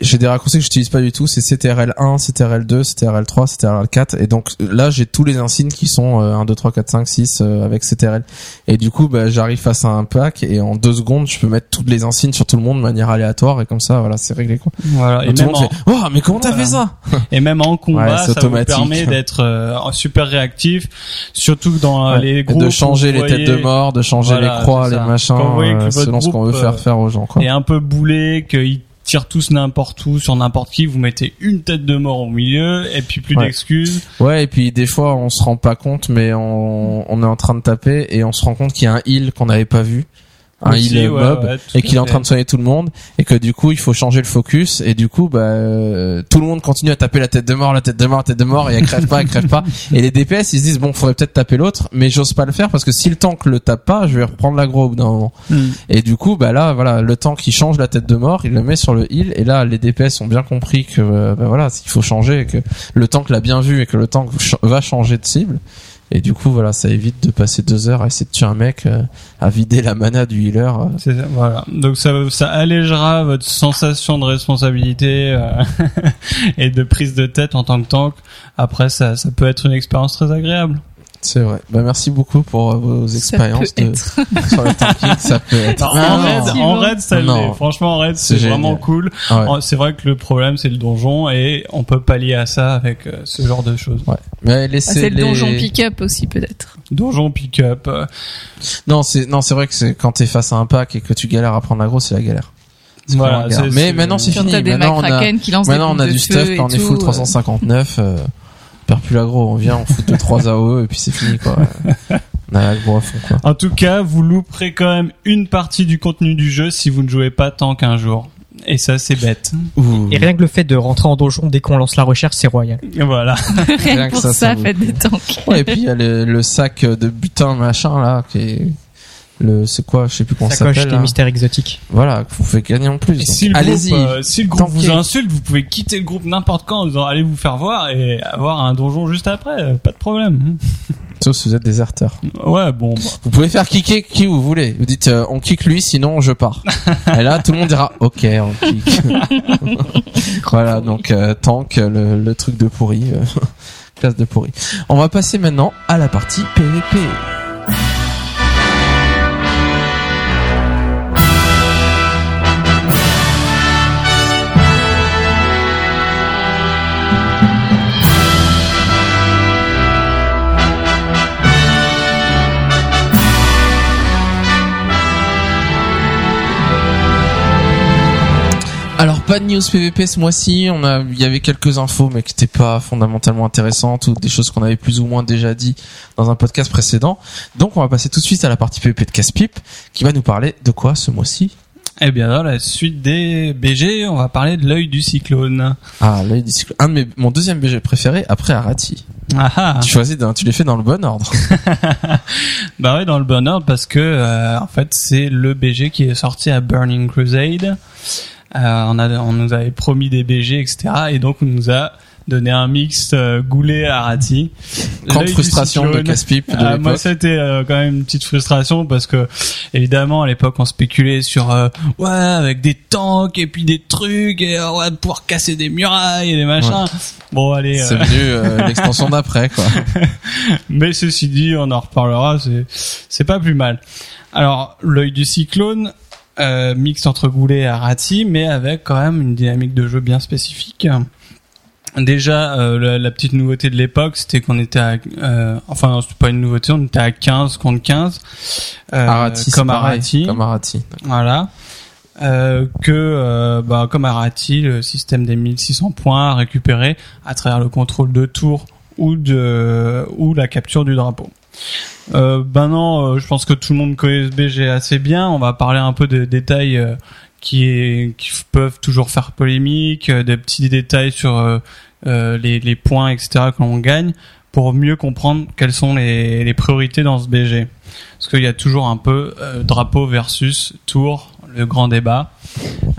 j'ai des raccourcis que j'utilise pas du tout c'est CTRL1 CTRL2 CTRL3 CTRL4 et donc là j'ai tous les insignes qui sont euh, 1 2 3 4 5 6 euh, avec CTRL et du coup bah, j'arrive face à un pack et en deux secondes je peux mettre toutes les insignes sur tout le monde de manière aléatoire et comme ça voilà c'est réglé quoi Voilà. Et tout le même, monde en, fait oh mais comment t'as Voilà. fait ça? Et même en combat, Ouais, ça vous permet d'être euh, super réactif, surtout dans euh, Ouais. les Et groupes. de changer les têtes de mort de changer Voilà, les croix les machins euh, selon ce qu'on veut faire euh, faire aux gens quoi et un peu boulé, qu'ils tirent tous n'importe où sur n'importe qui, vous mettez une tête de mort au milieu et puis plus Ouais. d'excuses. Ouais, et puis des fois on se rend pas compte, mais on, on est en train de taper et on se rend compte qu'il y a un heal qu'on n'avait pas vu, un Aussi, heal ouais, mob, ouais, et qu'il est en train de soigner tout le monde, et que du coup il faut changer le focus, et du coup bah euh, tout le monde continue à taper la tête de mort, la tête de mort, la tête de mort, et elle crève pas, elle crève pas, et les DPS ils se disent bon faudrait peut-être taper l'autre, mais j'ose pas le faire parce que si le tank le tape pas, je vais reprendre l'aggro au bout d'un moment. Hmm. Et du coup, bah là, voilà, le tank qui change la tête de mort, il le met sur le heal, et là, les DPS ont bien compris que, euh, bah voilà, il faut changer, et que le tank l'a bien vu, et que le tank va changer de cible. Et du coup, voilà, ça évite de passer deux heures à essayer de tuer un mec, euh, à vider la mana du healer. euh. C'est ça, voilà. Donc ça, ça allégera votre sensation de responsabilité euh, et de prise de tête en tant que tank. Après, ça, ça peut être une expérience très agréable. C'est vrai. Bah, merci beaucoup pour euh, vos expériences de, sur le tanking. ça peut être. en, raid, en raid, ça l'est. Franchement, en raid, C'est vraiment cool. Ouais. C'est vrai que le problème, c'est le donjon et on peut pallier à ça avec euh, ce genre de choses. Ouais. Mais Ah, laissez c'est le donjon pick-up aussi peut-être. Donjon pick-up. euh, Non, c'est, non, c'est vrai que c'est quand t'es face à un pack et que tu galères à prendre l'aggro, c'est la galère. C'est Voilà, la galère. Mais maintenant c'est fini. Maintenant on a, Maintenant, on du stuff quand on est full tout, euh. 359. On perd plus l'aggro, on vient, on fout 2-3 AOE et puis c'est fini quoi. On a l'aggro à fond quoi. En tout cas, vous louperez quand même une partie du contenu du jeu si vous ne jouez pas tant qu'un jour. Et ça, c'est bête. Ouh. Et rien que le fait de rentrer en donjon dès qu'on lance la recherche, c'est royal. Voilà. Rien Rien que pour ça, ça, ça faites des tanks. Ouais, et puis il y a le, le sac de butin machin là qui est le c'est quoi, je sais plus comment ça s'appelle. des là. mystères exotiques. Voilà, vous pouvez gagner en plus. Si le Allez-y. groupe, euh, si le groupe Tanker. vous insulte, vous pouvez quitter le groupe n'importe quand en disant allez vous faire voir et avoir un donjon juste après, euh, pas de problème. Sauf si vous êtes déserteur. Ouais, bon. bah. Vous pouvez faire kicker qui vous voulez. Vous dites euh, on kick lui sinon je pars. Et là tout le monde dira OK on kick. voilà donc euh, tank le, le truc de pourri euh, classe de pourri. On va passer maintenant à la partie PVP. Pas de news PVP ce mois-ci, on a il y avait quelques infos mais qui n'étaient pas fondamentalement intéressantes ou des choses qu'on avait plus ou moins déjà dit dans un podcast précédent. Donc on va passer tout de suite à la partie PVP de Casse-Pipe qui va nous parler de quoi ce mois-ci? Eh bien, dans la suite des BG, on va parler de l'œil du cyclone. Ah, l'œil du cyclone. Un de mes, mon deuxième BG préféré après Arati. Ah ah. Tu choisis tu les fais dans le bon ordre. Bah ouais, dans le bon ordre parce que euh, en fait c'est le BG qui est sorti à Burning Crusade. Euh, on, a, on nous avait promis des BG, etc. Et donc on nous a donner un mix euh, Goulet Arati. Grande L'œil du frustration de casse-pipe Ah, moi, c'était euh, quand même une petite frustration parce que évidemment à l'époque on spéculait sur euh, ouais avec des tanks et puis des trucs et euh, on va pouvoir casser des murailles et des machins. Bon allez. C'est euh, venu euh, l'extension d'après, quoi. mais ceci dit, on en reparlera. C'est c'est pas plus mal. Alors l'œil du cyclone. Euh, mix entre Goulet et Arati, mais avec quand même une dynamique de jeu bien spécifique. Déjà, euh, la, la petite nouveauté de l'époque, c'était qu'on était à, euh, enfin, c'était pas une nouveauté, on était à 15 contre 15, euh, Arati, c'est comme pareil, Arati, Comme Arati. voilà. Euh, que, euh, bah, comme Arati, le système des 1600 points à récupérer à travers le contrôle de tour ou de, ou la capture du drapeau. Euh, ben non, euh, je pense que tout le monde connaît ce BG assez bien. On va parler un peu des détails euh, qui, peuvent toujours faire polémique, des petits détails sur les, points, etc. que l'on gagne, pour mieux comprendre quelles sont les, priorités dans ce BG. Parce qu'il y a toujours un peu drapeau versus tour, le grand débat.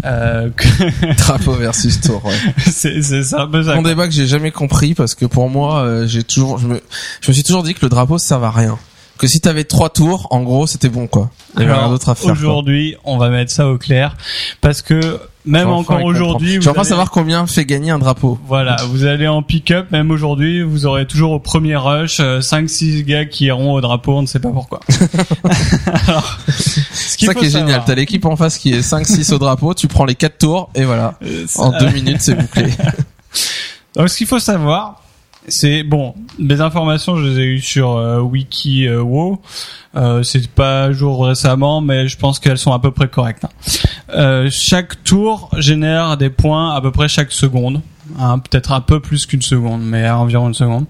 Euh, que- Drapeau versus tour, ouais. c'est un peu ça. Mon débat que j'ai jamais compris parce que pour moi, euh, j'ai toujours, je me, je me suis toujours dit que le drapeau ça à rien. Que si t'avais trois tours, en gros, c'était bon, quoi. Il y avait rien d'autre à faire. quoi. Aujourd'hui, on va mettre ça au clair parce que même Enfin, encore aujourd'hui, J'aimerais pas allez- savoir combien fait gagner un drapeau. Voilà, vous allez en pick-up, même aujourd'hui, vous aurez toujours au premier rush 5-6 gars qui iront au drapeau, on ne sait pas pourquoi. Alors, ce ça qui est génial. T'as l'équipe en face qui est 5-6 au drapeau, tu prends les quatre tours et voilà. euh, En ça- deux minutes, c'est bouclé. Donc ce qu'il faut savoir, c'est bon, les informations je les ai eues sur euh, euh. Euh, c'est pas jour récemment, mais je pense qu'elles sont à peu près correctes. hein. Euh, chaque tour génère des points à peu près chaque seconde, hein, peut-être un peu plus qu'une seconde, mais à environ une seconde.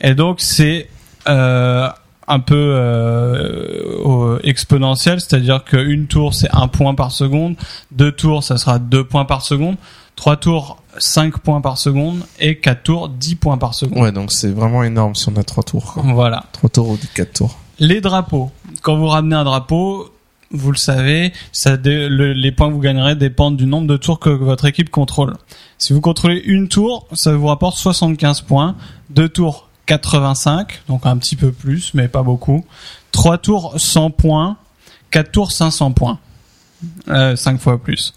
Et donc c'est euh, un peu euh, exponentiel, c'est-à-dire qu'une tour c'est un point par seconde, deux tours ça sera deux points par seconde, trois tours 5 points par seconde et 4 tours 10 points par seconde. Ouais, donc c'est vraiment énorme si on a trois tours. quoi. Voilà. Trois tours ou quatre tours. Les drapeaux. Quand vous ramenez un drapeau, vous le savez, ça dé- le- les points que vous gagnerez dépendent du nombre de tours que votre équipe contrôle. Si vous contrôlez une tour, ça vous rapporte 75 points. Deux tours, 85, donc un petit peu plus, mais pas beaucoup. Trois tours, 100 points. Quatre tours, 500 points. Euh, 5 fois plus.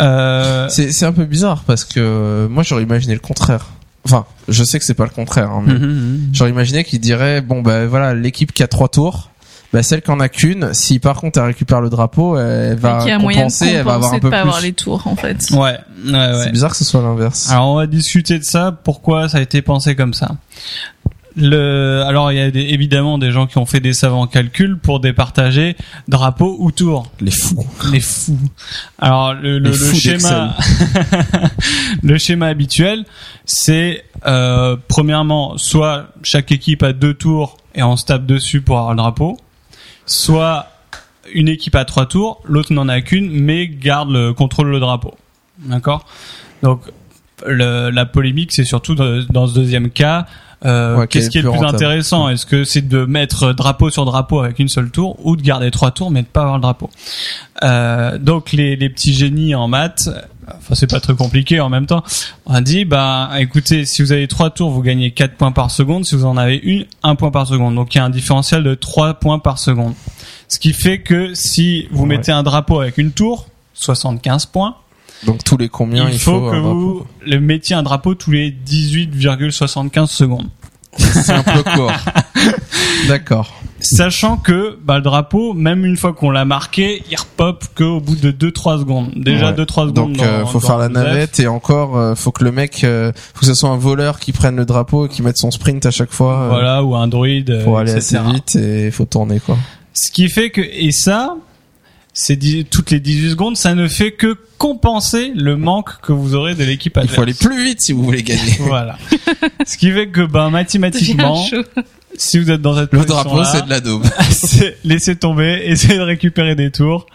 Euh, C'est c'est un peu bizarre parce que euh, moi j'aurais imaginé le contraire. Enfin, je sais que c'est pas le contraire. hein, mais mhm. J'aurais imaginé qu'il dirait bon bah voilà l'équipe qui a trois tours, bah celle qui en a qu'une, si par contre elle récupère le drapeau, elle va de compenser, elle va avoir un compenser de peu pas plus. avoir les tours, en fait. Ouais, ouais, ouais. C'est bizarre que ce soit l'inverse. Alors on va discuter de ça, pourquoi ça a été pensé comme ça? Le, alors il y a des- évidemment des gens qui ont fait des savants calculs pour départager drapeau ou tour. Les fous. Les fous. Alors le, le, le schéma, le schéma habituel, c'est euh, premièrement soit chaque équipe a deux tours et on se tape dessus pour avoir le drapeau, soit une équipe a trois tours, l'autre n'en a qu'une mais garde le contrôle le drapeau. D'accord? Donc le- la polémique, c'est surtout dans, dans ce deuxième cas. Euh, Ouais, Qu'est-ce est qui est le plus plus rentable intéressant? Est-ce que c'est de mettre drapeau sur drapeau avec une seule tour ou de garder trois tours mais de pas avoir le drapeau? Euh, Donc les, les petits génies en maths, enfin c'est pas très compliqué en même temps, on a dit bah écoutez si vous avez trois tours vous gagnez 4 points par seconde, si vous en avez une, un point par seconde. Donc il y a un différentiel de 3 points par seconde. Ce qui fait que si vous Ouais. mettez un drapeau avec une tour, 75 points, Donc tous les combien il faut, que vous le mettiez un drapeau tous les 18,75 secondes. C'est un peu court. D'accord. Sachant que bah, le drapeau, même une fois qu'on l'a marqué, il repop qu'au bout de 2-3 secondes. Déjà Ouais. 2-3 secondes. Donc euh, faut dans faire la navette et encore euh, faut que le mec, euh, faut que ce soit un voleur qui prenne le drapeau et qui mette son sprint à chaque fois euh, Voilà, ou un druide. pour aller assez vite et faut tourner quoi. Ce qui fait que, et ça, c'est dix- toutes les 18 secondes, ça ne fait que compenser le manque que vous aurez de l'équipe Il adverse. faut aller plus vite si vous voulez gagner. Voilà. Ce qui fait que, ben, mathématiquement, si vous êtes dans cette Le drapeau position-là, c'est de la daube. c'est laisser tomber, essayer de récupérer des tours.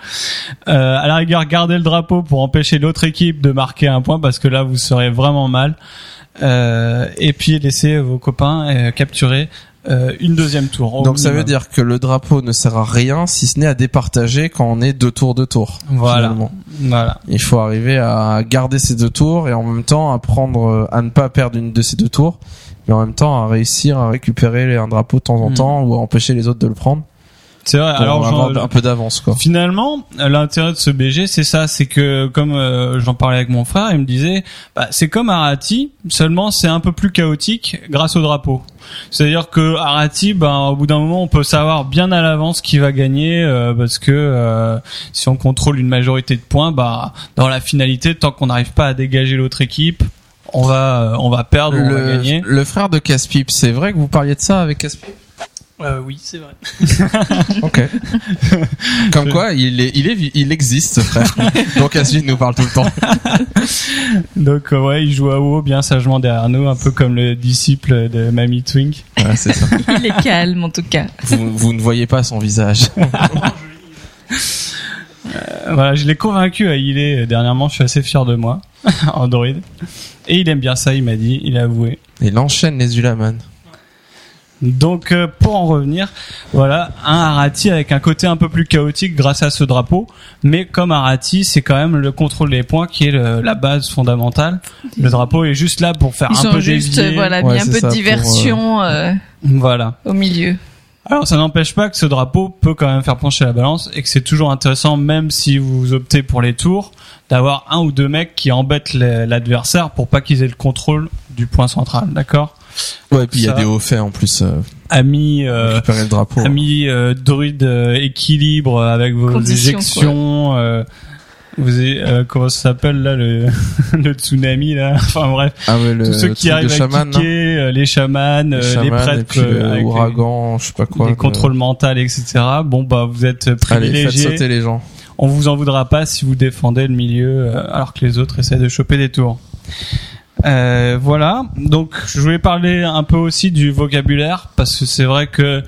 Euh, à la rigueur, garder le drapeau pour empêcher l'autre équipe de marquer un point parce que là vous serez vraiment mal. Euh, et puis laisser vos copains euh, capturer euh, une deuxième tour. Donc ça veut dire que le drapeau ne sert à rien si ce n'est à départager quand on est deux tours de tour. Voilà. finalement. Voilà. Il faut arriver à garder ces deux tours et en même temps à prendre, à ne pas perdre une de ces deux tours, mais en même temps à réussir à récupérer un drapeau de temps en Mm. temps ou à empêcher les autres de le prendre. C'est vrai. Alors avoir un peu d'avance quoi. Finalement, l'intérêt de ce BG, c'est ça, c'est que comme euh, j'en parlais avec mon frère, il me disait, bah, c'est comme Arati, seulement c'est un peu plus chaotique grâce au drapeau. C'est-à-dire que Arati, ben, au bout d'un moment, on peut savoir bien à l'avance qui va gagner, euh, parce que euh, si on contrôle une majorité de points, bah, dans la finalité, tant qu'on n'arrive pas à dégager l'autre équipe, on va, euh, on va perdre ou on va Le, gagner. le frère de Caspip, c'est vrai que vous parliez de ça avec Caspip Euh, oui, c'est vrai. Ok. Comme quoi, il est, il est, il existe ce frère. Donc Caspip nous parle tout le temps. Donc euh, ouais, il joue à WoW bien sagement derrière nous, un peu comme le disciple de Mamie Twink. Voilà, c'est ça. Il est calme en tout cas. Vous, vous ne voyez pas son visage. Euh, voilà, je l'ai convaincu à healer euh, dernièrement, je suis assez fier de moi, Android. Et il aime bien ça, il m'a dit, il a avoué. Il enchaîne les Ulaman. Donc euh, pour en revenir, voilà, un Arati avec un côté un peu plus chaotique grâce à ce drapeau, mais comme Arati, c'est quand même le contrôle des points qui est le- la base fondamentale. Le drapeau est juste là pour faire Ils un sont peu juste dévier. voilà Ouais, mis un c'est peu ça, de pour, diversion euh, Voilà. au milieu. Alors ça n'empêche pas que ce drapeau peut quand même faire pencher la balance et que c'est toujours intéressant, même si vous optez pour les tours, d'avoir un ou deux mecs qui embêtent l'adversaire pour pas qu'ils aient le contrôle du point central, d'accord? Ouais, et puis il y a des hauts faits en plus. Euh, Ami, euh, récupérer le drapeau. ami euh, druide euh, équilibre avec vos Conditions, éjections. euh, vous avez, euh, comment ça s'appelle là le, le tsunami là enfin bref Ah ouais, le tous ceux qui arrivent à chaman, non kicker euh, les chamans les, euh, les chamans, prêtres euh, le avec les- ouragan, je sais pas quoi. les le- contrôles mentaux etc bon bah vous êtes Allez, faites privilégiés sauter les gens. on vous en voudra pas si vous défendez le milieu euh, alors que les autres essaient de choper des tours. Euh, voilà, donc je voulais parler un peu aussi du vocabulaire parce que c'est vrai que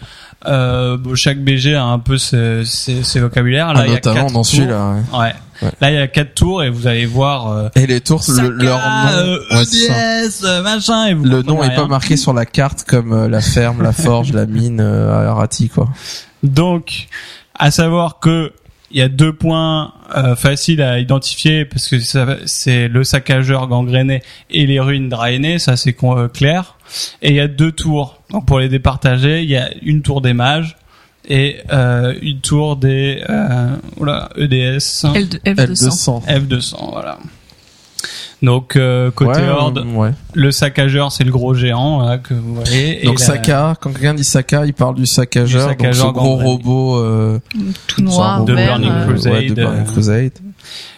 euh, chaque BG a un peu ses, ses, ses vocabulaires. Là, Ah, il y a notamment quatre dans celui-là. ouais. Ouais. Ouais. Là, il y a quatre tours et vous allez voir euh, Et les tours, le, leur nom, euh. EDS, euh, machin. Et vous le nom est pas rien. marqué sur la carte comme euh, la ferme, la forge, la mine euh, à Arati quoi. Donc, à savoir que il y a deux points euh, faciles à identifier parce que ça- c'est le saccageur gangréné et les ruines drainées, ça c'est euh, clair. Et il y a deux tours. Donc pour les départager, il y a une tour des mages et euh, une tour des euh, oula, EDS L2, F200. L200. F200. Voilà. Donc euh, côté Ouais, horde, euh, ouais. le saccageur c'est le gros géant voilà, que vous voyez. Donc et la- Saka, quand quelqu'un dit Saka, il parle du saccageur, Du donc ce saccageur gros robot euh, Tout noir, De. Burning euh, Crusade. ouais, de Burning euh, Crusade.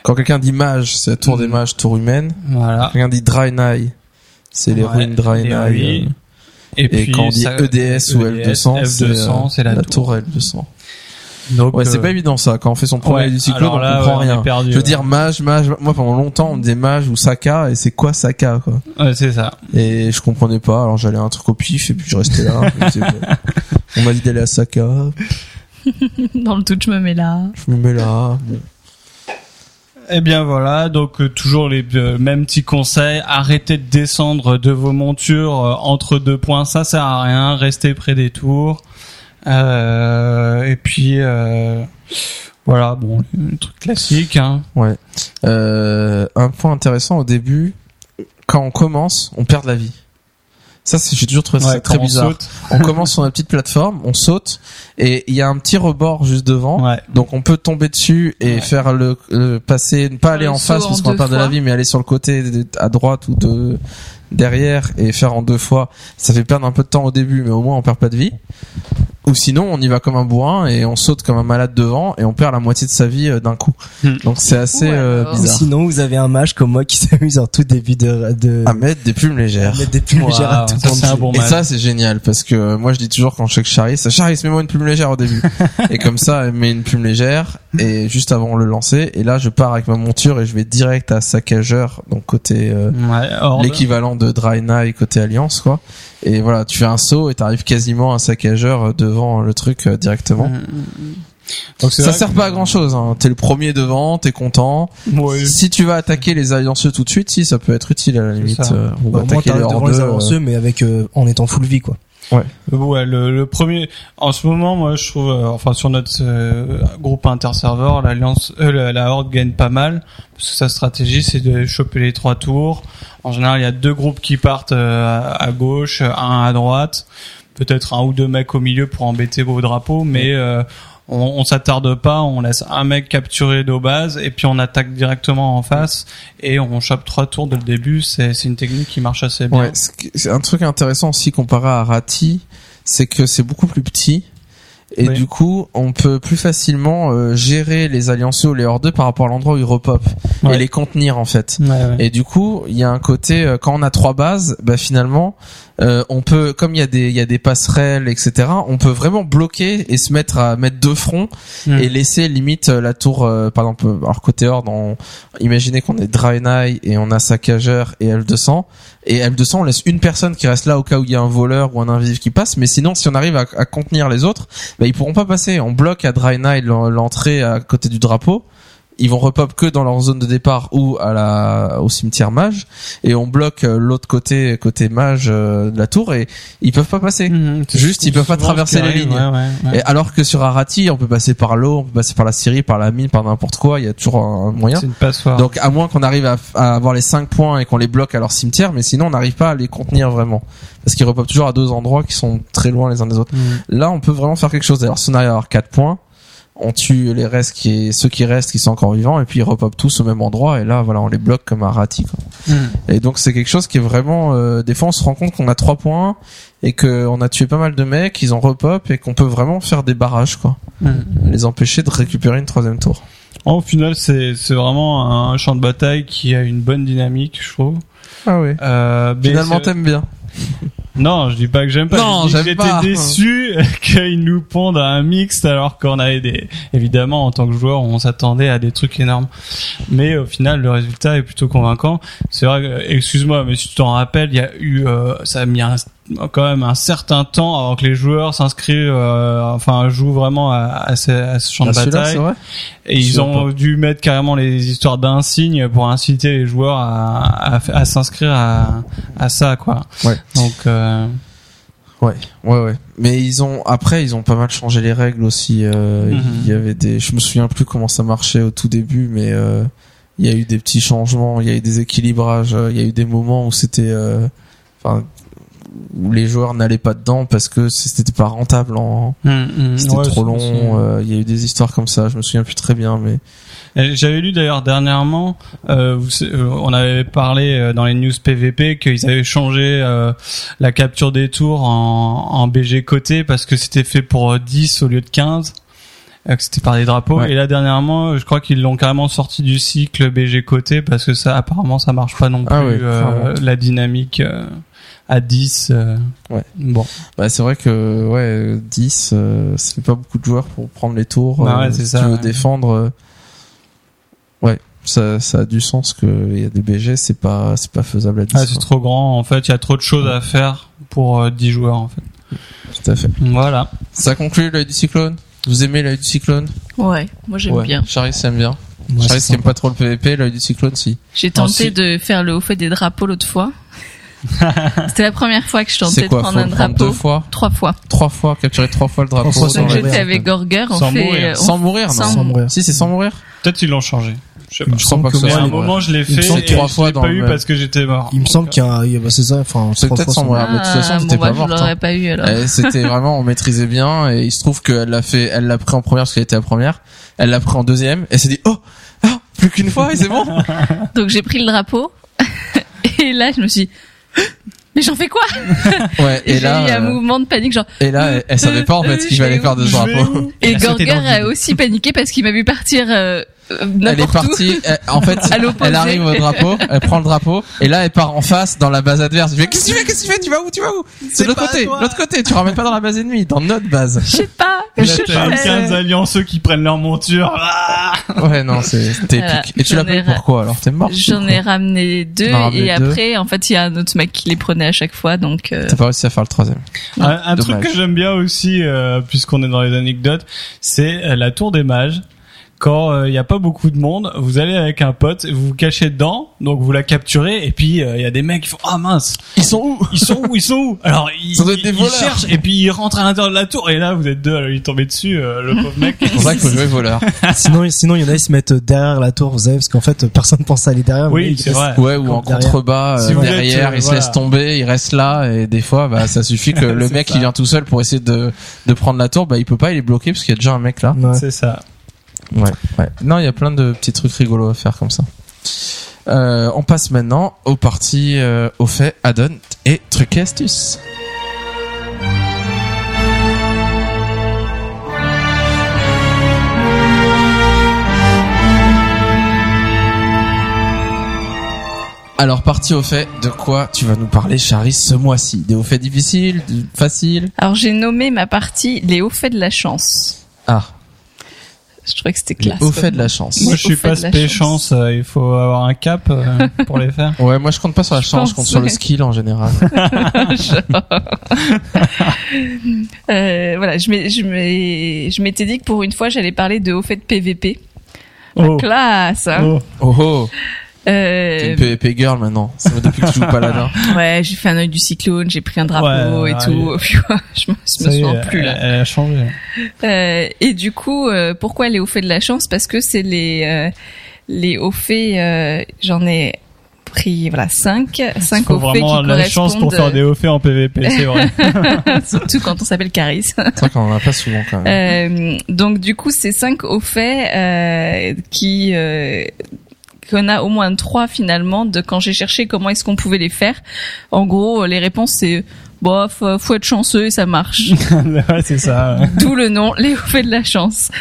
Quand quelqu'un dit mage, c'est la tour des Mm. mages, tour humaine. Voilà. Quand quelqu'un dit Draenei, c'est les Ouais, ruines Draenei. euh, ruines. Et, quand on dit ça- EDS ou L200, c'est F200, euh, c'est la, tour. L200. Donc, Ouais, c'est euh, pas évident ça. Quand on fait son premier ouais, du cyclone, alors on là, comprend ouais, on est rien. perdu, Je veux ouais. dire mage, mage. Moi, pendant longtemps, on me disait mage ou Saka, et c'est quoi Saka, quoi. Ouais, c'est ça. Et je comprenais pas. Alors j'allais un truc au pif, et puis je restais là. bon, on m'a dit d'aller à Saka, Dans le tout, je me mets là. je me mets là. Bon. Eh bien voilà, donc euh, toujours les euh, mêmes petits conseils. Arrêtez de descendre de vos montures euh, entre deux points, ça sert à rien. Restez près des tours. Euh, et puis euh, voilà, bon, le truc classique. Hein. Ouais. Euh, un point intéressant au début, quand on commence, on perd de la vie. Ça, c'est, j'ai toujours trouvé ça très on bizarre. saute. On commence sur la petite plateforme, on saute, et il y a un petit rebord juste devant. Ouais. Donc on peut tomber dessus et Ouais. faire le, le passer, ne pas aller le en face parce qu'on perdre de la vie, mais aller sur le côté à droite ou de derrière et faire en deux fois. Ça fait perdre un peu de temps au début, mais au moins on perd pas de vie. Ou sinon on y va comme un bourrin et on saute comme un malade devant et on perd la moitié de sa vie euh, d'un coup. Hmm. Donc c'est assez euh, Ou bizarre. sinon, vous avez un mage comme moi qui s'amuse en tout début de, de À mettre des plumes légères. mettre des plumes légères à tout ça, de bon Et match. ça c'est génial parce que euh, moi je dis toujours quand je sais que Charis, Charis mets-moi une plume légère au début. et comme ça elle met une plume légère et juste avant le lancer et là je pars avec ma monture et je vais direct à saccageur donc côté euh, Ouais, l'équivalent de Draenei côté Alliance quoi. Et voilà, tu fais un saut et t'arrives quasiment à un saccageur euh, devant le truc euh, directement. Mm, mm, mm. Donc Ça sert que- pas à grand chose, hein. t'es le premier devant, t'es content. Ouais. Si tu vas attaquer les allianceux tout de suite, si ça peut être utile à la limite. ça. euh, ou Bah, au moins, attaquer les les avanceux, mais avec, euh, en étant full vie, quoi. Ouais. Ouais, le, le premier. En ce moment, moi, je trouve, euh, enfin, sur notre euh, groupe interserveur, l'alliance, euh, la, la horde gagne pas mal parce que sa stratégie, c'est de choper les trois tours. En général, il y a deux groupes qui partent à, à gauche, un à droite, peut-être un ou deux mecs au milieu pour embêter vos drapeaux, mais on, on s'attarde pas, on laisse un mec capturer nos bases et puis on attaque directement en face et on chope trois tours dès le début. C'est c'est une technique qui marche assez bien. Ouais, c'est un truc intéressant aussi comparé à Rati, c'est que c'est beaucoup plus petit. Et Oui. du coup, on peut plus facilement euh, gérer les alliances ou les hors 2 par rapport à l'endroit où ils repopent Ouais. et les contenir en fait. Ouais, ouais. Et du coup, il y a un côté euh, quand on a trois bases, bah finalement, euh, on peut, comme il y a des, il y a des passerelles, etc. On peut vraiment bloquer et se mettre à mettre deux fronts Mm. et laisser limite euh, la tour, euh, par exemple, euh, alors côté horde, on, imaginez qu'on est Draenei et on a saccageur et L200 et L200 on laisse une personne qui reste là au cas où il y a un voleur ou un invisible qui passe, mais sinon si on arrive à, à contenir les autres, bah ils pourront pas passer. On bloque à Draenei l'en- l'entrée à côté du drapeau. Ils vont repop que dans leur zone de départ ou à la au cimetière mage et on bloque euh, l'autre côté côté mage euh, de la tour et ils peuvent pas passer. Mhm, Juste, ils peuvent pas traverser les lignes. ouais, ouais, ouais. Et alors que sur Arati, on peut passer par l'eau, on peut passer par la Syrie, par la mine, par n'importe quoi. Il y a toujours un moyen. C'est une passoire. Donc à moins qu'on arrive à, à avoir les 5 points et qu'on les bloque à leur cimetière, mais sinon on n'arrive pas à les contenir vraiment. Parce qu'ils repopent toujours à deux endroits qui sont très loin les uns des autres. Mhm. Là on peut vraiment faire quelque chose. D'ailleurs si on arrive à avoir 4 points, on tue les restes qui est, ceux qui restent qui sont encore vivants et puis ils repopent tous au même endroit et là voilà on les bloque comme un Rati quoi. Mhm. Et donc c'est quelque chose qui est vraiment euh, des fois on se rend compte qu'on a 3 points et qu'on a tué pas mal de mecs, ils ont repop et qu'on peut vraiment faire des barrages quoi. Mhm. Les empêcher de récupérer une troisième tour. Au final, c'est c'est vraiment un champ de bataille qui a une bonne dynamique, je trouve. Ah oui. Euh, Finalement t'aimes bien. Non, je dis pas que j'aime pas. Non, je dis que. J'étais déçu qu'ils nous pondent à un mixte alors qu'on avait des. Évidemment, en tant que joueur, on s'attendait à des trucs énormes. Mais au final, le résultat est plutôt convaincant. C'est vrai. que- Excuse-moi, mais si tu t'en rappelles, il y a eu. euh, ça a mis un- quand même un certain temps avant que les joueurs s'inscrivent, euh, enfin jouent vraiment à, à ce, à ce champ Ah, de bataille. vrai Et ils ont dû mettre carrément les histoires d'insignes pour inciter les joueurs à, à, à s'inscrire à, à ça, quoi. Ouais. Donc, euh, Ouais, ouais, ouais. Mais ils ont après ils ont pas mal changé les règles aussi. Euh, Mhm. Il y avait des, je me souviens plus comment ça marchait au tout début, mais euh, il y a eu des petits changements, il y a eu des équilibrages, il y a eu des moments où c'était, enfin, où les joueurs n'allaient pas dedans parce que c'était pas rentable. En, c'était ouais, trop c'est- long. euh, Il y a eu des histoires comme ça. Je me souviens plus très bien, mais J'avais lu d'ailleurs dernièrement, euh, euh, on avait parlé dans les news PVP qu'ils avaient changé euh, la capture des tours en, en BG côté parce que c'était fait pour euh, 10 au lieu de 15. euh, que c'était par des drapeaux Ouais. et là dernièrement je crois qu'ils l'ont carrément sorti du cycle BG côté parce que ça apparemment ça marche pas non plus Ah ouais, clairement. la dynamique à 10 euh, Ouais. bon. Bah, c'est vrai que ouais 10 euh, ça fait pas beaucoup de joueurs pour prendre les tours Bah ouais, euh, si ça, tu veux ouais. défendre euh, ouais ça, ça a du sens que il y a des BG c'est pas c'est pas faisable à 10 ah, c'est trop grand. En fait il y a trop de choses à faire pour euh, 10 joueurs en fait. Tout à fait. Voilà. Ça conclut l'œil du cyclone. Vous aimez l'œil du cyclone? Ouais, moi j'aime ouais. bien. Charis aime bien? Ouais, Charis qui aime pas trop le PVP l'œil du cyclone si. J'ai tenté Ensuite- de faire le haut fait des drapeaux l'autre fois. C'était la première fois que je tentais c'est de quoi prendre un drapeau. deux fois Trois fois. trois fois capturer trois fois le drapeau sans la- j'étais mourir. avec Gorger, on Sans fait, mourir. euh, on- sans mourir non sans- Sans mourir. si c'est sans mourir peut-être ils l'ont changé je sais pas je sens pas que à un sans moment, je l'ai fait et trois je fois l'ai pas eu parce que j'étais mort. Il me semble qu'il y a, bah, c'est ça, enfin, C'est peut-être sans sans mourir. mais de toute façon, Ah, t'étais bon, pas bah, je morte, l'aurais hein. pas eu alors. Euh, C'était vraiment, on maîtrisait bien et il se trouve qu'elle l'a fait, elle l'a pris en première parce qu'elle était la première. Elle l'a pris en deuxième. Elle s'est dit, oh, ah, plus qu'une fois et c'est bon. Donc j'ai pris le drapeau et là je me suis dit, mais j'en fais quoi Ouais. Et, Et j'ai eu là, un euh, mouvement de panique genre et là, elle, elle savait pas en fait ce qu'il Je vais fallait faire de où et Gorger a aussi paniqué parce qu'il m'a vu partir euh, euh, Elle est partie. elle- en fait, elle arrive au drapeau, elle prend le drapeau et là, elle part en face dans la base adverse. Je fais, qu'est-ce que tu fais Qu'est-ce que tu fais Tu vas où Tu vas où C'est de l'autre pas côté. L'autre côté. Tu ramènes pas dans la base ennemie, dans notre base. Je sais pas. Je t'as sais. 15 allianceux qui prennent leur monture. Ah Ouais, non, c'est c'était Voilà. épique. Et tu l'as pris pourquoi alors? T'es mort J'en ai ramené deux ramené et deux. après en fait il y a un autre mec qui les prenait à chaque fois donc euh, T'as pas réussi à faire le troisième. Un, un truc que j'aime bien aussi, euh, puisqu'on est dans les anecdotes, c'est euh, la tour des mages. Quand euh, il n'y a pas beaucoup de monde, vous allez avec un pote, vous vous cachez dedans, donc vous la capturez, et puis euh, il y a des mecs qui font ah mince, Ils sont où? Ils sont où, ils sont où? Alors ils, Ça doit être des ils voleurs. cherchent, et puis ils rentrent à l'intérieur de la tour, et là vous êtes deux à lui tomber dessus, euh, le pauvre mec. C'est pour ça qu'il faut jouer voleur. sinon, sinon, il y en a qui se mettent derrière la tour, vous savez, parce qu'en fait, personne pense à aller derrière. Oui, mais ils c'est restent- vrai. Ouais, ou en Derrière. contrebas, euh, Si vous êtes, derrière, euh, il se voilà. laisse tomber, il reste là, et des fois, bah, ça suffit que le mec ça. qui vient tout seul pour essayer de, de prendre la tour, bah, il peut pas, il est bloqué parce qu'il y a déjà un mec là. Ouais. C'est ça. Ouais, ouais. Non, il y a plein de petits trucs rigolos à faire comme ça. Euh, on passe maintenant aux parties euh, au fait, add-on et trucs et astuces. Alors, partie au fait, de quoi tu vas nous parler, Charis, ce mois-ci? Des hauts faits difficiles, faciles? Alors j'ai nommé ma partie les hauts faits de la chance. Ah, Je trouvais que c'était classe. comme faits de la chance. Moi Au je suis fait pas spé chance. chance, euh, il faut avoir un cap euh, pour les faire. Ouais, moi je compte pas sur la Je chance, je compte sur le skill en général. Euh, voilà, je m'étais dit que pour une fois j'allais parler de hauts faits de PVP. Oh. Classe. Hein Oh. Oh oh, Euh, t'es une PvP girl maintenant. Ça fait depuis que tu joues pas là ouais, j'ai fait un œil du cyclone, j'ai pris un drapeau Ouais, et tout. Puis, ouais, je me, je me est, souviens plus là. Elle, elle a changé. Euh, et du coup, euh, pourquoi les hauts faits de la chance? Parce que c'est les euh, les hauts faits. euh, J'en ai pris voilà cinq, cinq faut hauts faits vraiment qui la chance pour faire des hauts faits en PVP, c'est vrai. surtout quand on s'appelle Caris. C'est vrai qu'on en a pas souvent quand même. Euh, donc du coup, c'est cinq hauts faits euh, qui euh, qu'on a au moins trois finalement de quand j'ai cherché comment est-ce qu'on pouvait les faire. En gros, les réponses c'est bof, euh, faut être chanceux et ça marche. ouais, c'est ça. ouais. D'où le nom, les faits de la chance.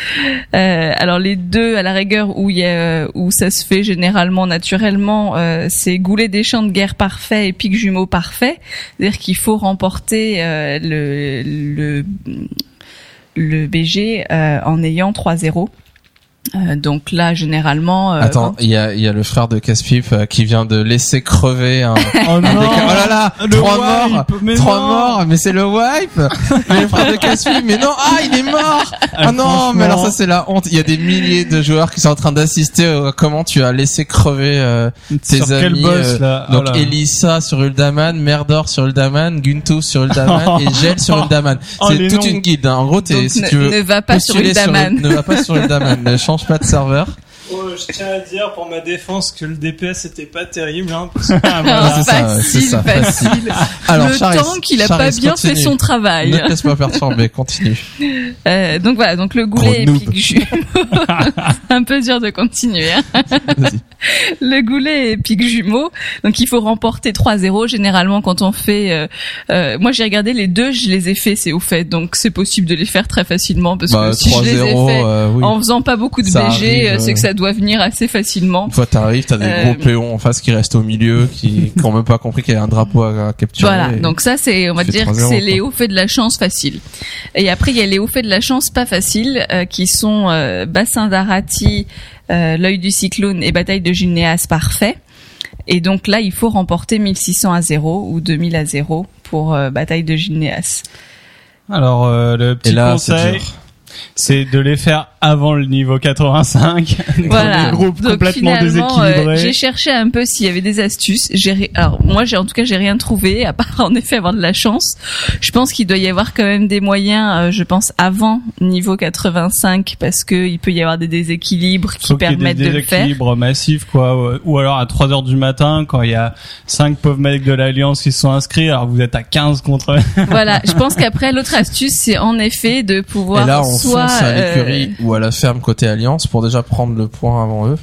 Euh, alors les deux, à la rigueur, où il y a, où ça se fait généralement naturellement, euh, c'est goulet des champs de guerre parfait et pic jumeau parfait. C'est-à-dire qu'il faut remporter euh, le, le le BG euh, en ayant 3-0. Euh, donc là, généralement, euh, Attends, il y a, il y a le frère de Caspip euh, qui vient de laisser crever un. Oh un non déca- oh là là, Le trois wipe, morts, mais trois non. morts, mais c'est le wipe. mais le frère de Caspip, mais non, ah il est mort. Ah, non, mais alors ça c'est la honte. Il y a des milliers de joueurs qui sont en train d'assister comment tu as laissé crever euh, tes Sur quel amis. boss euh, là donc Oh là. Elissa sur Uldaman, Merdor sur Uldaman, Gunto sur Uldaman et Gel sur Uldaman. Oh, C'est toute noms. une guide. hein. En gros, si ne, tu veux ne va pas sur Uldaman. ne va pas sur Uldaman. ne change pas de serveur. Oh, je tiens à dire pour ma défense que le DPS était pas terrible. Hein, Ah, Ah, voilà. c'est c'est facile, ça, facile. Alors, le Charis, temps qu'il a pas bien fait son travail. Ne laisse pas perturber, continue. Euh, donc voilà, donc le goulet épique jumeau. C'est un peu dur de continuer. hein. Vas-y. Le goulet épique jumeau. Donc il faut remporter 3-0. Généralement quand on fait, euh, euh, moi j'ai regardé les deux, je les ai fait, c'est au fait. Donc c'est possible de les faire très facilement parce Bah, que si je les ai 3-0, fait euh, oui. en faisant pas beaucoup de Ça BG, euh, c'est que ça doit venir assez facilement. Une fois t'arrives, t'as des Euh, gros péons en face qui restent au milieu, qui, qui ont même pas compris qu'il y avait un drapeau à, à capturer. Voilà, Et- donc ça c'est, on va dire que 3-0, c'est les hauts faits de la chance faciles. Et après il y a les hauts faits de la chance pas faciles, euh, qui sont euh, bassin d'Arati, l'œil du cyclone et bataille de Ginéas parfait. Et donc là il faut remporter 1600 à 0 ou 2000 à 0 pour euh, bataille de Ginéas. Alors euh, le Et petit là, conseil. C'est de les faire avant le niveau 85. dans Voilà. des groupes Donc complètement finalement, euh, déséquilibrés. j'ai cherché un peu s'il y avait des astuces. J'ai ri- alors moi j'ai en tout cas j'ai rien trouvé à part en effet avoir de la chance. Je pense qu'il doit y avoir quand même des moyens. euh, je pense avant niveau 85 parce que il peut y avoir des déséquilibres qui Faut qu'il y ait permettent des de le faire. déséquilibres massifs quoi ou- ou alors à 3 heures du matin quand il y a cinq pauvres mecs de l'alliance qui se sont inscrits alors vous êtes à 15 contre eux. voilà. Je pense qu'après l'autre astuce c'est en effet de pouvoir Et là, on soit à euh, l'écurie ou à la ferme côté Alliance pour déjà prendre le point avant eux.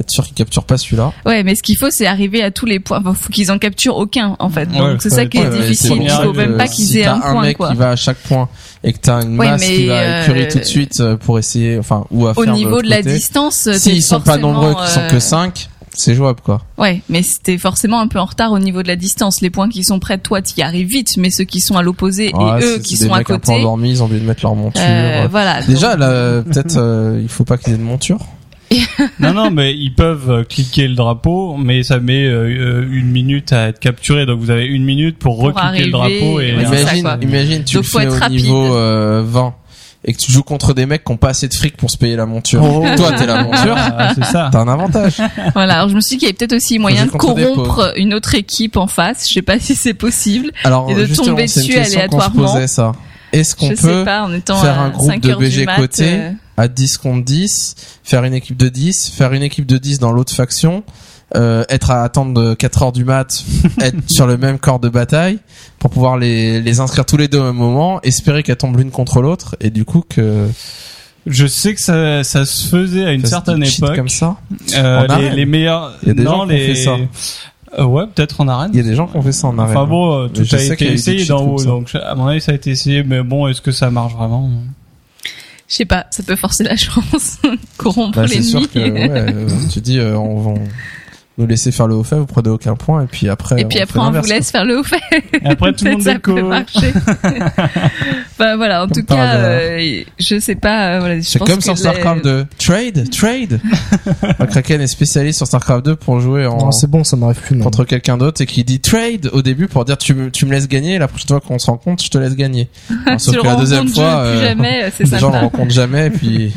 Être sûr qu'ils capturent pas celui-là. Ouais, mais ce qu'il faut, c'est arriver à tous les points. Enfin, faut qu'ils en capturent aucun, en fait. Ouais, Donc c'est faut ça qui est ouais, ouais, difficile. c'est Il faut euh, même pas qu'ils si aient t'as un point, mec quoi. qui va à chaque point et que t'as une Oui, masse qui va euh, écurie tout de suite euh, pour essayer, enfin, ou à Au faire niveau de la côté. distance, S'ils sont pas nombreux, qu'ils sont que euh, 5, c'est jouable, quoi. Ouais, mais c'était forcément un peu en retard au niveau de la distance. Les points qui sont près de toi, tu y arrives vite, mais ceux qui sont à l'opposé Ouais, et eux qui des sont à mecs un peu côté, endormis, ils ont envie de mettre leur monture. euh, voilà. Déjà, là, peut-être, euh, il faut pas qu'ils aient de monture. non non mais ils peuvent euh, cliquer le drapeau mais ça met euh, euh, une minute à être capturé donc vous avez une minute pour, Pour recliquer arriver, le drapeau et ouais, ça, imagine, imagine, tu Donc, le fais être au rapide. niveau euh, 20 et que tu joues contre des mecs qui ont pas assez de fric pour se payer la monture. Oh. Toi, t'es la monture. Ah, c'est ça. T'as un avantage. Voilà. Alors je me suis dit qu'il y avait peut-être aussi moyen de corrompre une autre équipe en face. Je sais pas si c'est possible. Alors, Et de justement, tomber dessus aléatoirement. posait, ça. Est-ce qu'on peut sais pas. En étant faire un groupe 5 de heures du BG mat, côté euh, à 10 contre 10, faire une équipe de 10, faire une équipe de 10 dans l'autre faction, euh, être à attendre de 4 heures du mat, être sur le même corps de bataille pour pouvoir les, les inscrire tous les deux au même moment, espérer qu'elles tombent l'une contre l'autre et du coup que Je sais que ça, ça se faisait à une ça certaine époque. comme ça. Euh, En les, arène. les meilleurs. Il y a des non, gens qui ont les... fait ça. Euh, ouais, peut-être en arène. Il y a des gens qui ont fait ça en arène. Enfin bon, tout a été essayé d'en haut, donc à mon avis ça a été essayé, mais bon, est-ce que ça marche vraiment Je sais pas. Ça peut forcer la chance, corrompre Bah, c'est sûr l'ennemi. que ouais, euh, tu dis euh, on va nous laisser faire le haut fait, vous prenez aucun point et puis après Et puis on après, on vous laisse faire le haut fait. Et après tout le monde ça peut déco. bah voilà, en tout cas, euh, je sais pas. euh, voilà, C'est comme sur les- StarCraft 2. Trade, trade. Le Kraken est spécialiste sur StarCraft 2 pour jouer en Non, c'est bon, ça m'arrive plus. non. contre quelqu'un d'autre et qui dit trade au début pour dire tu me, tu me laisses gagner et la prochaine fois qu'on se rencontre je te laisse gagner. Alors, sauf que la deuxième fois euh, jamais, euh, les gens sympa. rencontrent jamais et puis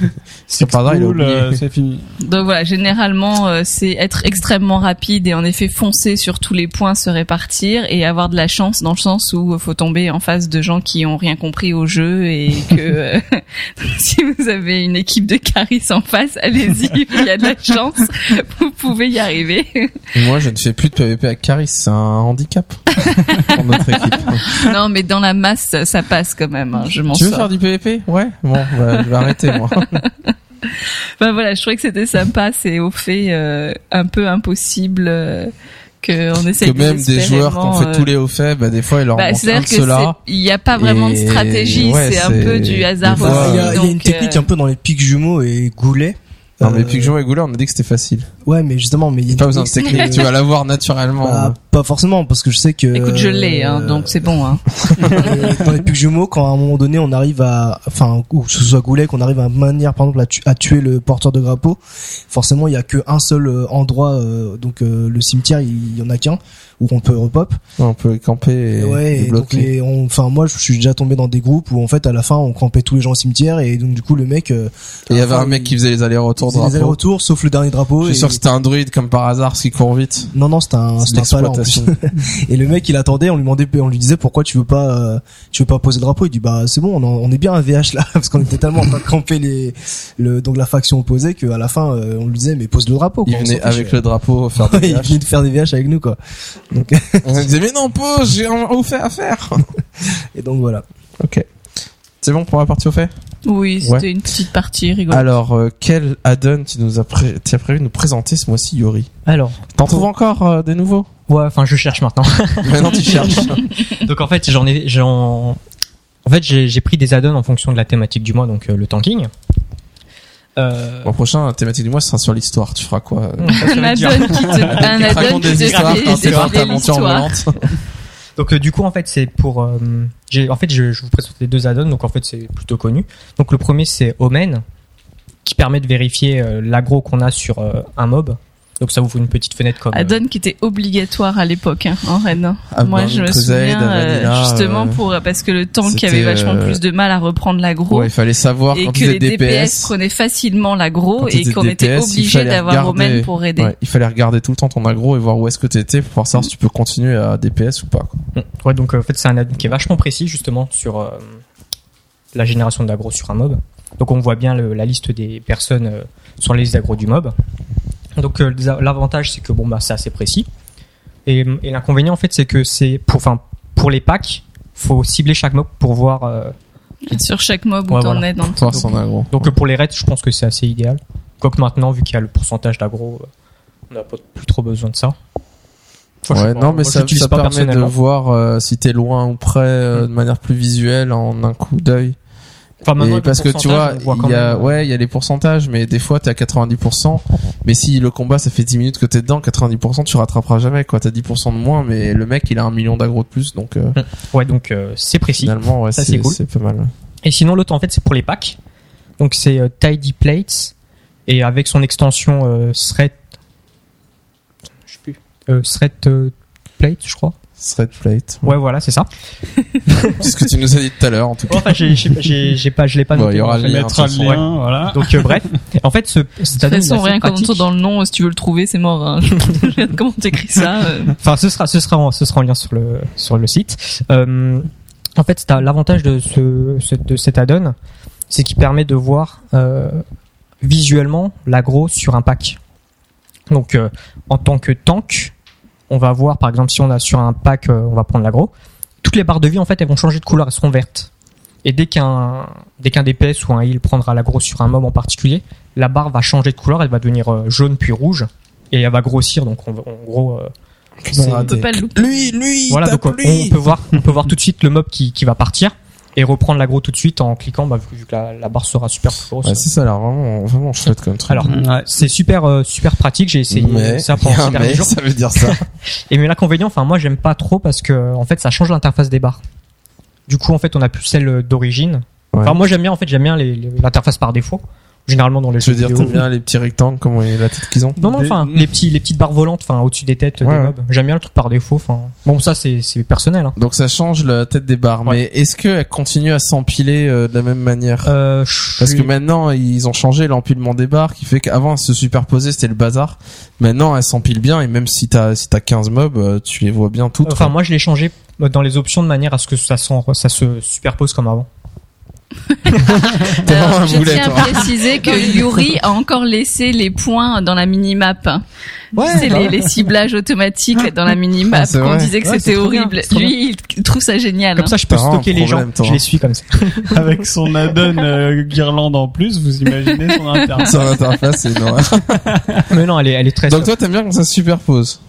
il a cool, euh, c'est fini. Donc voilà, généralement, euh, c'est être extrêmement rapide et en effet foncer sur tous les points, se répartir et avoir de la chance dans le sens où il faut tomber en face de gens qui ont rien compris au jeu et que euh, si vous avez une équipe de caris en face, allez-y, il y a de la chance, vous pouvez y arriver. Moi je ne fais plus de PVP avec Caris, c'est un handicap pour notre équipe. non, mais dans la masse, ça, ça passe quand même. hein, je m'en Tu veux sors. faire du PVP Ouais, bon, bah, je vais arrêter moi. Enfin voilà, je trouvais que c'était sympa. C'est au fait euh, un peu impossible euh, qu'on essaie que même des joueurs qui ont fait tous les hauts faits, bah des fois il leur Bah, manque un de c'est- il n'y a pas vraiment de Et stratégie, ouais, c'est un peu du hasard aussi. Il y a, il y a une donc, technique euh, un peu dans les pics jumeaux et goulets. Non mais Euh, depuis que je joue avec Goulet, on a dit que c'était facile. Ouais, mais justement, mais il y a Pas besoin de technique, c'est tu vas l'avoir naturellement. Bah, pas forcément, parce que je sais que. Écoute, je l'ai, hein, euh, donc c'est bon. Hein. dans les pics jumeaux, quand à un moment donné on arrive à, enfin, ou que ce soit Goulet, qu'on arrive à manière, par exemple, à, tu- à tuer le porteur de grappot, forcément il y a que un seul euh, endroit, euh, donc euh, le cimetière, il y en a qu'un où on peut repop. on peut camper et, ouais, et et donc bloquer. les, on- enfin moi je suis déjà tombé dans des groupes où en fait à la fin on campait tous les gens au cimetière et donc du coup le mec. euh, Et il y avait un mec qui faisait les allers-retours les allers-retours, sauf le dernier drapeau. Je suis et- sûr que c'était un druide comme par hasard, parce qu'il court vite. Non non c'était un, C'est c'était un palan. Et le mec il attendait, on lui demandait, on lui disait pourquoi tu veux pas, euh, tu veux pas poser le drapeau? Il dit bah c'est bon, on, en- on est bien un VH là parce qu'on était tellement en train de camper les, le donc la faction opposée qu'à la fin euh, on lui disait mais pose le drapeau. Il quoi, on venait avec le drapeau faire des Ouais, il VH. venait de faire des VH avec nous quoi. Donc On disait mais non pause, j'ai un au fait à faire. et donc voilà. ok. C'est bon pour la partie au fait? Oui, c'était Ouais. une petite partie rigolote. Alors, euh, quel add-on tu nous as, pré- tu as prévu de nous présenter ce mois-ci, Yori Alors, T'en trouves encore euh, des nouveaux ouais, enfin, je cherche maintenant. Maintenant, tu cherches. donc en fait, j'en ai, j'en, en fait, j'ai pris des add-ons en fonction de la thématique du mois, donc euh, le tanking. Euh, Mois prochain, la thématique du mois sera sur l'histoire. Tu feras quoi un add-on qui te, un te add-on qui te. Donc euh, du coup en fait c'est pour euh, en fait je, vous présente les deux add-ons donc en fait c'est plutôt connu. Donc le premier c'est Omen qui permet de vérifier euh, l'aggro qu'on a sur euh, un mob. Donc ça vous fait une petite fenêtre comme euh, Add-on qui était obligatoire à l'époque hein, en Rennes. Ah, Moi, je me Crusade, souviens euh, Vanilla, justement euh, pour parce que le tank avait vachement euh, plus de mal à reprendre l'aggro. Ouais, il fallait savoir et quand que les DPS, DPS. prenaient facilement l'aggro Quand et qu'on était obligé d'avoir Romain pour aider. Ouais, il fallait regarder tout le temps ton aggro et voir où est-ce que t'étais pour pouvoir savoir si tu peux continuer à DPS ou pas. Quoi. Ouais, donc euh, en fait, c'est un add-on qui est vachement précis justement sur euh, la génération d'aggro sur un mob. Donc on voit bien le- la liste des personnes euh, sur la liste d'aggro du mob. Donc euh, l'avantage c'est que bon bah c'est assez précis. Et, et l'inconvénient en fait c'est que c'est pour enfin pour les packs, faut cibler chaque mob pour voir. euh, Sur chaque mob où Ouais, t'en voilà. es dans le aggro. donc euh, pour les raids, je pense que c'est assez idéal. Quoique maintenant, vu qu'il y a le pourcentage d'aggro, euh, on n'a pas plus trop besoin de ça. Enfin, Ouais, pas, non, mais moi, ça, ça pas permet de voir euh, si t'es loin ou près euh, de manière plus visuelle en un coup d'œil. Enfin, maintenant, parce que tu vois, il y a, ouais, il y a les pourcentages, mais des fois t'es à 90%. Mais si le combat ça fait 10 minutes que t'es dedans, 90% tu rattraperas jamais, quoi. T'as 10% de moins, mais le mec il a un million d'aggro de plus, donc euh, Ouais, donc euh, c'est précis. finalement, ouais, Ça, c'est c'est cool. c'est pas mal. Et sinon, l'autre, en fait, c'est pour les packs. Donc, c'est euh, Tidy Plates. Et avec son extension Thread. Je sais plus. Thread euh, Plate, je crois. Thread plate. Ouais, voilà, c'est ça. C'est ce que tu nous as dit tout à l'heure, en tout cas. Enfin, j'ai, j'ai, j'ai, j'ai pas, je l'ai pas Bon, noté. il y aura le lien, de lien, voilà. Donc euh, bref, en fait, ce, cet De add-on toute façon, rien qu'en dans le nom, si tu veux le trouver, c'est mort. Hein. Comment t'écris ça. euh. Enfin, ce sera, ce sera, en, ce sera en lien sur le sur le site. Euh, en fait, l'avantage de ce, ce- de cet add-on, c'est qu'il permet de voir euh, visuellement l'agro sur un pack. Donc, euh, en tant que tank, on va voir, par exemple, si on a sur un pack, euh, on va prendre l'agro, toutes les barres de vie, en fait, elles vont changer de couleur, elles seront vertes. Et dès qu'un dès qu'un DPS ou un heal prendra l'agro sur un mob en particulier, la barre va changer de couleur, elle va devenir euh, jaune puis rouge et elle va grossir. Donc, on va- en gros, euh, On peut pas le louper. Lui, lui, voilà, donc on, tape lui. on peut voir, on peut voir tout de suite le mob qui, qui va partir et reprendre l'aggro tout de suite en cliquant, bah, vu que la, la barre sera super grosse. Ouais, c'est ça, a l'air vraiment, vraiment chouette comme truc. Alors, Ouais. c'est super, euh, super pratique. J'ai essayé mais, ça pendant ces derniers mais, jours. ça veut dire ça. Et mais l'inconvénient, enfin moi j'aime pas trop parce que en fait ça change l'interface des barres. Du coup en fait on a plus celle d'origine. Ouais. Enfin moi j'aime bien en fait j'aime bien l'interface par défaut. Généralement dans les Je veux dire, t'aimes bien les petits rectangles, comment est la tête qu'ils ont Non non enfin les petits les petites barres volantes enfin au-dessus des têtes Ouais, des mobs. J'aime bien le truc par défaut. Enfin bon ça c'est c'est personnel. Hein. Donc ça change la tête des barres, Ouais. mais est-ce qu'elles continuent à s'empiler euh, de la même manière? Euh, Parce que maintenant, ils ont changé l'empilement des barres, qui fait qu'avant, elles se superposaient, c'était le bazar. Maintenant, elles s'empilent bien, et même si t'as si t'as 15 mobs, euh, tu les vois bien toutes. Enfin, quoi. moi, je l'ai changé dans les options de manière à ce que ça, s'en- ça se superpose comme avant. Alors, je boulet, tiens à préciser que Yuri a encore laissé les points dans la minimap. Ouais, c'est les, les ciblages automatiques dans la minimap. Ah, vrai. disait que Ouais, c'était bien, horrible. Lui, il trouve ça génial. Comme ça, je peux stocker les gens. toi. Je les suis comme ça. Avec son add-on euh, guirlande en plus, vous imaginez son interface. Sur l'interface, c'est. Mais non, elle est, elle est très. Donc toi, t'aimes bien quand ça se superpose.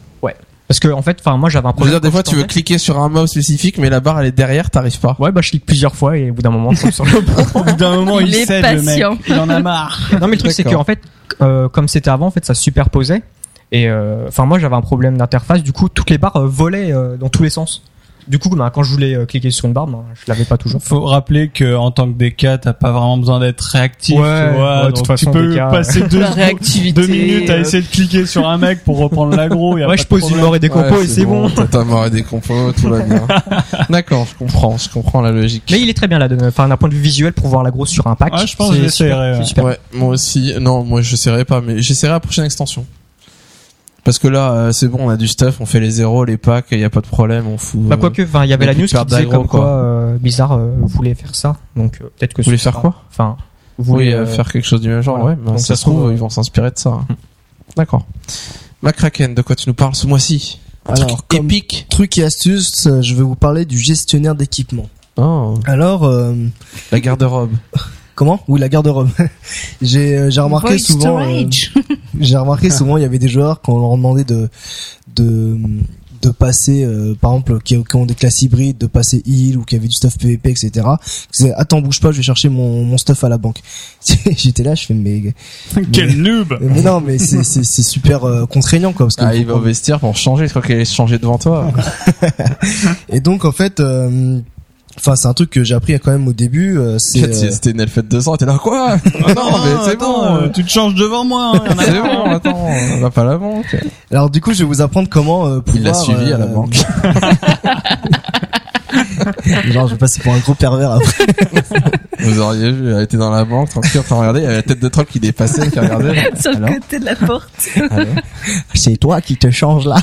Parce que en fait, enfin, moi, j'avais un Je veux problème. dire, des fois, tu veux cliquer sur un mob spécifique, mais la barre, elle est derrière, t'arrives pas. Ouais, bah, je clique plusieurs fois et au bout d'un moment, sur le Au bout d'un moment, il, Il est cède le mec. patient. Il en a marre. Non, mais le truc, c'est qu'en fait, euh, comme c'était avant, en fait, ça se superposait. Et euh, enfin, moi, j'avais un problème d'interface. Du coup, toutes les barres euh, volaient euh, dans tous les sens. Du coup, bah, quand je voulais euh, cliquer sur une barre, bah, je l'avais pas toujours. Faut rappeler que en tant que DK, t'as pas vraiment besoin d'être réactif. Ouais, tu vois, ouais, de toute donc façon, tu peux DK, passer deux, minutes à euh, essayer de cliquer sur un mec pour reprendre a Ouais, je pose une mort et des compos Ouais, et c'est bon. T'as ta mort et des compos, tout va bien. D'accord, je comprends, je comprends la logique. Mais il est très bien là, enfin d'un point de vue visuel pour voir l'aggro sur un pack. Ouais, je pense que c'est je super, l'essayerai, ouais. moi aussi. Non, moi j'essaierai pas, mais j'essaierai la prochaine extension. Parce que là, euh, c'est bon, on a du stuff, on fait les zéros, les packs, il y a pas de problème, on fout. Bah quoique, enfin il y avait la news qui disait comme quoi. quoi euh, Bizarre euh, voulait faire ça, donc euh, peut-être que Vous voulez faire quoi Enfin, vous voulez euh, faire quelque chose du même genre, voilà. ouais. bah, Donc, ça ça se trouve, ils vont s'inspirer de ça. hein. D'accord. McCracken, de quoi tu nous parles ce mois-ci? Alors, truc comme épique. truc et astuce, je vais vous parler du gestionnaire d'équipement. Oh, Alors, euh, la garde-robe. comment Oui, la garde-robe. j'ai euh, j'ai remarqué Voice souvent. euh, storage. j'ai remarqué souvent il y avait des joueurs quand on leur demandait de de de passer euh, par exemple qui, qui ont des classes hybrides de passer heal ou qui avaient du stuff PVP etc attends bouge pas je vais chercher mon, mon stuff à la banque j'étais là je fais mais Quel noob mais non mais c'est c'est c'est super euh, contraignant quoi parce que Ah, il va au vestiaire pour changer, je crois qu'elle est changée devant toi. et donc en fait euh, Enfin, c'est un truc que j'ai appris quand même au début. euh, c'est euh, c'était une elfette de sang, t'es là, quoi Ah Non, mais c'est bon euh, tu te changes devant moi. hein, C'est bon, attends, on va pas la banque. Alors du coup, je vais vous apprendre comment euh, pouvoir. Il l'a suivi à la euh, banque. Genre, je vais passer pour un gros pervers après. Vous auriez vu, elle était dans la banque, tranquille, en train de regarder, il y avait la tête de troll qui dépassait, qui regardait. Sur le Alors côté de la porte. C'est toi qui te change là.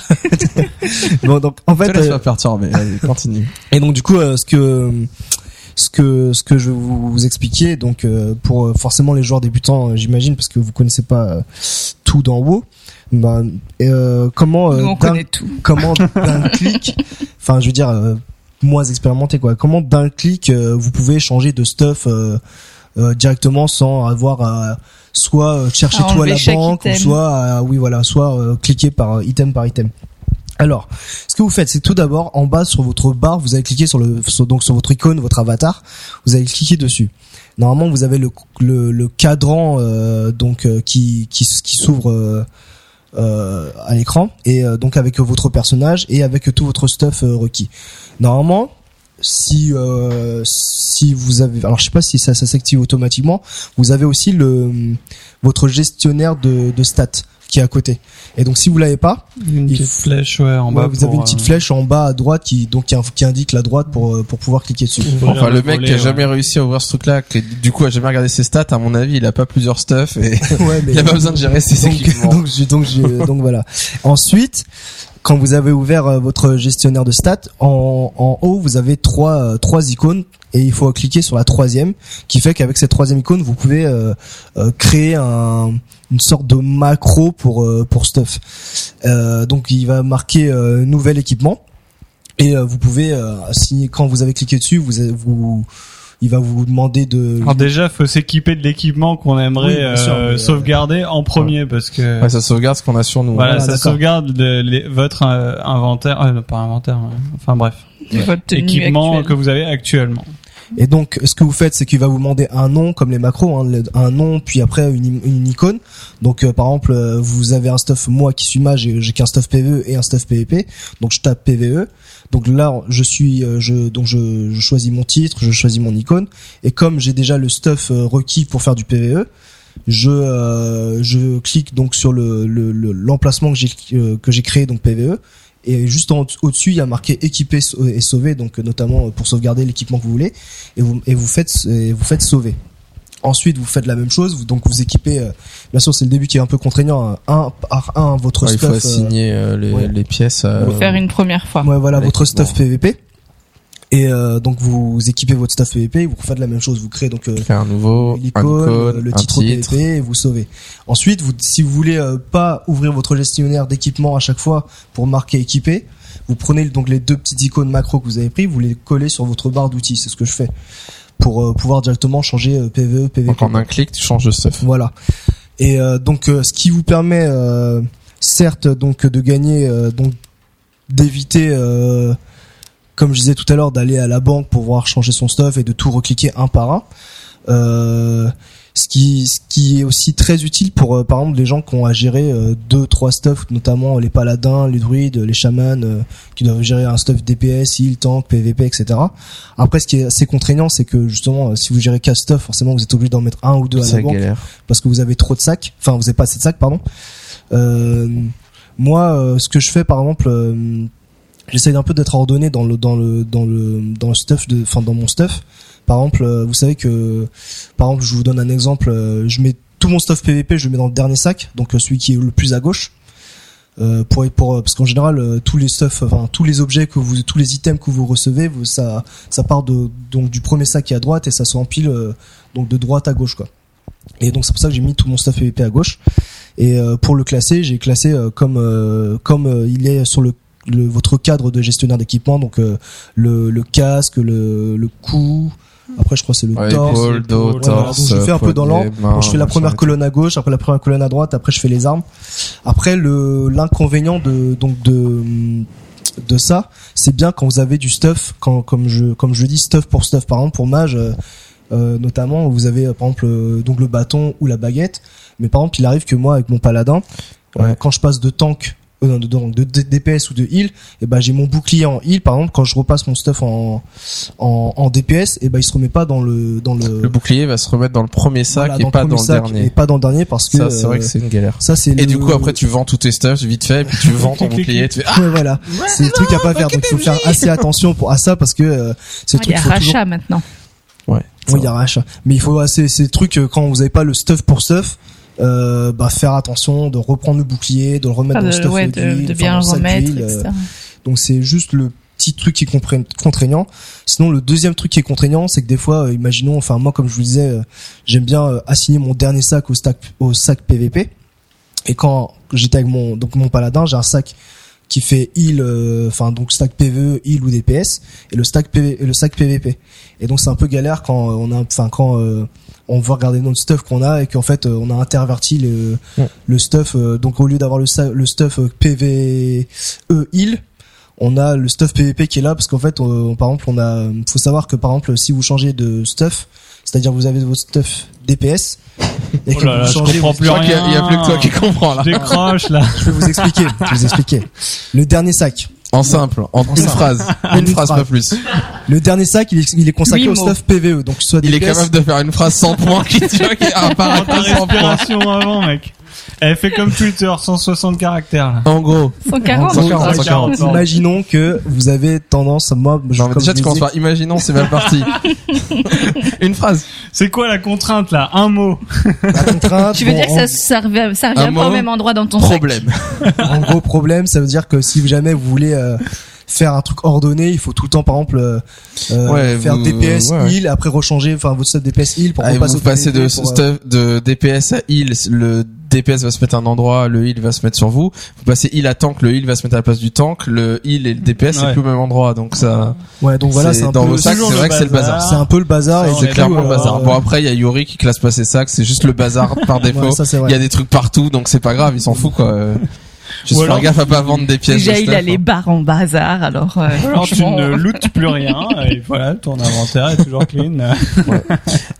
bon, donc en te fait, laisse euh, pas perturber, vas-y, continue. et donc du coup, euh, ce que ce que ce que je vais vous, vous expliquer, donc euh, pour euh, forcément les joueurs débutants, euh, j'imagine, parce que vous connaissez pas euh, tout dans WoW. Bah, euh, comment euh, Nous, on d'un- connaît tout. comment d'un clic, enfin je veux dire euh, moins expérimenté quoi. Comment d'un clic euh, vous pouvez changer de stuff euh, euh, directement sans avoir à soit chercher À tout à la banque ou soit oui voilà soit euh, cliquer par euh, item par item. Alors, ce que vous faites, c'est tout d'abord en bas sur votre barre, vous allez cliquer sur le sur- donc sur votre icône, votre avatar, vous allez cliquer dessus. Normalement, vous avez le le, le cadran euh, donc euh, qui qui qui s'ouvre euh, euh, à l'écran et euh, donc avec votre personnage et avec tout votre stuff requis. Normalement, si euh, si vous avez alors je sais pas si ça s'active automatiquement, vous avez aussi le votre gestionnaire de de stats qui est à côté. Et donc si vous l'avez pas, Une petite flèche ouais, en ouais, bas. vous pour, avez une petite euh, flèche en bas à droite qui donc qui, qui indique la droite pour euh, pour pouvoir cliquer dessus. Enfin, le mec qui a ouais. jamais réussi à ouvrir ce truc-là, qui du coup a jamais regardé ses stats, à mon avis, il a pas plusieurs stuff et ouais, mais il a pas besoin de gérer ses donc, équipements. donc, j'ai- donc, j'ai- donc voilà. Ensuite, quand vous avez ouvert euh, votre gestionnaire de stats, en, en haut vous avez trois trois icônes et il faut cliquer sur la troisième, qui fait qu'avec cette troisième icône vous pouvez euh, euh, créer un, une sorte de macro pour euh, pour stuff. Euh, donc il va marquer euh, nouvel équipement et euh, vous pouvez euh, signer quand vous avez cliqué dessus, vous vous il va vous demander de Alors déjà, faut s'équiper de l'équipement qu'on aimerait Oui, bien sûr, euh, euh, sauvegarder en premier parce que Ouais, ça sauvegarde ce qu'on a sur nous. voilà, voilà, ça sauvegarde le- les- votre euh, inventaire, euh, pas inventaire, euh, enfin bref, Votre équipement actuelle. que vous avez actuellement. Et donc, ce que vous faites, c'est qu'il va vous demander un nom, comme les macros, hein, le- un nom, puis après une, une icône. Donc, euh, par exemple, euh, vous avez un stuff, moi qui suis mage, j'ai qu'un stuff PVE et un stuff PVP. Donc, je tape PVE. Donc là, je suis, euh, je, donc je, je choisis mon titre, je choisis mon icône. Et comme j'ai déjà le stuff requis pour faire du PVE, je, euh, je clique donc sur le le- le- l'emplacement que j'ai que j'ai créé donc PVE. Et juste en- au-dessus, il y a marqué équiper et sauver, donc euh, notamment euh, pour sauvegarder l'équipement que vous voulez et vous et vous faites et vous faites sauver. Ensuite, vous faites la même chose, vous, donc vous équipez. euh, bien sûr, c'est le début qui est un peu contraignant. hein, un par un votre Ouais, il stuff. faut euh, assigner euh, les, ouais. les pièces. euh, Faut faire une première fois. ouais, voilà votre stuff PVP. Et euh, donc vous équipez votre stuff PVP, vous faites la même chose, vous créez donc euh, un nouveau, un l'icône, icône, le un titre, titre. PVP et vous sauvez. Ensuite, vous, si vous voulez euh, pas ouvrir votre gestionnaire d'équipement à chaque fois pour marquer équipé, vous prenez donc les deux petites icônes macro que vous avez pris, vous les collez sur votre barre d'outils. C'est ce que je fais pour euh, pouvoir directement changer euh, PVE, PVP. Donc en un clic, tu changes de stuff. Voilà. Et euh, donc euh, ce qui vous permet euh, certes donc de gagner euh, donc d'éviter euh, comme je disais tout à l'heure d'aller à la banque pour voir changer son stuff et de tout recliquer un par un. Euh, ce qui ce qui est aussi très utile pour euh, par exemple les gens qui ont à gérer euh, deux trois stuff notamment les paladins les druides les chamans euh, qui doivent gérer un stuff DPS heal tank PVP etc après ce qui est assez contraignant c'est que justement euh, si vous gérez quatre stuff forcément vous êtes obligé d'en mettre un ou deux à la banque galère. parce que vous avez trop de sacs, enfin vous avez pas assez de sacs, pardon. Euh, moi, euh, ce que je fais, par exemple, j'essaye un peu d'être ordonné dans le dans le dans le dans le stuff de, enfin dans mon stuff. Par exemple, euh, vous savez que, par exemple, je vous donne un exemple, euh, je mets tout mon stuff PVP, je le mets dans le dernier sac, donc euh, celui qui est le plus à gauche. Euh, pour pour parce qu'en général tous les stuff enfin tous les objets que vous tous les items que vous recevez vous, ça ça part de donc du premier sac qui est à droite et ça s'empile euh, donc de droite à gauche quoi et donc c'est pour ça que j'ai mis tout mon stuff PVP à gauche. Et euh, pour le classer, j'ai classé comme comme il est sur le, le- votre cadre de gestionnaire d'équipement, donc euh, le, le casque, le, le cou. Après, je crois que c'est le Ouais, torse. épaule, dos, Ouais, voilà, torse. donc je fais un peu dans l'ordre. je fais la première colonne à gauche, après la première colonne à droite, après je fais les armes. Après le l'inconvénient de donc de de ça, c'est bien quand vous avez du stuff, quand comme je comme je dis stuff pour stuff. Par exemple pour mage, euh, euh, notamment vous avez euh, par exemple euh, donc le bâton ou la baguette. Mais par exemple il arrive que moi avec mon paladin, euh, quand je passe de tank euh, non, de, de, de DPS ou de heal, et ben j'ai mon bouclier en heal. Par exemple quand je repasse mon stuff en en, en DPS, et ben il se remet pas dans le dans le Le bouclier va se remettre dans le premier sac voilà, et pas dans le dernier. et pas dans le dernier parce que Ça, c'est vrai que c'est une galère. ça c'est Et le- du coup, après, tu vends tous tes stuff vite fait, et puis tu vends ton bouclier, tu fais, ah, Ouais, voilà c'est le truc à pas faire donc il faut faire assez attention pour à ça parce que euh, c'est le Il y truc a faut toujours rachat maintenant. ouais. oui il y a rachat mais il faut assez c'est le truc euh, quand vous avez pas le stuff pour stuff euh, bah faire attention de reprendre le bouclier de le remettre dans le stuff ouais, de, bien le remettre, euh, etc. donc c'est juste le petit truc qui est contraignant. Sinon, le deuxième truc qui est contraignant, c'est que des fois, euh, imaginons, enfin moi, comme je vous disais, euh, j'aime bien euh, assigner mon dernier sac au sac au sac PVP. Et quand j'étais avec mon donc mon paladin, j'ai un sac qui fait heal, euh, enfin donc stack PVE, heal ou DPS, et le stack PV, et le sac PVP. Et donc c'est un peu galère quand on a, enfin quand euh, on veut regarder notre stuff qu'on a et qu'en fait euh, on a interverti le Ouais. le stuff. euh, donc au lieu d'avoir le, le stuff euh, PVE heal, on a le stuff PVP qui est là parce qu'en fait, on- par exemple, on a, faut savoir que par exemple, si vous changez de stuff, c'est-à-dire vous avez votre stuff DPS et Oh que là là, vous je changez, comprends vous- plus Je crois qu'il y a- il y a rien. plus que toi qui comprends, là. Je décroche là. je vais vous expliquer, je vais vous expliquer. Le dernier sac, En simple, en, une simple. phrase. Une une phrase, phrase. pas plus. le dernier sac, il est, il est consacré au stuff PVE, donc soit Il est capable de faire une phrase sans point qui, tu vois, qui point. respiration avant, mec. Elle fait comme Twitter, 160 caractères. Là. En gros. 140. 140, 140. Imaginons que vous avez tendance, moi, je, Non, mais comme déjà, je tu commences par imaginons, c'est mal parti. Une phrase. C'est quoi la contrainte là? Un mot. la contrainte. Tu veux bon, dire que ça, ça revient, ça revient pas mot, au même endroit dans ton sac? Problème. en, en gros problème, ça veut dire que si jamais vous voulez euh, faire un truc ordonné, il faut tout le temps, par exemple, euh, euh, Ouais, faire vous- DPS ouais, heal, après rechanger, enfin votre stuff DPS heal pour Ah, repasser vous au passez de, pour, euh, stuff, de DPS à heal, le DPS va se mettre à un endroit, le heal va se mettre sur vous. Vous passez heal à tank, le heal va se mettre à la place du tank, le heal et le DPS c'est Ouais. plus au même endroit, donc ça. Ouais, donc voilà, c'est un dans peu, vos sacs, c'est le vrai que c'est le bazar. c'est un peu le bazar C'est clairement coup, le euh, bazar. Bon après il y a Yuri qui classe pas ses sacs, c'est juste le bazar par défaut. ouais, ça c'est Il y a des trucs partout, donc c'est pas grave, il s'en fout quoi. Euh, Juste faire alors- gaffe à pas vendre des pièces. Déjà, de il stuff, a les hein. barres en bazar, alors, euh, Alors tu ne lootes plus rien et voilà, ton inventaire est toujours clean.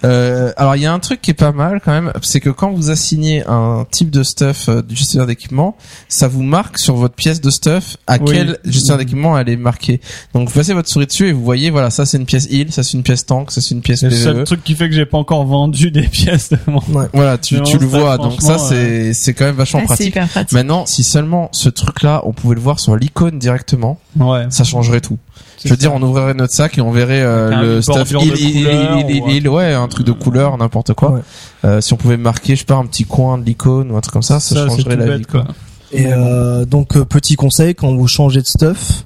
Euh, alors il y a un truc qui est pas mal quand même, c'est que quand vous assignez un type de stuff euh, du gestionnaire d'équipement, ça vous marque sur votre pièce de stuff à Oui. quel gestionnaire d'équipement elle est marquée. Donc vous passez votre souris dessus et vous voyez, voilà, ça c'est une pièce heal, ça c'est une pièce tank, ça c'est une pièce C'est le seul PVE. truc qui fait que j'ai pas encore vendu des pièces de mon. Voilà, tu, le vois, donc ça c'est c'est quand même vachement ah, c'est pratique. hyper pratique. Maintenant, si seulement ce truc-là, on pouvait le voir sur l'icône directement, Ouais. ça changerait tout. Je veux dire, on ouvrirait notre sac et on verrait euh, le stuff ou un heal, ouais, un truc de couleur, n'importe quoi. Ouais. Euh, si on pouvait marquer, je sais pas, un petit coin de l'icône ou un truc comme ça, ça, changerait la bête, vie. Quoi. quoi. Et euh, donc petit conseil quand vous changez de stuff,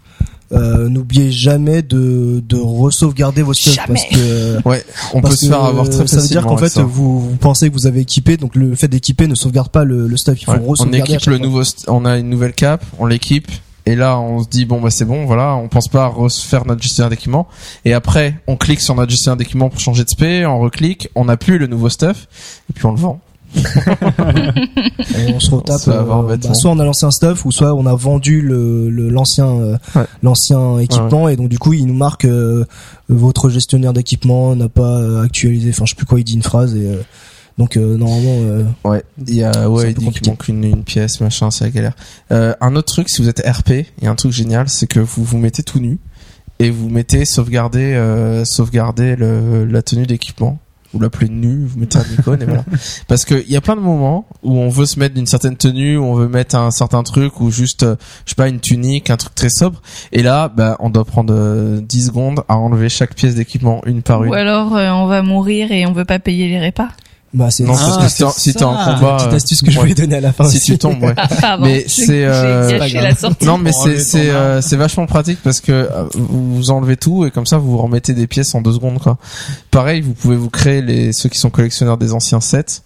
euh, n'oubliez jamais de de re-sauvegarder vos stuff Jamais. parce que Ouais, on peut se faire avoir très ça veut dire qu'en fait ça. vous, vous pensez que vous avez équipé donc le fait d'équiper ne sauvegarde pas le, le stuff il faut Ouais. On équipe le fois. nouveau, st- on a une nouvelle cape, on l'équipe. Et là, on se dit bon bah c'est bon, voilà, on pense pas à refaire notre gestionnaire d'équipement. Et après, on clique sur notre gestionnaire d'équipement pour changer de spé, on reclique, on n'a plus le nouveau stuff, et puis on le vend. Et on se retape avoir euh, bah, soit on a l'ancien stuff ou soit on a vendu le le- l'ancien euh, Ouais. l'ancien équipement et donc du coup il nous marque euh, votre gestionnaire d'équipement n'a pas euh, actualisé enfin je sais plus quoi il dit une phrase et euh, donc euh, normalement euh, Ouais, il y a C'est ouais, un il peu dit qu'il compliqué. manque une, une pièce, machin, c'est la galère. Euh, un autre truc, si vous êtes RP, il y a un truc génial, c'est que vous vous mettez tout nu et vous mettez sauvegarder euh, sauvegarder le, la tenue d'équipement. Vous l'appelez nu, vous mettez un icône et voilà. Parce que il y a plein de moments où on veut se mettre d'une certaine tenue, où on veut mettre un certain truc ou juste euh, je sais pas une tunique, un truc très sobre. Et là, bah on doit prendre euh, 10 secondes à enlever chaque pièce d'équipement une par une. Ou alors, euh, on va mourir et on veut pas payer les répas. Bah c'est Non, parce Ah, que si t'es en- c'est si t'es en ça. combat, une petite astuce que je voulais donner à la fin si tu tombes, ouais. Ah. Mais c'est, euh. Non, mais c'est c'est euh, c'est vachement pratique parce que euh, vous enlevez tout et comme ça vous remettez des pièces en deux secondes quoi. Pareil, vous pouvez vous créer les ceux qui sont collectionneurs des anciens sets.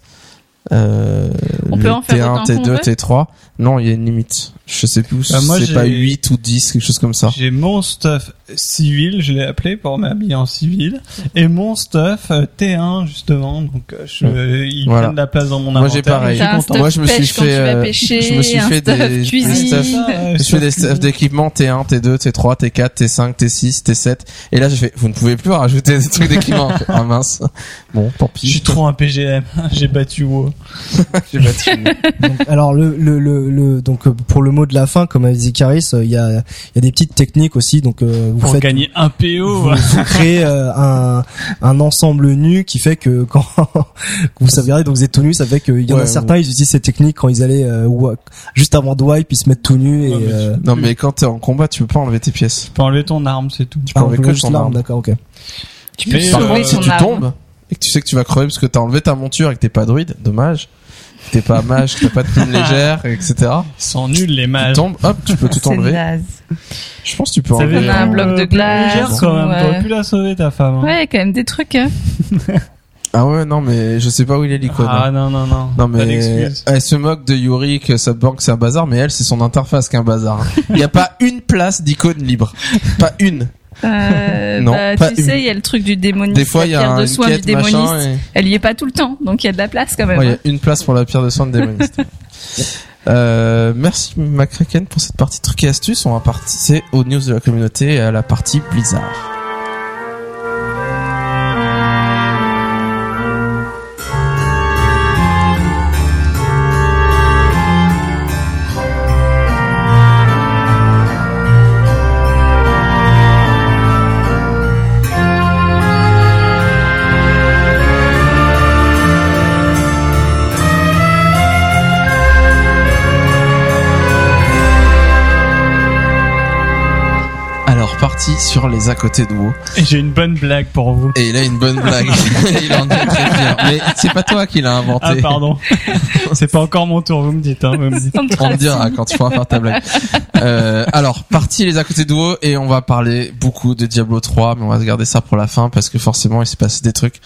Euh, On peut en faire T1, autant qu'on T2, veut T3. Non, il y a une limite. Je sais plus, Bah, moi, c'est j'ai- pas 8 ou 10, quelque chose comme ça. J'ai mon stuff civil, je l'ai appelé pour m'habiller en civil, et mon stuff euh, T1 justement, donc euh, je, euh, il Voilà. prend de la place dans mon Moi, inventaire. j'ai pareil. je suis content. Moi, je me suis fait, euh, pêcher, je me suis fait stuff des- des cuisine. stuff. Euh, Je fais des stuff d'équipement T1, T2, T3, T4, T5, T6, T7. Et là, j'ai fait, vous ne pouvez plus rajouter des trucs d'équipement. ah mince. Bon, tant Je suis pis. trop un PGM, j'ai battu WoW. J'ai battu. Donc, alors le, le, le, le- donc euh, pour le mot de la fin comme a dit Caris euh, il y a il y a des petites techniques aussi donc euh, vous Pour faites gagner un PO. vous, vous créez euh, un, un ensemble nu qui fait que quand vous savez donc vous êtes tout nu ça fait qu'il y en Ouais, a certains ils utilisent cette technique quand ils allaient euh, juste avant de wipe ils se mettent tout nus et Ouais, mais tu- euh, Non, mais quand t'es en combat, tu peux pas enlever tes pièces. Tu peux enlever ton arme, c'est tout. Tu peux ah, enlever que juste ton arme. d'accord ok Tu peux euh, si tu tombes et que tu sais que tu vas crever parce que t'as enlevé ta monture et que t'es pas druide, dommage. T'es pas mage, t'as pas de plume légère, etc. Ils sont nuls les Tu mages. tombes, hop, tu peux tout enlever. Je pense que tu peux enlever. On a un euh, bloc de glace, légère, quand même. ouais. T'aurais pu la sauver ta femme. hein. Ouais, quand même des trucs. Hein. Ah ouais, non, mais je sais pas où il est l'icône. Ah hein. non non non. Non mais elle se moque de Yuri que sa banque c'est un bazar mais elle c'est son interface qui est un bazar. hein. Il y a pas une place d'icône libre. Pas une. Euh, Non, bah, pas tu une. sais, il y a le truc du démoniste, Des fois il y la a pierre un, de une soin du quête démoniste. et... Elle y est pas tout le temps, donc il y a de la place quand même. Ouais, il y hein. a une place pour la pierre de soin de démoniste. euh, merci Macraken pour cette partie trucs et astuces. On va passer aux news de la communauté et à la partie Blizzard. Sur les à côté de WoW. Et j'ai une bonne blague pour vous. Et il a une bonne blague. il en est très fier. Mais c'est pas toi qui l'as inventé. Ah pardon. c'est pas encore mon tour, vous me dites. Hein, vous me dites. On me dira quand tu pourras faire ta blague. Euh, alors, parti les à côté de WoW et on va parler beaucoup de Diablo 3, mais on va se garder ça pour la fin parce que forcément il s'est passé des trucs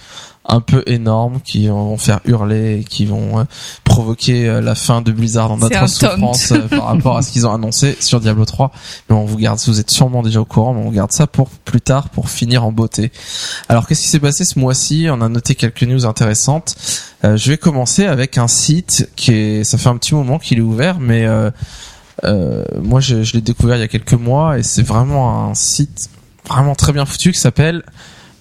un peu énormes qui vont faire hurler et qui vont euh, provoquer euh, la fin de Blizzard en notre souffrance euh, par rapport à ce qu'ils ont annoncé sur Diablo 3. Mais on vous garde, vous êtes sûrement déjà au courant, mais on garde ça pour plus tard pour finir en beauté. Alors qu'est-ce qui s'est passé ce mois-ci? On a noté quelques news intéressantes. Euh, je vais commencer avec un site qui est, ça fait un petit moment qu'il est ouvert, mais euh, euh, moi je, je l'ai découvert il y a quelques mois et c'est vraiment un site vraiment très bien foutu qui s'appelle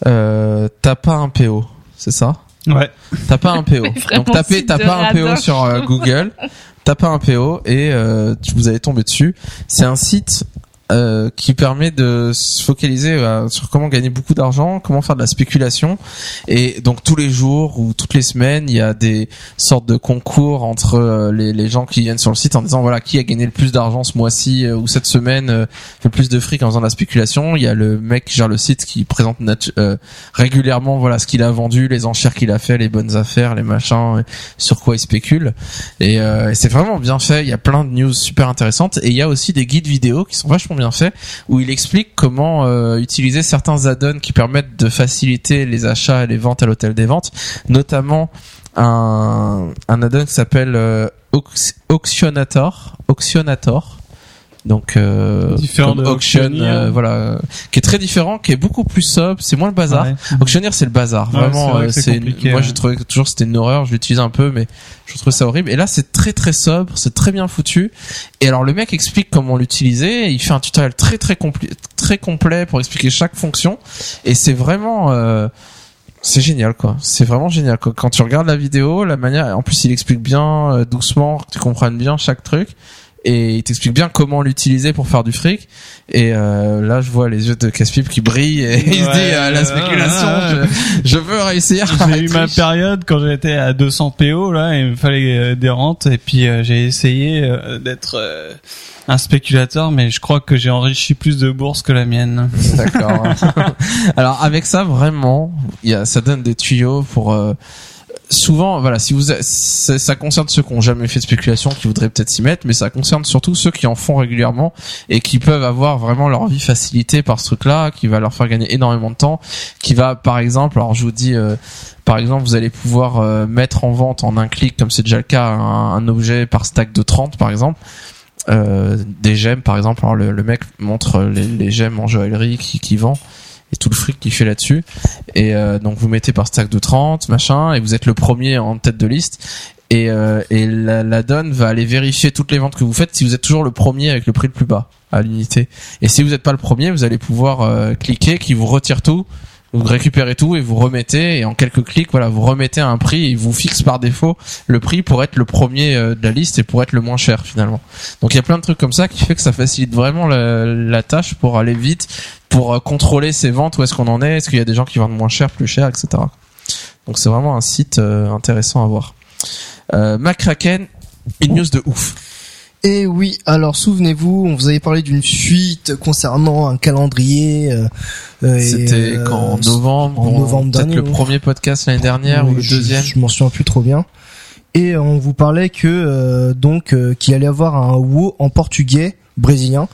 euh, T'as pas un PO, c'est ça Ouais. T'as pas un PO. Donc tapez site T'as pas un PO sur euh, Google. T'as pas un PO et euh, tu- vous allez tomber dessus. C'est un site euh, qui permet de se focaliser euh, sur comment gagner beaucoup d'argent, comment faire de la spéculation. Et donc tous les jours ou toutes les semaines, il y a des sortes de concours entre euh, les, gens qui viennent sur le site en disant voilà qui a gagné le plus d'argent ce mois-ci euh, ou cette semaine euh, fait plus de fric en faisant de la spéculation. Il y a le mec qui gère le site qui présente régulièrement voilà ce qu'il a vendu, les enchères qu'il a fait, les bonnes affaires, les machins, sur quoi il spécule. Et, et c'est vraiment bien fait. Il y a plein de news super intéressantes et il y a aussi des guides vidéo qui sont vachement bien faits où il explique comment euh, utiliser certains add-ons qui permettent de faciliter les achats et les ventes à l'hôtel des ventes, notamment un, add-on qui s'appelle euh, Auctionator. Donc euh, comme auction, euh, voilà, euh, qui est très différent, qui est beaucoup plus sobre, c'est moins le bazar. Ouais. Auctioneer, c'est le bazar. Ouais, Vraiment, c'est vrai euh, c'est une- moi j'ai trouvé que toujours c'était une horreur. Je l'utilise un peu, mais je trouve ça horrible. Et là, c'est très très sobre, c'est très bien foutu. Et alors le mec explique comment l'utiliser. Il fait un tutoriel très très complet, très complet pour expliquer chaque fonction. Et c'est vraiment euh, c'est génial quoi. C'est vraiment génial quoi. Quand tu regardes la vidéo, la manière, en plus il explique bien euh, doucement, que tu comprennes bien chaque truc. Et il t'explique bien comment l'utiliser pour faire du fric. Et euh, là, je vois les yeux de Caspipe qui brillent et il se dit euh, la spéculation, je, je veux réussir. J'ai eu ma période quand j'étais à 200 PO là, il me fallait euh, des rentes et puis euh, j'ai essayé euh, d'être euh, un spéculateur, mais je crois que j'ai enrichi plus de bourses que la mienne. D'accord. Alors avec ça vraiment, y a, ça donne des tuyaux pour euh, souvent voilà si vous ça, concerne ceux qui ont jamais fait de spéculation qui voudraient peut-être s'y mettre mais ça concerne surtout ceux qui en font régulièrement et qui peuvent avoir vraiment leur vie facilitée par ce truc là qui va leur faire gagner énormément de temps qui va par exemple alors je vous dis euh, par exemple vous allez pouvoir euh, mettre en vente en un clic comme c'est déjà le cas un, un objet par stack de 30 par exemple euh, des gemmes par exemple. Alors le, le mec montre les, les gemmes en joaillerie qui, qui vend et tout le fric qu'il fait là-dessus. Et euh, donc vous mettez par stack de 30 machin et vous êtes le premier en tête de liste. Et, euh, et la, la donne va aller vérifier toutes les ventes que vous faites si vous êtes toujours le premier avec le prix le plus bas à l'unité. Et si vous n'êtes pas le premier vous allez pouvoir euh, cliquer qui vous retire tout vous récupérez tout et vous remettez et en quelques clics voilà vous remettez un prix et vous fixe par défaut le prix pour être le premier euh, de la liste et pour être le moins cher finalement. Donc il y a plein de trucs comme ça qui fait que ça facilite vraiment la, tâche pour aller vite pour euh, contrôler ses ventes où est-ce qu'on en est est-ce qu'il y a des gens qui vendent moins cher plus cher etc donc c'est vraiment un site euh, intéressant à voir. Euh, McCracken une news de ouf Et oui, alors souvenez-vous, on vous avait parlé d'une fuite concernant un calendrier. euh, euh, c'était euh, quand en novembre en novembre peut-être le premier podcast l'année dernière ou le je- deuxième Je, m'en souviens plus trop bien. Et on vous parlait que donc euh, qu'il allait y avoir un WoW en portugais brésilien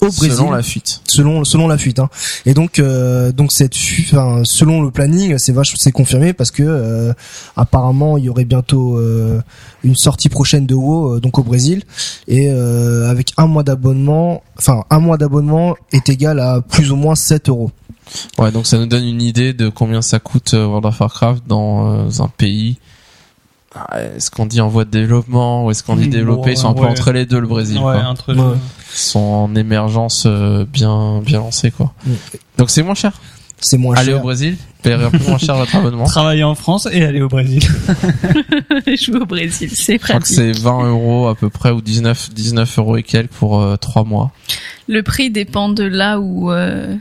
au Brésil selon la fuite selon selon la fuite hein. et donc euh, donc cette fuite enfin, selon le planning c'est vache c'est confirmé parce que euh, apparemment il y aurait bientôt euh, une sortie prochaine de WoW euh, donc au Brésil et euh, avec un mois d'abonnement enfin un mois d'abonnement est égal à plus ou moins 7 euros Ouais, donc ça nous donne une idée de combien ça coûte euh, World of Warcraft dans un pays. Ah, Est-ce qu'on dit en voie de développement ou est-ce qu'on dit Mmh, développé Ils sont un peu entre les deux, le Brésil. ouais, quoi. entre Ouais. Ils sont en émergence euh, bien bien lancée, quoi. Mmh. Donc c'est moins cher. c'est moins Allez cher au Brésil, payer un peu moins cher votre abonnement. Travailler en France et aller au Brésil. Je vais au Brésil, c'est Je crois que pratique. c'est 20 euros à peu près ou 19 19 euros et quelques pour euh, trois mois. Le prix dépend de là où euh,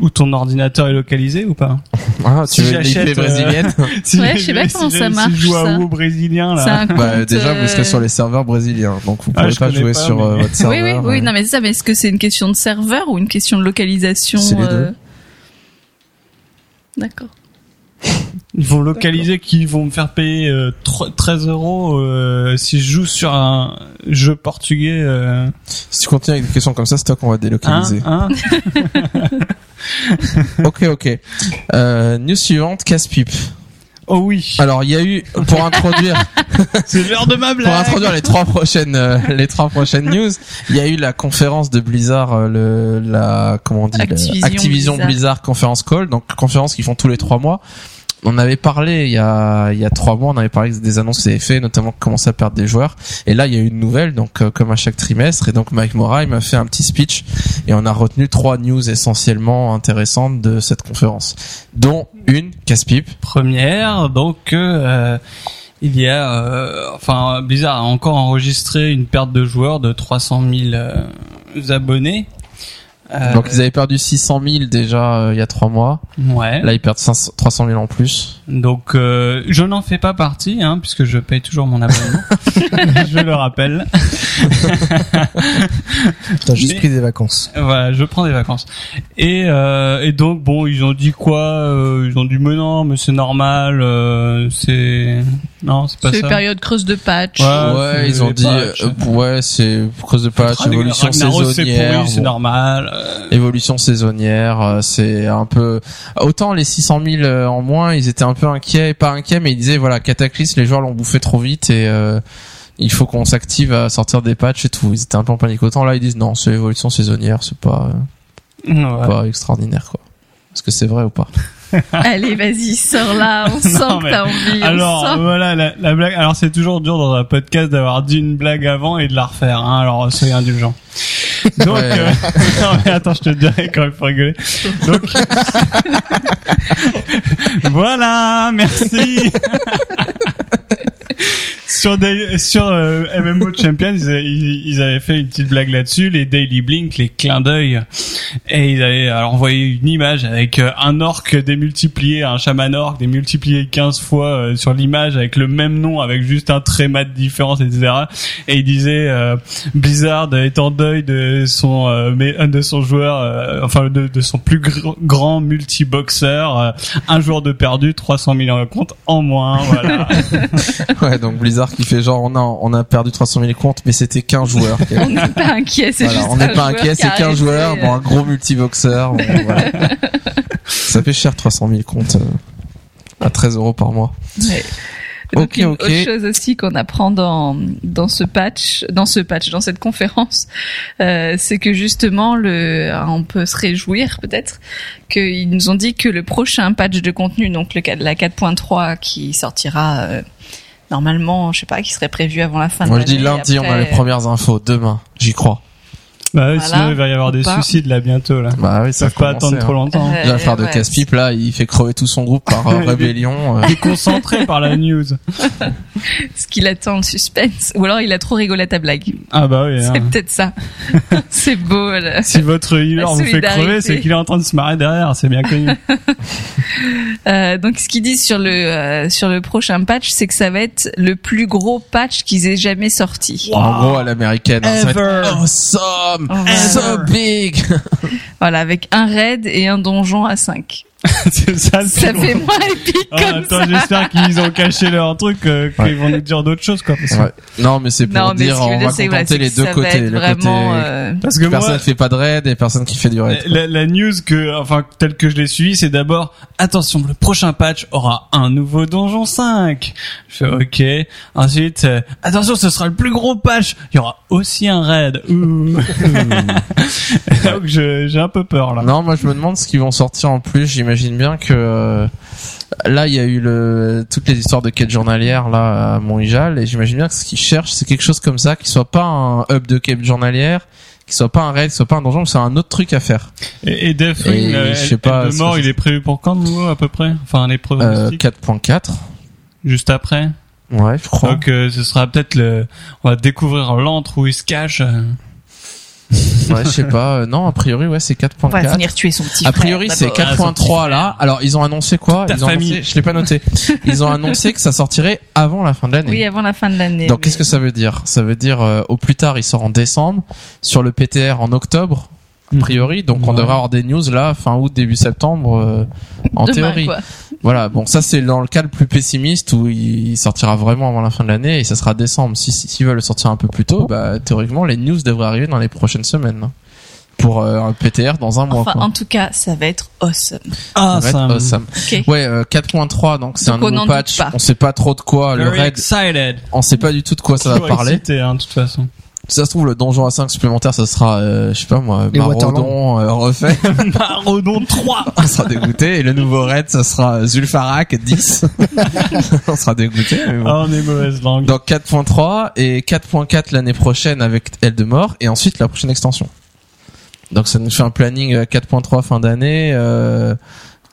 où ton ordinateur est localisé ou pas Ah, tu Si veux l'IP j'achète, euh, brésilienne si Ouais, je sais pas si comment ça Si marche, je joue à. WoW brésilien là. un Bah, compte, déjà, vous serez euh, sur les serveurs brésiliens, donc vous Ah, pourrez je pas jouer pas, sur mais- euh, votre Oui, serveur. oui, oui. euh. Non, mais c'est ça. Mais est-ce que c'est une question de serveur ou une question de localisation C'est les euh, deux. D'accord. Ils vont localiser qu'ils vont me faire payer euh, tro- 13 euros euh, si je joue sur un jeu portugais. Euh, Si tu continues avec des questions comme ça, c'est toi qu'on va hein, délocaliser. hein ok, ok. Euh, news suivante, casse-pipe. oh oui, Alors, il y a eu, pour introduire, c'est l'heure de ma pour introduire les trois prochaines, euh, les trois prochaines news, il y a eu la conférence de Blizzard, euh, le, la, comment on dit, le- Activision Activision Blizzard. Blizzard. Conference Call, donc conférence qu'ils font tous les trois mois. On avait parlé il y a il y a trois mois, on avait parlé des annonces avaient fait, notamment commençaient à perdre des joueurs. Et là, il y a une nouvelle, donc euh, comme à chaque trimestre. Et donc Mike Mora, il m'a fait un petit speech et on a retenu trois news essentiellement intéressantes de cette conférence, dont une casse-pipe. Première, donc euh, il y a, euh, enfin Blizzard a encore enregistré une perte de joueurs de 300 000 euh, abonnés. Euh, Donc ils avaient perdu 600 000 déjà euh, il y a trois mois. ouais. Là ils perdent 500 300 000 en plus. Donc euh, je n'en fais pas partie, hein, puisque je paye toujours mon abonnement. je le rappelle. T'as juste Mais- pris des vacances. Voilà, je prends des vacances. Et, euh, et donc bon, ils ont dit quoi euh, Ils ont dit mais non, mais c'est normal. euh, c'est non, c'est pas C'est ça. période creuse de patch. Ouais. ouais, c'est ils ont dit patchs. euh, ouais, c'est cause de patch, Ragnar- évolution Ragnaros, c'est saisonnière. c'est bon. normal. euh, Évolution saisonnière, euh, c'est un peu autant les 600 000 euh, en moins, ils étaient un peu inquiets, pas inquiets, mais ils disaient voilà Cataclysme, les joueurs l'ont bouffé trop vite et euh, il faut qu'on s'active à sortir des patchs et tout. Ils étaient un peu en panique. Autant là ils disent non, c'est évolution saisonnière, c'est pas euh, ouais. pas extraordinaire quoi. Est-ce que c'est vrai ou pas Allez, vas-y, sors là. On sent Non, que t'as envie. Alors sent. voilà la, la blague. Alors c'est toujours dur dans un podcast d'avoir dit une blague avant et de la refaire. Hein, alors soyez indulgents. Donc Ouais. euh, non, mais attends, je te dirai quand il faut rigoler. Donc voilà, merci. Sur des, sur euh, MMO Champions, ils, avaient- ils, ils avaient fait une petite blague là-dessus, les Daily Blink, les clins d'œil, et ils avaient alors envoyé une image avec euh, un orc démultiplié, un chaman orc démultiplié 15 fois euh, sur l'image avec le même nom, avec juste un tréma de différence, etc. Et il disait euh, Blizzard est en deuil de son euh, de son joueur, euh, enfin de, de son plus gr- grand multiboxeur, euh, un joueur de perdu, 300 millions de comptes en moins, voilà. Ouais, donc Blizzard qui fait genre on a on a perdu 300 000 comptes, mais c'était qu'un joueur. On n'est pas inquiet, c'est Voilà, juste on n'est pas inquiet, c'est qu'un joueur, bon un gros bon, voilà. Ça fait cher 300 000 comptes euh, à 13 euros par mois. Ouais. Donc Ok, une ok. autre chose aussi qu'on apprend dans dans ce patch, dans ce patch, dans cette conférence, euh, c'est que justement le, on peut se réjouir peut-être qu'ils nous ont dit que le prochain patch de contenu, donc le la 4.3 qui sortira euh, normalement, je sais pas, qui serait prévu avant la fin Moi de je dis lundi, on a les premières infos. Demain, j'y crois. Bah oui, Voilà. sinon il va y avoir des pas. suicides là bientôt là. Bah oui, Ils ça peuvent pas attendre trop longtemps. Ouais, Déjà faire de ouais. casse-pipe là, il fait crever tout son groupe par euh, rébellion. euh. Déconcentré par la news. ce qu'il attend le suspense, ou alors il a trop rigolé à ta blague. Ah bah oui. C'est hein. peut-être ça. c'est beau. Là. Si votre healer vous fait crever, c'est qu'il est en train de se marrer derrière, c'est bien connu. Euh, donc ce qu'ils disent sur le euh, sur le prochain patch, c'est que ça va être le plus gros patch qu'ils aient jamais sorti. En gros à l'américaine. hein, ça va Ever. être awesome, So big. Voilà, avec un raid et un donjon à 5. c'est ça le Ça fait moins épique Ah, comme attends, ça. j'espère qu'ils ont caché leur truc, euh, qu'ils Ouais. vont nous dire d'autres choses, quoi. Parce que, Ouais. Non mais c'est pour Non, mais dire ce on va contenter les deux côtés, le vraiment. côté euh, parce que personne moi, fait pas de raid et personne qui fait du raid. la, la news que, enfin, telle que je l'ai suivie, c'est d'abord, attention, le prochain patch aura un nouveau donjon 5. Je fais, ok. Ensuite, euh, attention, ce sera le plus gros patch. Il y aura aussi un raid. Ouh. Donc, je- j'ai un peu peur, là. Non, moi je me demande ce qu'ils vont sortir en plus. J'imagine bien que euh, là il y a eu le toutes les histoires de quête journalière là à Montréal et j'imagine bien que ce qu'ils cherchent c'est quelque chose comme ça qui soit pas un hub de quête journalière, qui soit pas un raid, qui soit pas un donjon, c'est un autre truc à faire. Et, et Et euh, je sais pas de mort, il est prévu pour quand, de nouveau, à peu près? Enfin, les Euh, pronostics, 4.4. juste après? Ouais, je crois. Donc, euh, ce sera peut-être le, on va découvrir l'antre où il se cache. Ouais, je sais pas. euh, non, a priori, ouais, c'est On va 4.4. venir tuer son petit A priori, c'est d'abord. 4.3 là. Alors, ils ont annoncé quoi Ta Ils ont famille. annoncé, je l'ai pas noté. Ils ont annoncé que ça sortirait avant la fin de l'année. Oui, avant la fin de l'année. Donc, mais- qu'est-ce que ça veut dire? Ça veut dire euh, au plus tard, il sort en décembre, sur le PTR en octobre, a priori. Donc, on devrait avoir des news là, fin août, début septembre, euh, en Demain, théorie. quoi. Voilà. Bon, ça c'est dans le cas le plus pessimiste où il sortira vraiment avant la fin de l'année et ça sera décembre. Si si- s'ils veulent le sortir un peu plus tôt, bah théoriquement les news devraient arriver dans les prochaines semaines pour euh, un PTR dans un mois. Enfin, quoi. en tout cas, ça va être awesome. Ah, Ça va être me- awesome. Ok. Ouais, euh, 4.3 donc c'est un on nouveau patch. On sait pas trop de quoi le raid. excited. On sait pas du tout de quoi ça va parler. excité, hein, de toute façon. Si ça se trouve le donjon à 5 supplémentaire ça sera euh, je sais pas moi Les Maraudon euh, refait. Maraudon 3. on sera dégoûté et le nouveau raid ça sera euh, Zulfarak 10. on sera dégoûté. mais bon. Ah, on est mauvaise langue. Donc 4.3 et 4.4 l'année prochaine avec Eldemort et ensuite la prochaine extension. Donc ça nous fait un planning euh, 4.3 fin d'année, euh,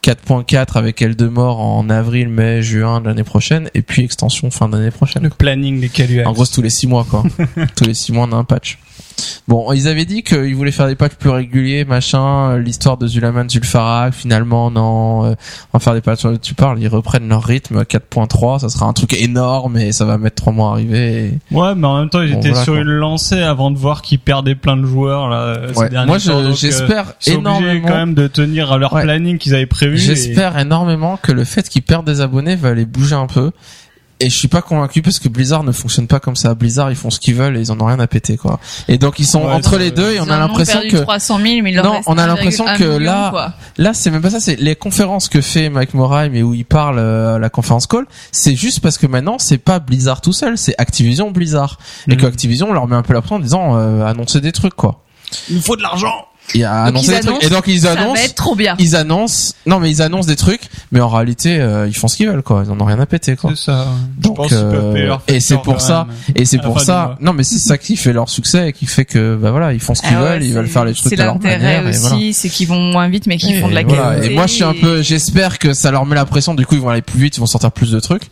4.4 avec Eldemort en avril, mai, juin de l'année prochaine et puis extension fin d'année prochaine. Le planning des Caluax. En gros, tous les 6 mois quoi. tous les 6 mois on a un patch. Bon, ils avaient dit qu'ils voulaient faire des patchs plus réguliers, machin, euh, l'histoire de Zulaman Zulfarak, finalement non, euh, on va faire des patchs dont tu parles, ils reprennent leur rythme 4.3, ça sera un truc énorme et ça va mettre 3 mois à arriver. et- Ouais, mais en même temps, ils Bon, étaient voilà, sur quoi. une lancée avant de voir qu'ils perdaient plein de joueurs là. euh, ces Ouais. Moi, je- euh, j'espère obligés énormément. quand même de tenir à leur Ouais. planning qu'ils avaient prévu. et- J'espère énormément que le fait qu'ils perdent des abonnés va les bouger un peu. Et je suis pas convaincu parce que Blizzard ne fonctionne pas comme ça. Blizzard, ils font ce qu'ils veulent et ils en ont rien à péter, quoi. Et donc ils sont Ouais, entre les deux et on a l'impression que 300 000, mais Non, on a l'impression 1,1 que million, là- quoi. là, c'est même pas ça. C'est les conférences que fait Mike Moray, mais où il parle euh, à la conférence call. C'est juste parce que maintenant, c'est pas Blizzard tout seul, c'est Activision Blizzard. Et Mhm. que Activision leur met un peu la pression en disant euh, annoncer des trucs, quoi. Il nous faut de l'argent. Et à Donc, annoncer ils des trucs. annoncent, Et donc ils Ça va annoncent. être trop bien. Ils annoncent, non mais ils annoncent des trucs, mais en réalité euh, ils font ce qu'ils veulent quoi, ils en ont rien à péter quoi. C'est ça. Je Donc, pense euh, et c'est pour ça- même. Et c'est À pour ça, non mais c'est ça qui fait leur succès et qui fait que bah voilà ils font ce qu'ils Ah ouais, veulent, ils c'est- veulent faire les trucs C'est de leur l'intérêt manière et aussi, voilà. c'est qu'ils vont moins vite, mais qu'ils font de la voilà. qualité. Et moi je suis un peu, j'espère que ça leur met la pression, du coup ils vont aller plus vite, ils vont sortir plus de trucs.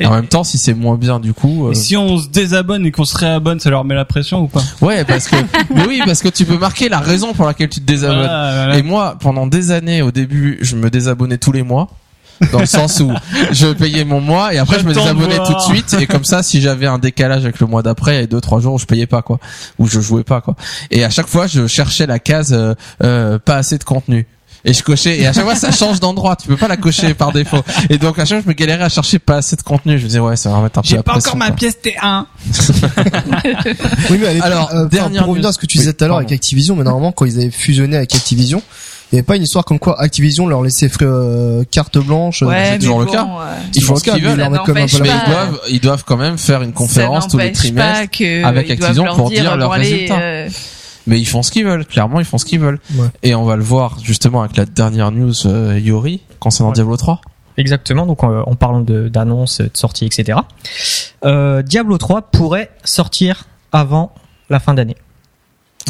Et, en même temps si c'est moins bien du coup, euh, Et si on se désabonne et qu'on se réabonne, ça leur met la pression ou pas? Ouais parce que, mais oui parce que tu peux marquer la raison pour laquelle tu te désabonnes. Voilà, voilà. Et moi, pendant des années, au début, je me désabonnais tous les mois. Dans le sens où je payais mon mois et après je me désabonnais tout de suite et comme ça si j'avais un décalage avec le mois d'après il y avait deux trois jours où je payais pas quoi où je jouais pas quoi et à chaque fois je cherchais la case euh, euh, pas assez de contenu et je cochais et à chaque fois ça change d'endroit tu peux pas la cocher par défaut et donc à chaque fois je me galérais à chercher pas assez de contenu je me disais ouais ça va remettre un peu J'ai pas encore ma quoi. pièce T1. Oui, mais l'époque, Alors, euh, dernière pour revenir à ce que tu disais tout à l'heure avec Activision, mais normalement quand ils avaient fusionné avec Activision, il n'y avait pas une histoire comme quoi Activision leur laissait euh, carte blanche. euh, Ouais, c'est toujours le cas. euh, ils font le ce cas, qu'ils mais veulent ils comme un peu mais ils doivent ils doivent quand même faire une conférence tous les trimestres avec Activision pour dire leurs allez, résultats. euh, Mais ils font ce qu'ils veulent, clairement ils font ce qu'ils veulent. Ouais. Et on va le voir justement avec la dernière news euh, Yori concernant Ouais. Diablo 3. Exactement, donc euh, en parlant de- d'annonces, de, sorties, etc. Euh, Diablo 3 pourrait sortir avant la fin d'année.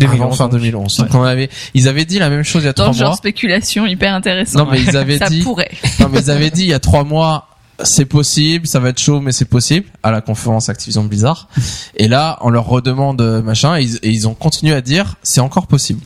Avant fin 2011. Donc on avait, ils avaient dit la même chose il y a trois le genre mois. spéculation hyper intéressant. Non mais ils avaient ça dit, pourrait. non mais ils avaient dit il y a trois mois c'est possible, ça va être chaud mais c'est possible à la conférence Activision Blizzard. Et là on leur redemande euh, machin et ils, et ils ont continué à dire c'est encore possible.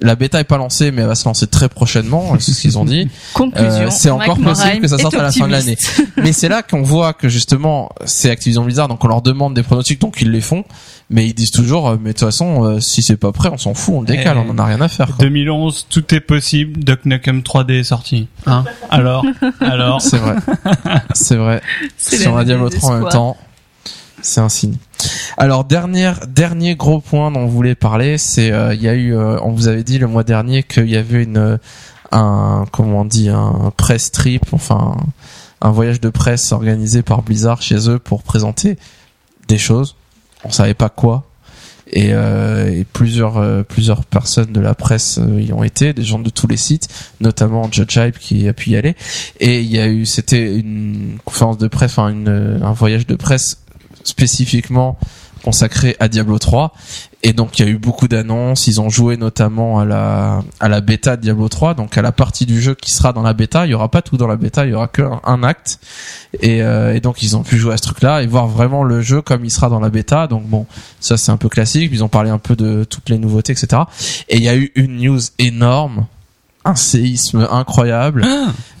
La bêta est pas lancée mais elle va se lancer très prochainement, c'est ce qu'ils ont dit. Conclusion. Euh, c'est encore Mike possible que ça sorte à la fin de l'année. mais c'est là qu'on voit que justement c'est Activision Blizzard donc on leur demande des pronostics donc ils les font mais ils disent toujours euh, mais de toute façon euh, si c'est pas prêt on s'en fout on le décale Eh, on en a rien à faire quoi. 2011, tout est possible. Duck Nukem 3D est sorti. Hein alors, alors. c'est vrai c'est vrai C'est si on a le Diablo 3 en même temps c'est un signe alors dernière dernier gros point dont on voulait parler c'est euh, il y a eu euh, on vous avait dit le mois dernier qu'il y avait une un comment on dit un press trip enfin un voyage de presse organisé par Blizzard chez eux pour présenter des choses. On savait pas quoi. Et, euh, et plusieurs euh, plusieurs personnes de la presse y ont été des gens de tous les sites notamment Judge Hype qui a pu y aller. Et il y a eu c'était une conférence de presse enfin un voyage de presse spécifiquement consacré à Diablo 3 et donc il y a eu beaucoup d'annonces, ils ont joué notamment à la à la bêta de Diablo 3, donc à la partie du jeu qui sera dans la bêta, il y aura pas tout dans la bêta, il y aura que un, acte. Et, euh, et donc ils ont pu jouer à ce truc-là et voir vraiment le jeu comme il sera dans la bêta. Donc bon, ça c'est un peu classique, ils ont parlé un peu de toutes les nouveautés, etc. Et il y a eu une news énorme un séisme incroyable.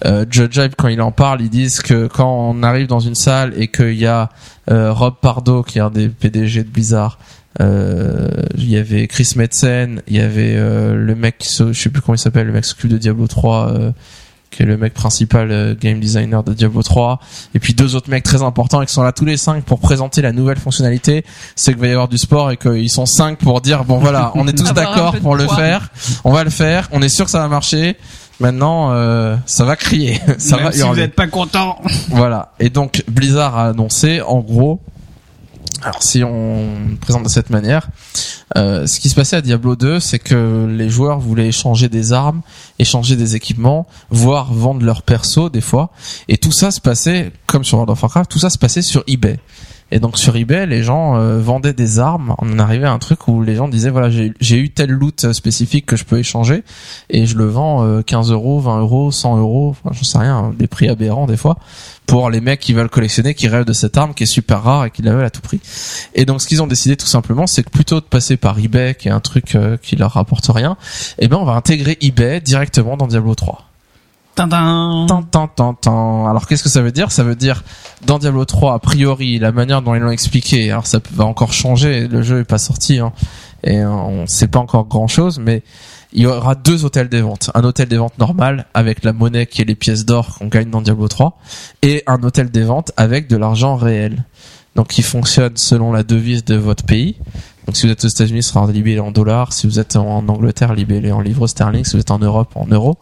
Euh, Judge Hype, quand il en parle, ils disent que quand on arrive dans une salle et qu'il y a euh, Rob Pardo, qui est un des PDG de Blizzard, euh, il y avait Chris Metzen, il y avait euh, le mec, qui se, je sais plus comment il s'appelle, le mec qui s'occupe de Diablo 3, euh, qui est le mec principal euh, game designer de Diablo 3, et puis deux autres mecs très importants et qui sont là tous les cinq pour présenter la nouvelle fonctionnalité, c'est qu'il va y avoir du sport et qu'ils sont cinq pour dire bon voilà, on est tous d'accord pour le poids. faire, on va le faire, on est sûr que ça va marcher. Maintenant, euh, ça va crier, ça Même va si vous n'êtes pas content. Voilà. Et donc Blizzard a annoncé, en gros, alors si on présente de cette manière, euh, ce qui se passait à Diablo 2, c'est que les joueurs voulaient échanger des armes, échanger des équipements, voire vendre leur perso des fois. Et tout ça se passait, comme sur World of Warcraft, tout ça se passait sur eBay. Et donc sur eBay, les gens euh, vendaient des armes. On en arrivait à un truc où les gens disaient voilà j'ai eu tel loot spécifique que je peux échanger et je le vends euh, 15 euros, 20 euros, 100 euros, enfin, j'en sais rien, des prix aberrants des fois pour les mecs qui veulent collectionner, qui rêvent de cette arme qui est super rare et qui la veulent à tout prix. Et donc ce qu'ils ont décidé tout simplement, c'est que plutôt de passer par eBay, qui est un truc euh, qui leur rapporte rien, eh ben on va intégrer eBay directement dans Diablo 3. Alors qu'est-ce que ça veut dire? Ça veut dire dans Diablo 3 a priori la manière dont ils l'ont expliqué. Alors ça va encore changer. Le jeu est pas sorti hein, et on sait pas encore grand chose, mais il y aura deux hôtels des ventes. Un hôtel des ventes normal avec la monnaie qui est les pièces d'or qu'on gagne dans Diablo 3 et un hôtel des ventes avec de l'argent réel. Donc qui fonctionne selon la devise de votre pays. Donc si vous êtes aux États-Unis, ce sera libellé en dollars. Si vous êtes en Angleterre, libellé en livres sterling. Si vous êtes en Europe, en euros.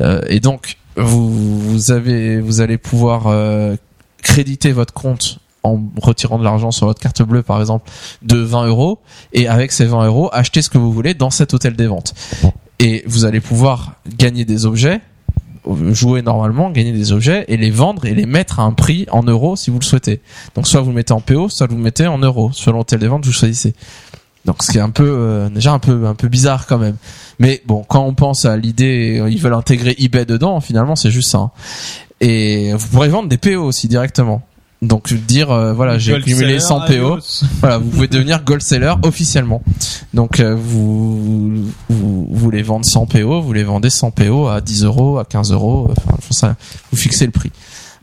Euh, et donc vous, vous avez, vous allez pouvoir euh, créditer votre compte en retirant de l'argent sur votre carte bleue, par exemple, de 20 euros, et avec ces 20 euros, acheter ce que vous voulez dans cet hôtel des ventes. Et vous allez pouvoir gagner des objets, jouer normalement, gagner des objets, et les vendre et les mettre à un prix en euros si vous le souhaitez. Donc soit vous le mettez en PO, soit vous le mettez en euros, selon l'hôtel des ventes que vous choisissez. Donc ce qui est un peu euh, déjà un peu un peu bizarre quand même. Mais bon, quand on pense à l'idée, euh, ils veulent intégrer eBay dedans, finalement c'est juste ça. hein. Et vous pourrez vendre des PO aussi directement. Donc dire euh, voilà j'ai accumulé seller, 100 PO, voilà vous pouvez devenir gold seller officiellement. Donc euh, vous, vous vous les vendez 100 PO, vous les vendez 100 PO à 10 euros, à 15 euros, enfin je pense ça, vous fixez le prix.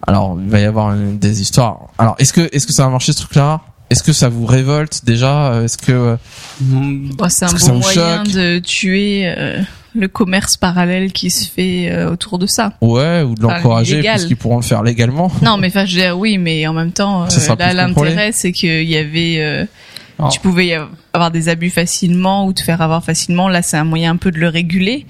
Alors il va y avoir une- des histoires. Alors est-ce que est-ce que ça va marcher ce truc-là? Est-ce que ça vous révolte déjà Est-ce que euh, Bon, c'est un Est-ce que ça bon vous moyen choque de tuer euh, le commerce parallèle qui se fait euh, autour de ça. ouais ou de Enfin, l'encourager illégal. puisqu'ils pourront le faire légalement Non, mais enfin, je veux dire, oui, mais en même temps, euh, Ça là, l'intérêt, c'est qu'il y avait, euh, Oh. tu pouvais y avoir des abus facilement ou te faire avoir facilement. Là, c'est un moyen un peu de le réguler,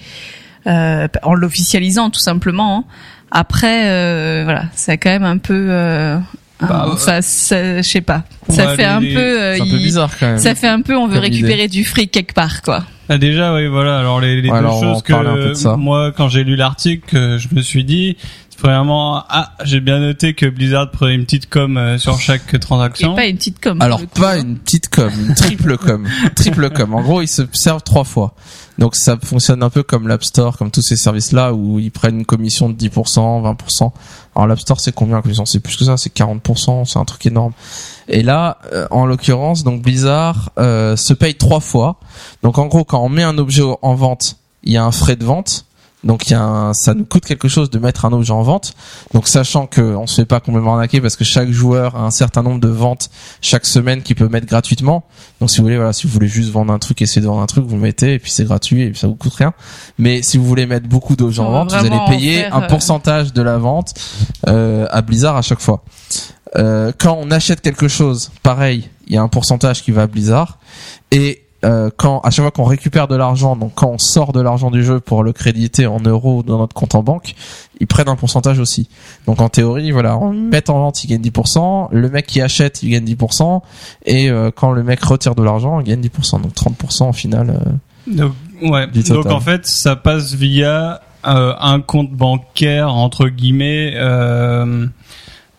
euh, en l'officialisant, tout simplement. hein. Après, euh, voilà, c'est quand même un peu, euh, Bah, un- enfin, ça- je sais pas. Ouais, Ça fait un les- peu, euh, C'est un peu il- bizarre quand même. ça fait un peu, on veut Comme récupérer du fric quelque part, quoi. Ah, déjà, oui, voilà. Alors les, les Ouais, deux alors, choses que ça. moi, quand j'ai lu l'article, euh, je me suis dit, premièrement, ah, j'ai bien noté que Blizzard prenait une petite com euh, sur chaque Et transaction. pas une petite com. Alors pas une petite com, une triple com, triple com. En gros, ils se servent trois fois. Donc ça fonctionne un peu comme l'App Store, comme tous ces services-là où ils prennent une commission de 10%, 20%. Alors l'App Store c'est combien commission C'est plus que ça, c'est 40%, c'est un truc énorme. Et là, euh, en l'occurrence, donc Blizzard euh, se paye trois fois. Donc en gros, quand on met un objet en vente, il y a un frais de vente. Donc il y a un, ça nous coûte quelque chose de mettre un objet en vente. Donc sachant que on se fait pas complètement arnaquer parce que chaque joueur a un certain nombre de ventes chaque semaine qu'il peut mettre gratuitement. Donc si vous voulez voilà, si vous voulez juste vendre un truc, essayer de vendre un truc, vous le mettez et puis c'est gratuit et puis ça vous coûte rien. Mais si vous voulez mettre beaucoup d'objets en vente, vous allez payer un euh, pourcentage de la vente euh, à Blizzard à chaque fois. Euh, quand on achète quelque chose, pareil, il y a un pourcentage qui va à Blizzard et euh, quand à chaque fois qu'on récupère de l'argent, donc quand on sort de l'argent du jeu pour le créditer en euros dans notre compte en banque, ils prennent un pourcentage aussi. Donc en théorie, voilà, on met en vente, il gagne 10%, le mec qui achète, il gagne 10%, et euh, quand le mec retire de l'argent, il gagne 10%. Donc 30% au final. euh, Donc, ouais. Du Donc en fait, ça passe via euh, un compte bancaire entre guillemets euh,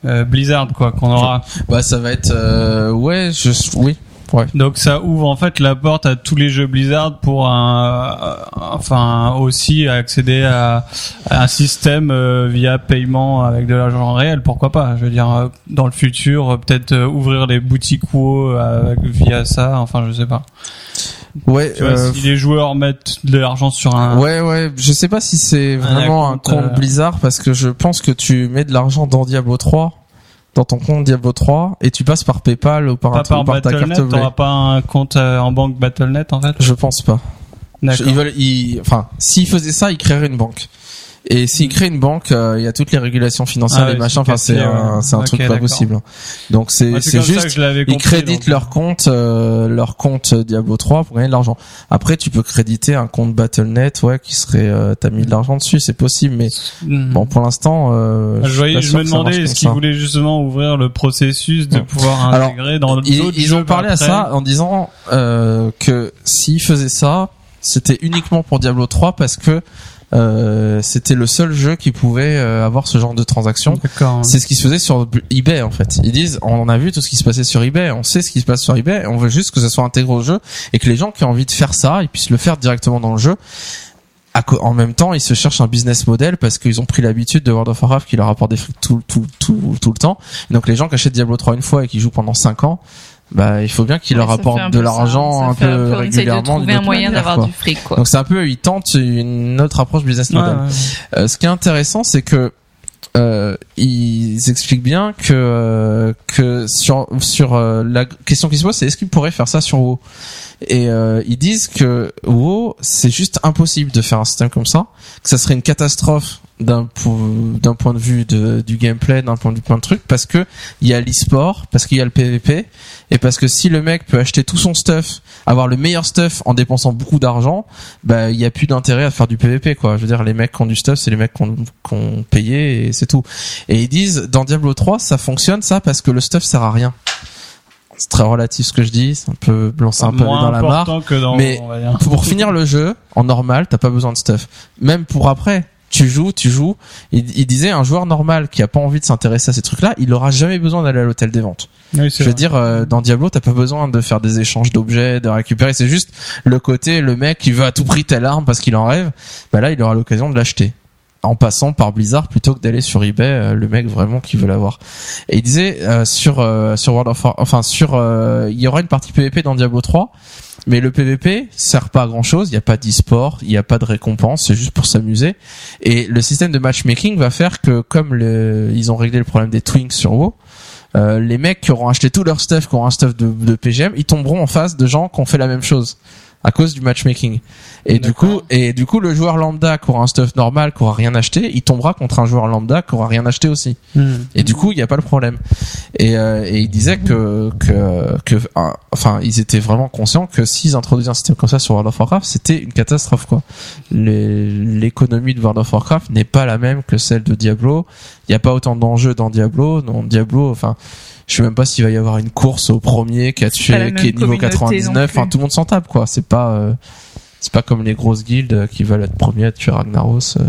euh, Blizzard quoi qu'on aura. Bah ça va être, euh, ouais, je, oui, Ouais. Donc ça ouvre en fait la porte à tous les jeux Blizzard pour un, euh, enfin aussi accéder à, à un système euh, via paiement avec de l'argent réel. Pourquoi pas? Je veux dire euh, dans le futur peut-être ouvrir les boutiques WoW avec- via ça. Enfin je sais pas. Ouais, Tu vois, euh, si les joueurs mettent de l'argent sur un ouais, ouais. Je sais pas si c'est vraiment un compte, compte euh, Blizzard parce que je pense que tu mets de l'argent dans Diablo 3 dans ton compte Diablo 3 et tu passes par PayPal ou par, pas un par par ta Battle.net, carte bleue. t'auras pas un compte euh, en banque Battle.net en fait? Je pense pas. Ils veulent, ils, enfin, s'ils faisaient ça, ils créeraient une banque. Et s'ils créent une banque, euh, il y a toutes les régulations financières, Ah les ouais, machins. Enfin, c'est un, c'est un truc pas possible. hein. Donc c'est, c'est juste, je l'avais ils compris, créditent donc. leur compte, euh, leur compte Diablo 3 pour gagner de l'argent. Après, tu peux créditer un compte Battle.net, ouais, qui serait, euh, t'as mis de l'argent dessus, c'est possible, mais Hmm. bon, pour l'instant, euh, je, suis voyais, je me demandais est-ce qu'ils voulaient justement ouvrir le processus de Ouais. pouvoir Alors, intégrer dans ils, ils ont parlé à ça en disant euh, que s'ils faisaient ça, c'était uniquement pour Diablo 3 parce que euh, c'était le seul jeu qui pouvait euh, avoir ce genre de transaction. C'est ce qui se faisait sur eBay en fait. Ils disent on a vu tout ce qui se passait sur eBay, on sait ce qui se passe sur eBay, on veut juste que ça soit intégré au jeu et que les gens qui ont envie de faire ça, ils puissent le faire directement dans le jeu. En même temps, ils se cherchent un business model parce qu'ils ont pris l'habitude de World of Warcraft qui leur apporte des frics tout, tout, tout, tout le temps. Donc les gens qui achètent Diablo 3 une fois et qui jouent pendant 5 ans, bah il faut bien Ouais, leur ça fait apportent un de peu ça. l'argent un peu de régulièrement. trouver un moyen d'avoir du fric, quoi. Donc c'est un peu, ils tentent une autre approche business model. ouais. Euh, ce qui est intéressant, c'est que euh, ils expliquent bien que euh, que sur sur euh, la question qui se pose, c'est est-ce qu'ils pourraient faire ça sur WoW? Et euh, ils disent que WoW, c'est juste impossible de faire un système comme ça, que ça serait une catastrophe d'un po- d'un point de vue de, du gameplay, d'un point de vue plein de trucs, parce que il y a l'e-sport, parce qu'il y a le PVP, et parce que si le mec peut acheter tout son stuff, avoir le meilleur stuff en dépensant beaucoup d'argent, bah il y a plus d'intérêt à faire du PVP quoi. Je veux dire les mecs qui ont du stuff, c'est les mecs qui ont, qui ont payé et c'est tout. Et ils disent dans Diablo 3 ça fonctionne ça parce que le stuff sert à rien. C'est très relatif ce que je dis, c'est un peu lancer un peu dans la mare. important que dans mais. Pour finir le jeu en normal, t'as pas besoin de stuff. Même pour après, tu joues, tu joues. Il, il disait un joueur normal qui a pas envie de s'intéresser à ces trucs-là, il aura jamais besoin d'aller à l'hôtel des ventes. Oui, Je veux vrai. dire, euh, dans Diablo, t'as pas besoin de faire des échanges d'objets, de récupérer. C'est juste le côté, le mec qui veut à tout prix telle arme parce qu'il en rêve. Bah là, il aura l'occasion de l'acheter en passant par Blizzard plutôt que d'aller sur eBay, euh, le mec vraiment qui veut l'avoir. Et il disait euh, sur euh, sur World of War, enfin sur, euh, il y aura une partie PVP dans Diablo 3. Mais le PVP sert pas à grand chose. Il n'y a pas d'e-sport, il n'y a pas de récompense, c'est juste pour s'amuser. Et le système de matchmaking va faire que, comme le, ils ont réglé le problème des twinks sur WoW, euh, les mecs qui auront acheté tout leur stuff, qui auront un stuff de, de PGM, ils tomberont en face de gens qui ont fait la même chose à cause du matchmaking. Et du coup, et du coup, le joueur lambda qui aura un stuff normal, qui aura rien acheté, il tombera contre un joueur lambda qui aura rien acheté aussi. Hmm. Et du coup, il n'y a pas le problème. Et, euh, et il disait que, que, que, euh, enfin, ils étaient vraiment conscients que s'ils introduisaient un système comme ça sur World of Warcraft, c'était une catastrophe, quoi. L'économie de World of Warcraft n'est pas la même que celle de Diablo. Il n'y a pas autant d'enjeux dans Diablo. Dans Diablo, enfin, je sais même pas s'il va y avoir une course au premier qui a tué, qui est niveau communauté non 99. Enfin, tout le monde s'en tape, quoi. C'est pas, euh, c'est pas comme les grosses guildes qui veulent être premiers à tuer Ragnaros. euh.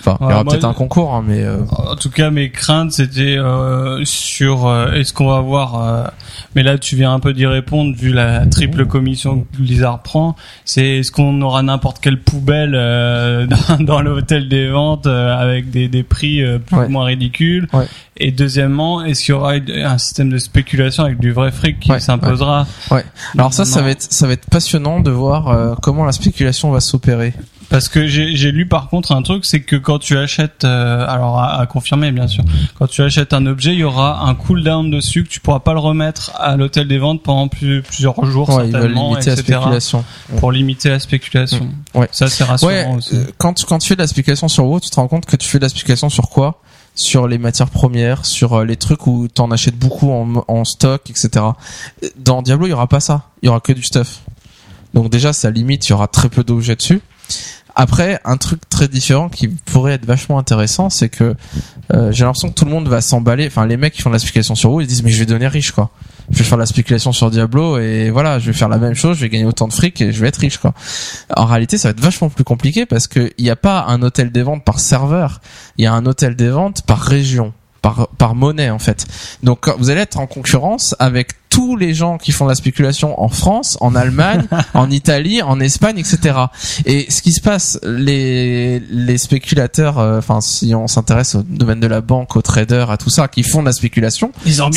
Enfin, il y Ouais, aura peut-être un concours, hein, mais euh, En tout cas, mes craintes, c'était euh, sur euh, est-ce qu'on va avoir. euh, mais là, tu viens un peu d'y répondre vu la triple commission que Blizzard prend. C'est est-ce qu'on aura n'importe quelle poubelle euh, dans, dans l'hôtel des ventes euh, avec des, des prix euh, plus Ouais. ou moins ridicules? Ouais. Et deuxièmement, est-ce qu'il y aura un système de spéculation avec du vrai fric qui Ouais, s'imposera? Alors ça, ça va être, ça va être passionnant de voir euh, comment la spéculation va s'opérer. Parce que j'ai lu par contre un truc, c'est que quand tu achètes, euh, alors à, à confirmer bien sûr, quand tu achètes un objet, il y aura un cooldown dessus que tu pourras pas le remettre à l'hôtel des ventes pendant plus- plusieurs jours Ouais, certainement, limiter la etc. spéculation. Pour limiter la spéculation. Ouais. Ça c'est rassurant Ouais, aussi. euh, quand tu, quand tu fais de la spéculation sur WoW, tu te rends compte que tu fais de la spéculation sur quoi? Sur les matières premières, sur euh, les trucs où t'en achètes beaucoup en, en stock, etc. Dans Diablo, il y aura pas ça. Il y aura que du stuff. Donc déjà, ça limite, il y aura très peu d'objets dessus. Après, un truc très différent qui pourrait être vachement intéressant, c'est que euh, j'ai l'impression que tout le monde va s'emballer. Enfin, les mecs qui font de la spéculation sur WoW, ils se disent mais je vais devenir riche quoi. Je vais faire de la spéculation sur Diablo et voilà, je vais faire la même chose, je vais gagner autant de fric et je vais être riche quoi. En réalité, ça va être vachement plus compliqué parce que il n'y a pas un hôtel des ventes par serveur, il y a un hôtel des ventes par région, par par monnaie en fait. Donc vous allez être en concurrence avec tous les gens qui font de la spéculation en France, en Allemagne, en Italie, en Espagne, etc. Et ce qui se passe, les les spéculateurs, euh, enfin si on s'intéresse au domaine de la banque, aux traders, à tout ça, qui font de la spéculation,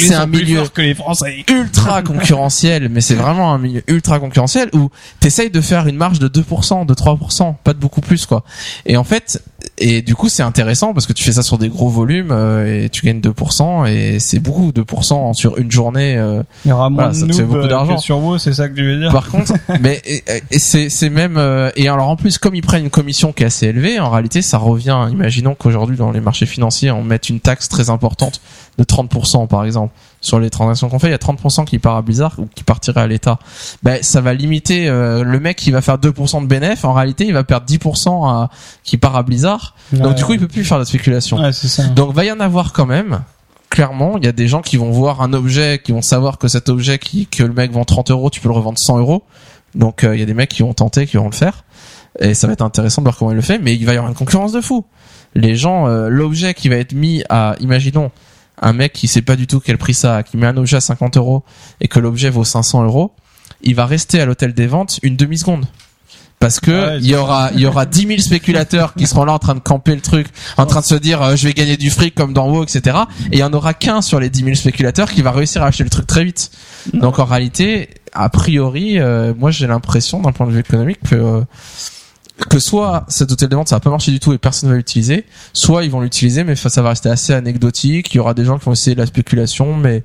C'est un milieu- que les Français. ultra concurrentiel, mais c'est vraiment un milieu ultra concurrentiel où t'essayes de faire une marge de 2%, de 3%, pas de beaucoup plus quoi. Et en fait, et du coup c'est intéressant parce que tu fais ça sur des gros volumes euh, et tu gagnes 2% et c'est beaucoup 2% sur une journée. euh, Il y aura moins Voilà, de beaucoup euh, d'argent. sur vous, c'est ça que tu veux dire Par contre, mais et, et c'est même euh, et alors en plus comme ils prennent une commission qui est assez élevée, en réalité ça revient. Imaginons qu'aujourd'hui dans les marchés financiers on mette une taxe très importante de 30% par exemple sur les transactions qu'on fait, il y a 30% qui part à Blizzard ou qui partirait à l'État. Ben ça va limiter euh, le mec qui va faire 2% de bénéf. En réalité, il va perdre 10% à, qui part à Blizzard. Donc du coup, il peut plus faire de la spéculation. Ouais, ça. Donc va y en avoir quand même. Clairement, il y a des gens qui vont voir un objet, qui vont savoir que cet objet qui, que le mec vend 30 euros, tu peux le revendre 100 euros. Donc euh, il y a des mecs qui vont tenter, qui vont le faire. Et ça va être intéressant de voir comment il le fait, mais il va y avoir une concurrence de fou. Les gens, euh, l'objet qui va être mis à, imaginons, un mec qui sait pas du tout quel prix ça a, qui met un objet à 50 euros et que l'objet vaut 500 euros, il va rester à l'hôtel des ventes une demi seconde. Parce que Ouais, il y aura il y aura 10 000 spéculateurs qui seront là en train de camper le truc, en train de se dire euh, je vais gagner du fric comme dans WoW, etc. Et il y en aura qu'un sur les 10 000 spéculateurs qui va réussir à acheter le truc très vite. Donc en réalité, a priori, euh, moi j'ai l'impression d'un point de vue économique que euh, que soit cet hôtel de vente ça va pas marcher du tout et personne va l'utiliser, soit ils vont l'utiliser mais ça va rester assez anecdotique. Il y aura des gens qui vont essayer de la spéculation, mais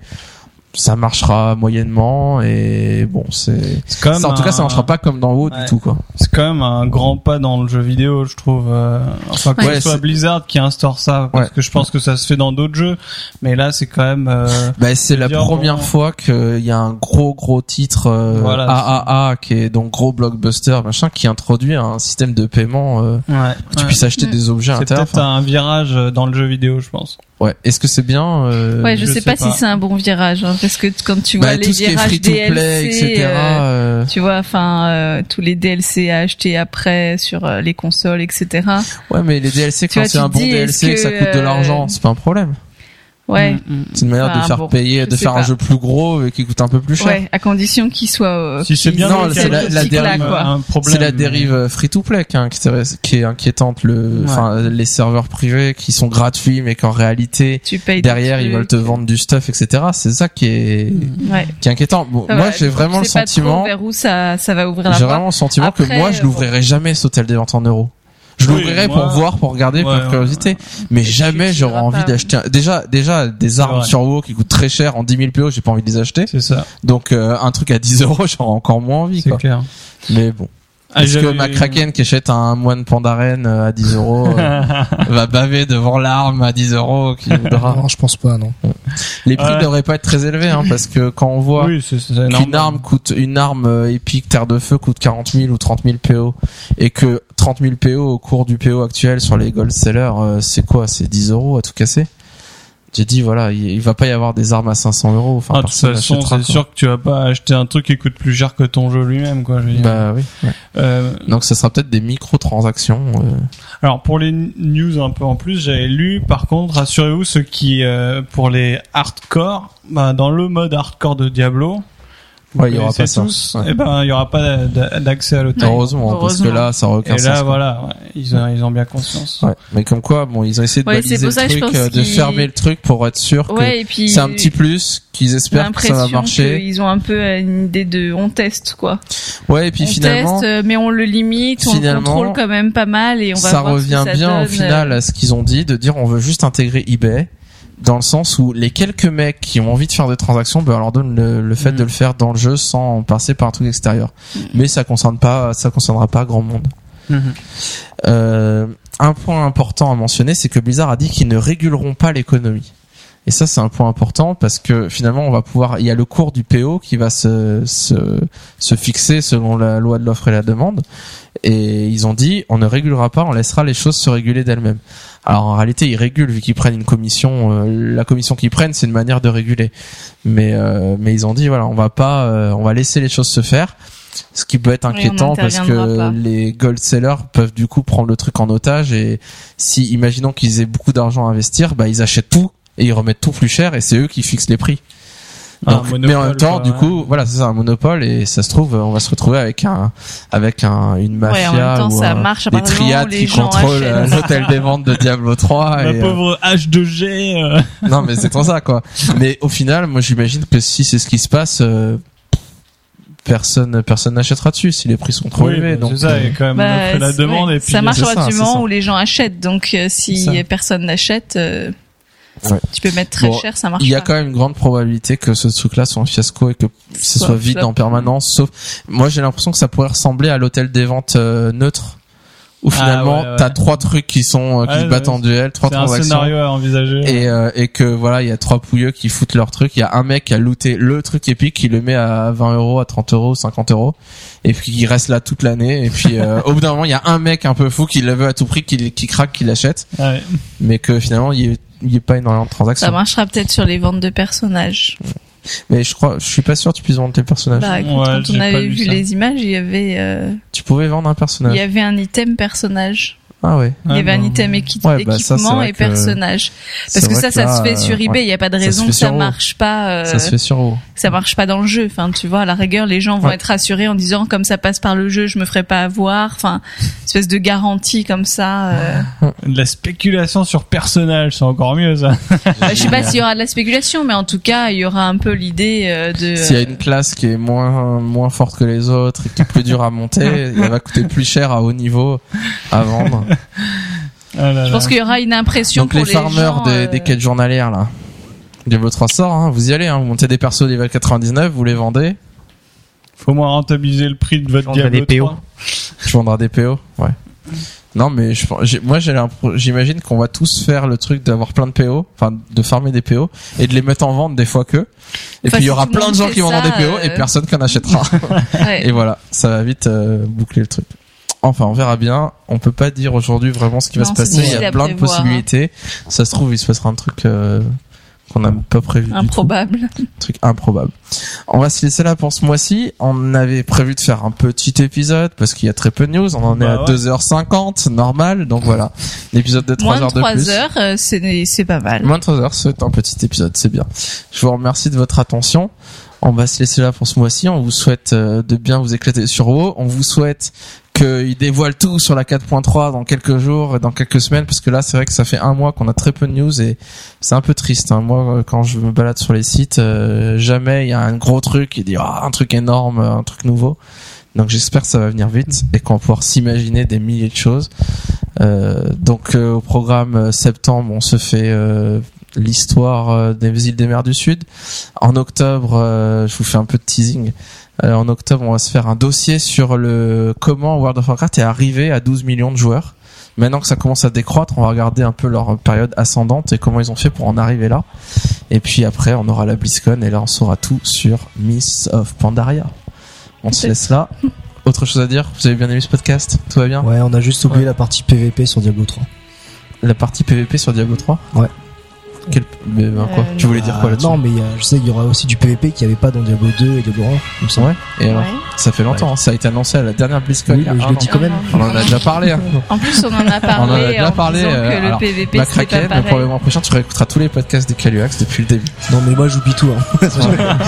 ça marchera moyennement et bon c'est C'est quand même ça, en tout cas ça marchera pas comme dans WoW Ouais. du tout quoi. C'est quand même un grand pas dans le jeu vidéo, je trouve. euh, Enfin, que Ouais, ce soit c'est- Blizzard qui instaure ça, parce Ouais. que je pense que ça se fait dans d'autres jeux. Mais là, c'est quand même. euh, Bah, c'est la dire, première bon. fois qu'il y a un gros gros titre euh, Voilà. AAA qui est donc gros blockbuster machin qui introduit un système de paiement euh, Ouais. que tu ouais. puisses acheter des objets C'est peut-être un virage dans le jeu vidéo, je pense. Ouais. Est-ce que c'est bien euh, Ouais, je, je sais, sais pas, pas. si c'est un bon virage, hein, parce que quand tu vois bah, les tout ce qui est virages free to play, DLC, etc. euh, tu vois, enfin euh, tous les DLC à acheter après sur euh, les consoles, etc. Ouais, mais les DLC quand c'est un bon dis, DLC et que est-ce ça que, coûte de l'argent, c'est pas un problème. Ouais, Mm, mm. C'est une manière de faire bon, payer, de faire un jeu plus gros et qui coûte un peu plus cher. ouais, à condition qu'il soit. euh, Si c'est bien, c'est la- dérive. C'est la dérive free to play qui, est inquiétante- qui est inquiétante le, Ouais. enfin les serveurs privés qui sont gratuits mais qu'en réalité Tu payes des derrière ils veulent te vendre du stuff etc. C'est ça qui est Ouais. qui est inquiétant. Bon, moi j'ai vraiment le sentiment, vers où ça, ça va ouvrir la j'ai vraiment le sentiment que moi je euh, l'ouvrirai jamais cet hôtel des ventes en euros. Je Oui, l'ouvrirai pour voir, pour regarder, Ouais, par curiosité. Mais jamais j'aurais iras envie d'acheter. un- Déjà, déjà des armes sur WoW qui coûtent très cher en 10 000 PO, j'ai pas envie de les acheter. C'est ça, Donc euh, un truc à 10 euros, j'aurais encore moins envie. c'est clair. Mais bon. Ah, Est-ce que j'avais- McCracken qui achète un moine pandaren euh, à 10 euros euh, va baver devant l'arme à 10 euros qu'il voudra. Non, je pense pas, non. Les prix Ouais. devraient pas être très élevés hein, parce que quand on voit Oui, qu'une arme coûte une arme euh, épique terre de feu coûte 40 000 ou 30 000 PO et que 30 000 PO au cours du PO actuel sur les gold sellers c'est quoi? C'est 10 euros à tout casser? J'ai dit voilà il, il va pas y avoir des armes à 500 euros enfin Ah, de toute façon, c'est sûr que tu vas pas acheter un truc qui coûte plus cher que ton jeu lui-même, quoi. Je veux dire. bah oui ouais. Euh, donc ça sera peut-être des micro-transactions euh. alors pour les news un peu en plus, j'avais lu. Par contre, rassurez-vous, ceux qui euh, pour les hardcore, bah, dans le mode hardcore de Diablo, vous Ouais, il y aura pas ça. tous, Ouais. et ben il y aura pas d'a- d'accès à l'hôtel. Heureusement, parce que là ça aucun Et sens là, quoi. voilà, ouais, ils, ont, ils ont bien conscience. Ouais, mais comme quoi, bon, ils ont essayé de Ouais, baliser le truc, euh, de fermer le truc pour être sûr que Ouais, et puis. c'est un petit plus, qu'ils espèrent que ça va marcher. qu'ils ont un peu une idée de on teste quoi. Ouais, et puis on finalement, teste, euh, mais on le limite, on le contrôle quand même pas mal et on va ça voir ce que revient ça bien au donne, final euh, à ce qu'ils ont dit, de dire on veut juste intégrer eBay, dans le sens où les quelques mecs qui ont envie de faire des transactions, ben on leur donne le, le fait Mm. de le faire dans le jeu sans passer par un truc extérieur. Mais ça concerne pas, ça concernera pas grand monde. Mhm. Euh, un point important à mentionner, c'est que Blizzard a dit qu'ils ne réguleront pas l'économie. Et ça, c'est un point important parce que finalement, on va pouvoir, il y a le cours du PO qui va se, se, se fixer selon la loi de l'offre et la demande. Et ils ont dit, on ne régulera pas, on laissera les choses se réguler d'elles-mêmes. Alors en réalité, ils régulent vu qu'ils prennent une commission. euh, la commission qu'ils prennent, c'est une manière de réguler. Mais euh, mais ils ont dit, voilà, on va pas, euh, on va laisser les choses se faire. Ce qui peut être inquiétant parce que pas. les gold sellers peuvent du coup prendre le truc en otage et si imaginons qu'ils aient beaucoup d'argent à investir, bah ils achètent tout et ils remettent tout plus cher et c'est eux qui fixent les prix. Donc, un mais en monopole, même temps, quoi, du ouais. coup, voilà, c'est ça, un monopole et ça se trouve, on va se retrouver avec un, avec un, une mafia Ouais, en même temps, ou ça un- marche des triades qui contrôlent euh, l'hôtel des ventes de Diablo 3. La et, euh, pauvre H2G. euh, non, mais c'est pour ça, quoi. Mais au final, moi, j'imagine que si c'est ce qui se passe, euh, personne, personne n'achètera dessus si les prix sont trop oui, élevés. bah, donc, c'est ça, il y euh, a quand même Bah, la demande ouais, et puis ça marche c'est moment où les gens achètent. Donc euh, si personne n'achète, euh, Ouais. tu peux mettre très Bon, cher, ça marche il y a pas. quand même une grande probabilité que ce truc-là soit un fiasco et que ce Soit soit vide flop. en permanence. Sauf, moi, j'ai l'impression que ça pourrait ressembler à l'hôtel des ventes euh, neutre, où Ah, finalement, ouais, ouais. t'as trois trucs qui sont euh, qui Ouais, se battent ouais, en duel, trois C'est un transactions. scénario à envisager. Et, euh, et que voilà, il y a trois pouilleux qui foutent leur truc. Il y a un mec qui a looté le truc épique, qui le met à 20 euros, à 30 euros, 50 euros, et puis qui reste là toute l'année. Et puis euh, au bout d'un moment, il y a un mec un peu fou qui le veut à tout prix, qui, qui craque, qui l'achète, Ouais. mais que finalement, il y ait, il y ait pas énormément de Ça transactions. marchera peut-être sur les ventes de personnages. Mais je crois, je suis pas sûr que tu puisses vendre tes personnages. Bah, écoute, Ouais, quand on avait vu ça. les images, il y avait, euh, Tu pouvais vendre un il personnage. y avait un item personnage. Ah ouais. Il y avait un item équi- Ouais, bah, équipement et que- personnage. Parce que ça, ça là, se fait sur eBay. Il n'y a pas de raison que ça marche pas. euh, Ça se fait sur WoW. ça marche pas dans le jeu. Enfin, tu vois, à la rigueur, les gens vont Ouais. être rassurés en disant comme ça passe par le jeu, je me ferai pas avoir. Enfin, espèce de garantie comme ça. euh. De la spéculation sur personnage, c'est encore mieux ça. Bah, je sais pas s'il y aura de la spéculation, mais en tout cas, il y aura un peu l'idée euh, de. S'il y a une classe qui est moins moins forte que les autres et qui est plus dure à monter, elle va coûter plus cher à haut niveau à vendre. Ah là Je pense qu'il y aura une impression Donc pour les les farmers gens, des, euh, des quêtes journalières là. Diablo 3 sort, hein, vous y allez, hein, vous montez des persos level 99, vous les vendez, Faut moins rentabiliser le prix de votre Diablo des PO. 3. tu vendras des PO, ouais. Non mais je, moi j'imagine qu'on va tous faire le truc d'avoir plein de PO, enfin de farmer des PO et de les mettre en vente des fois que. Et Enfin, puis il y aura plein de gens qui vendront des PO et euh, personne qui en achètera. ouais. Et voilà, ça va vite euh, boucler le truc. Enfin, on verra bien. On peut pas dire aujourd'hui vraiment ce qui va se passer. Il y a plein de hein. possibilités. Ça se trouve, il se passera un truc euh, qu'on n'a pas prévu. du tout. Improbable. Un truc improbable. On va se laisser là pour ce mois-ci. On avait prévu de faire un petit épisode parce qu'il y a très peu de news. On en est Bah à ouais. 2h50, normal. Donc voilà, un épisode de 3 Moins de heures de 3 plus. heures, euh, c'est c'est pas mal. Moins de 3 heures, c'est un petit épisode, c'est bien. Je vous remercie de votre attention. On va se laisser là pour ce mois-ci. On vous souhaite euh, de bien vous éclater sur WoW. On vous souhaite qu'il dévoile tout sur la 4.3 dans quelques jours, dans quelques semaines, parce que là, c'est vrai que ça fait un mois qu'on a très peu de news et c'est un peu triste. Hein. Moi, euh, quand je me balade sur les sites, euh, jamais il y a un gros truc qui dit Ah, un truc énorme, un truc nouveau. Donc j'espère que ça va venir vite et qu'on va pouvoir s'imaginer des milliers de choses. Euh, donc euh, au programme euh, septembre, on se fait euh, l'histoire euh, des îles des mers du Sud. En octobre, euh, je vous fais un peu de teasing. Euh, en octobre, on va se faire un dossier sur le comment World of Warcraft est arrivé à 12 millions de joueurs. Maintenant que ça commence à décroître, on va regarder un peu leur période ascendante et comment ils ont fait pour en arriver là. Et puis après, on aura la BlizzCon et là, on saura tout sur Miss of Pandaria. On se laisse là. Autre chose à dire? Vous avez bien aimé ce podcast? Tout va bien? Ouais, on a juste oublié la partie PVP sur Diablo 3. La partie PVP sur Diablo 3 Ouais. Quel... Mais ben, quoi Euh, Tu voulais dire quoi Ah, là-dessus Non, mais je sais qu'il y aura aussi du PVP qu'il n'y avait pas dans Diablo 2 et Diablo 1. il me semble. Ouais. Et alors Ouais. Ça fait longtemps, hein. ça a été annoncé à la dernière BlizzCon. Oui, je le dis quand même. On en a déjà parlé. Hein. En plus, on en a parlé. On en a déjà en parlé, euh, que le alors, PVP Ma c'était craquette, pas mais pour le mois prochain, tu réécouteras tous les podcasts des Caluax depuis le début. Non, mais moi j'oublie tout. Hein.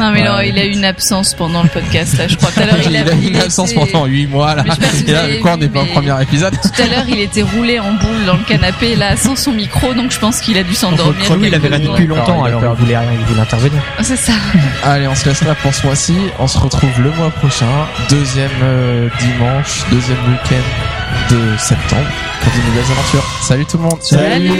Non, mais non, il a eu une absence pendant le podcast. Là, je crois tout à l'heure, il, il a, eu une absence était- pendant 8 mois là. Et là, quoi, on vu, est pas au premier épisode Tout à l'heure, il était roulé en boule dans le canapé, là, sans son micro, donc je pense qu'il a dû s'endormir. Il avait secondes. depuis longtemps, il a alors il voulait rien, il voulait intervenir. C'est ça. Allez, on se laisse là pour ce mois-ci. On se retrouve le mois prochain, deuxième euh, dimanche, deuxième week-end de septembre pour de nouvelles aventures. Salut tout le monde. Salut.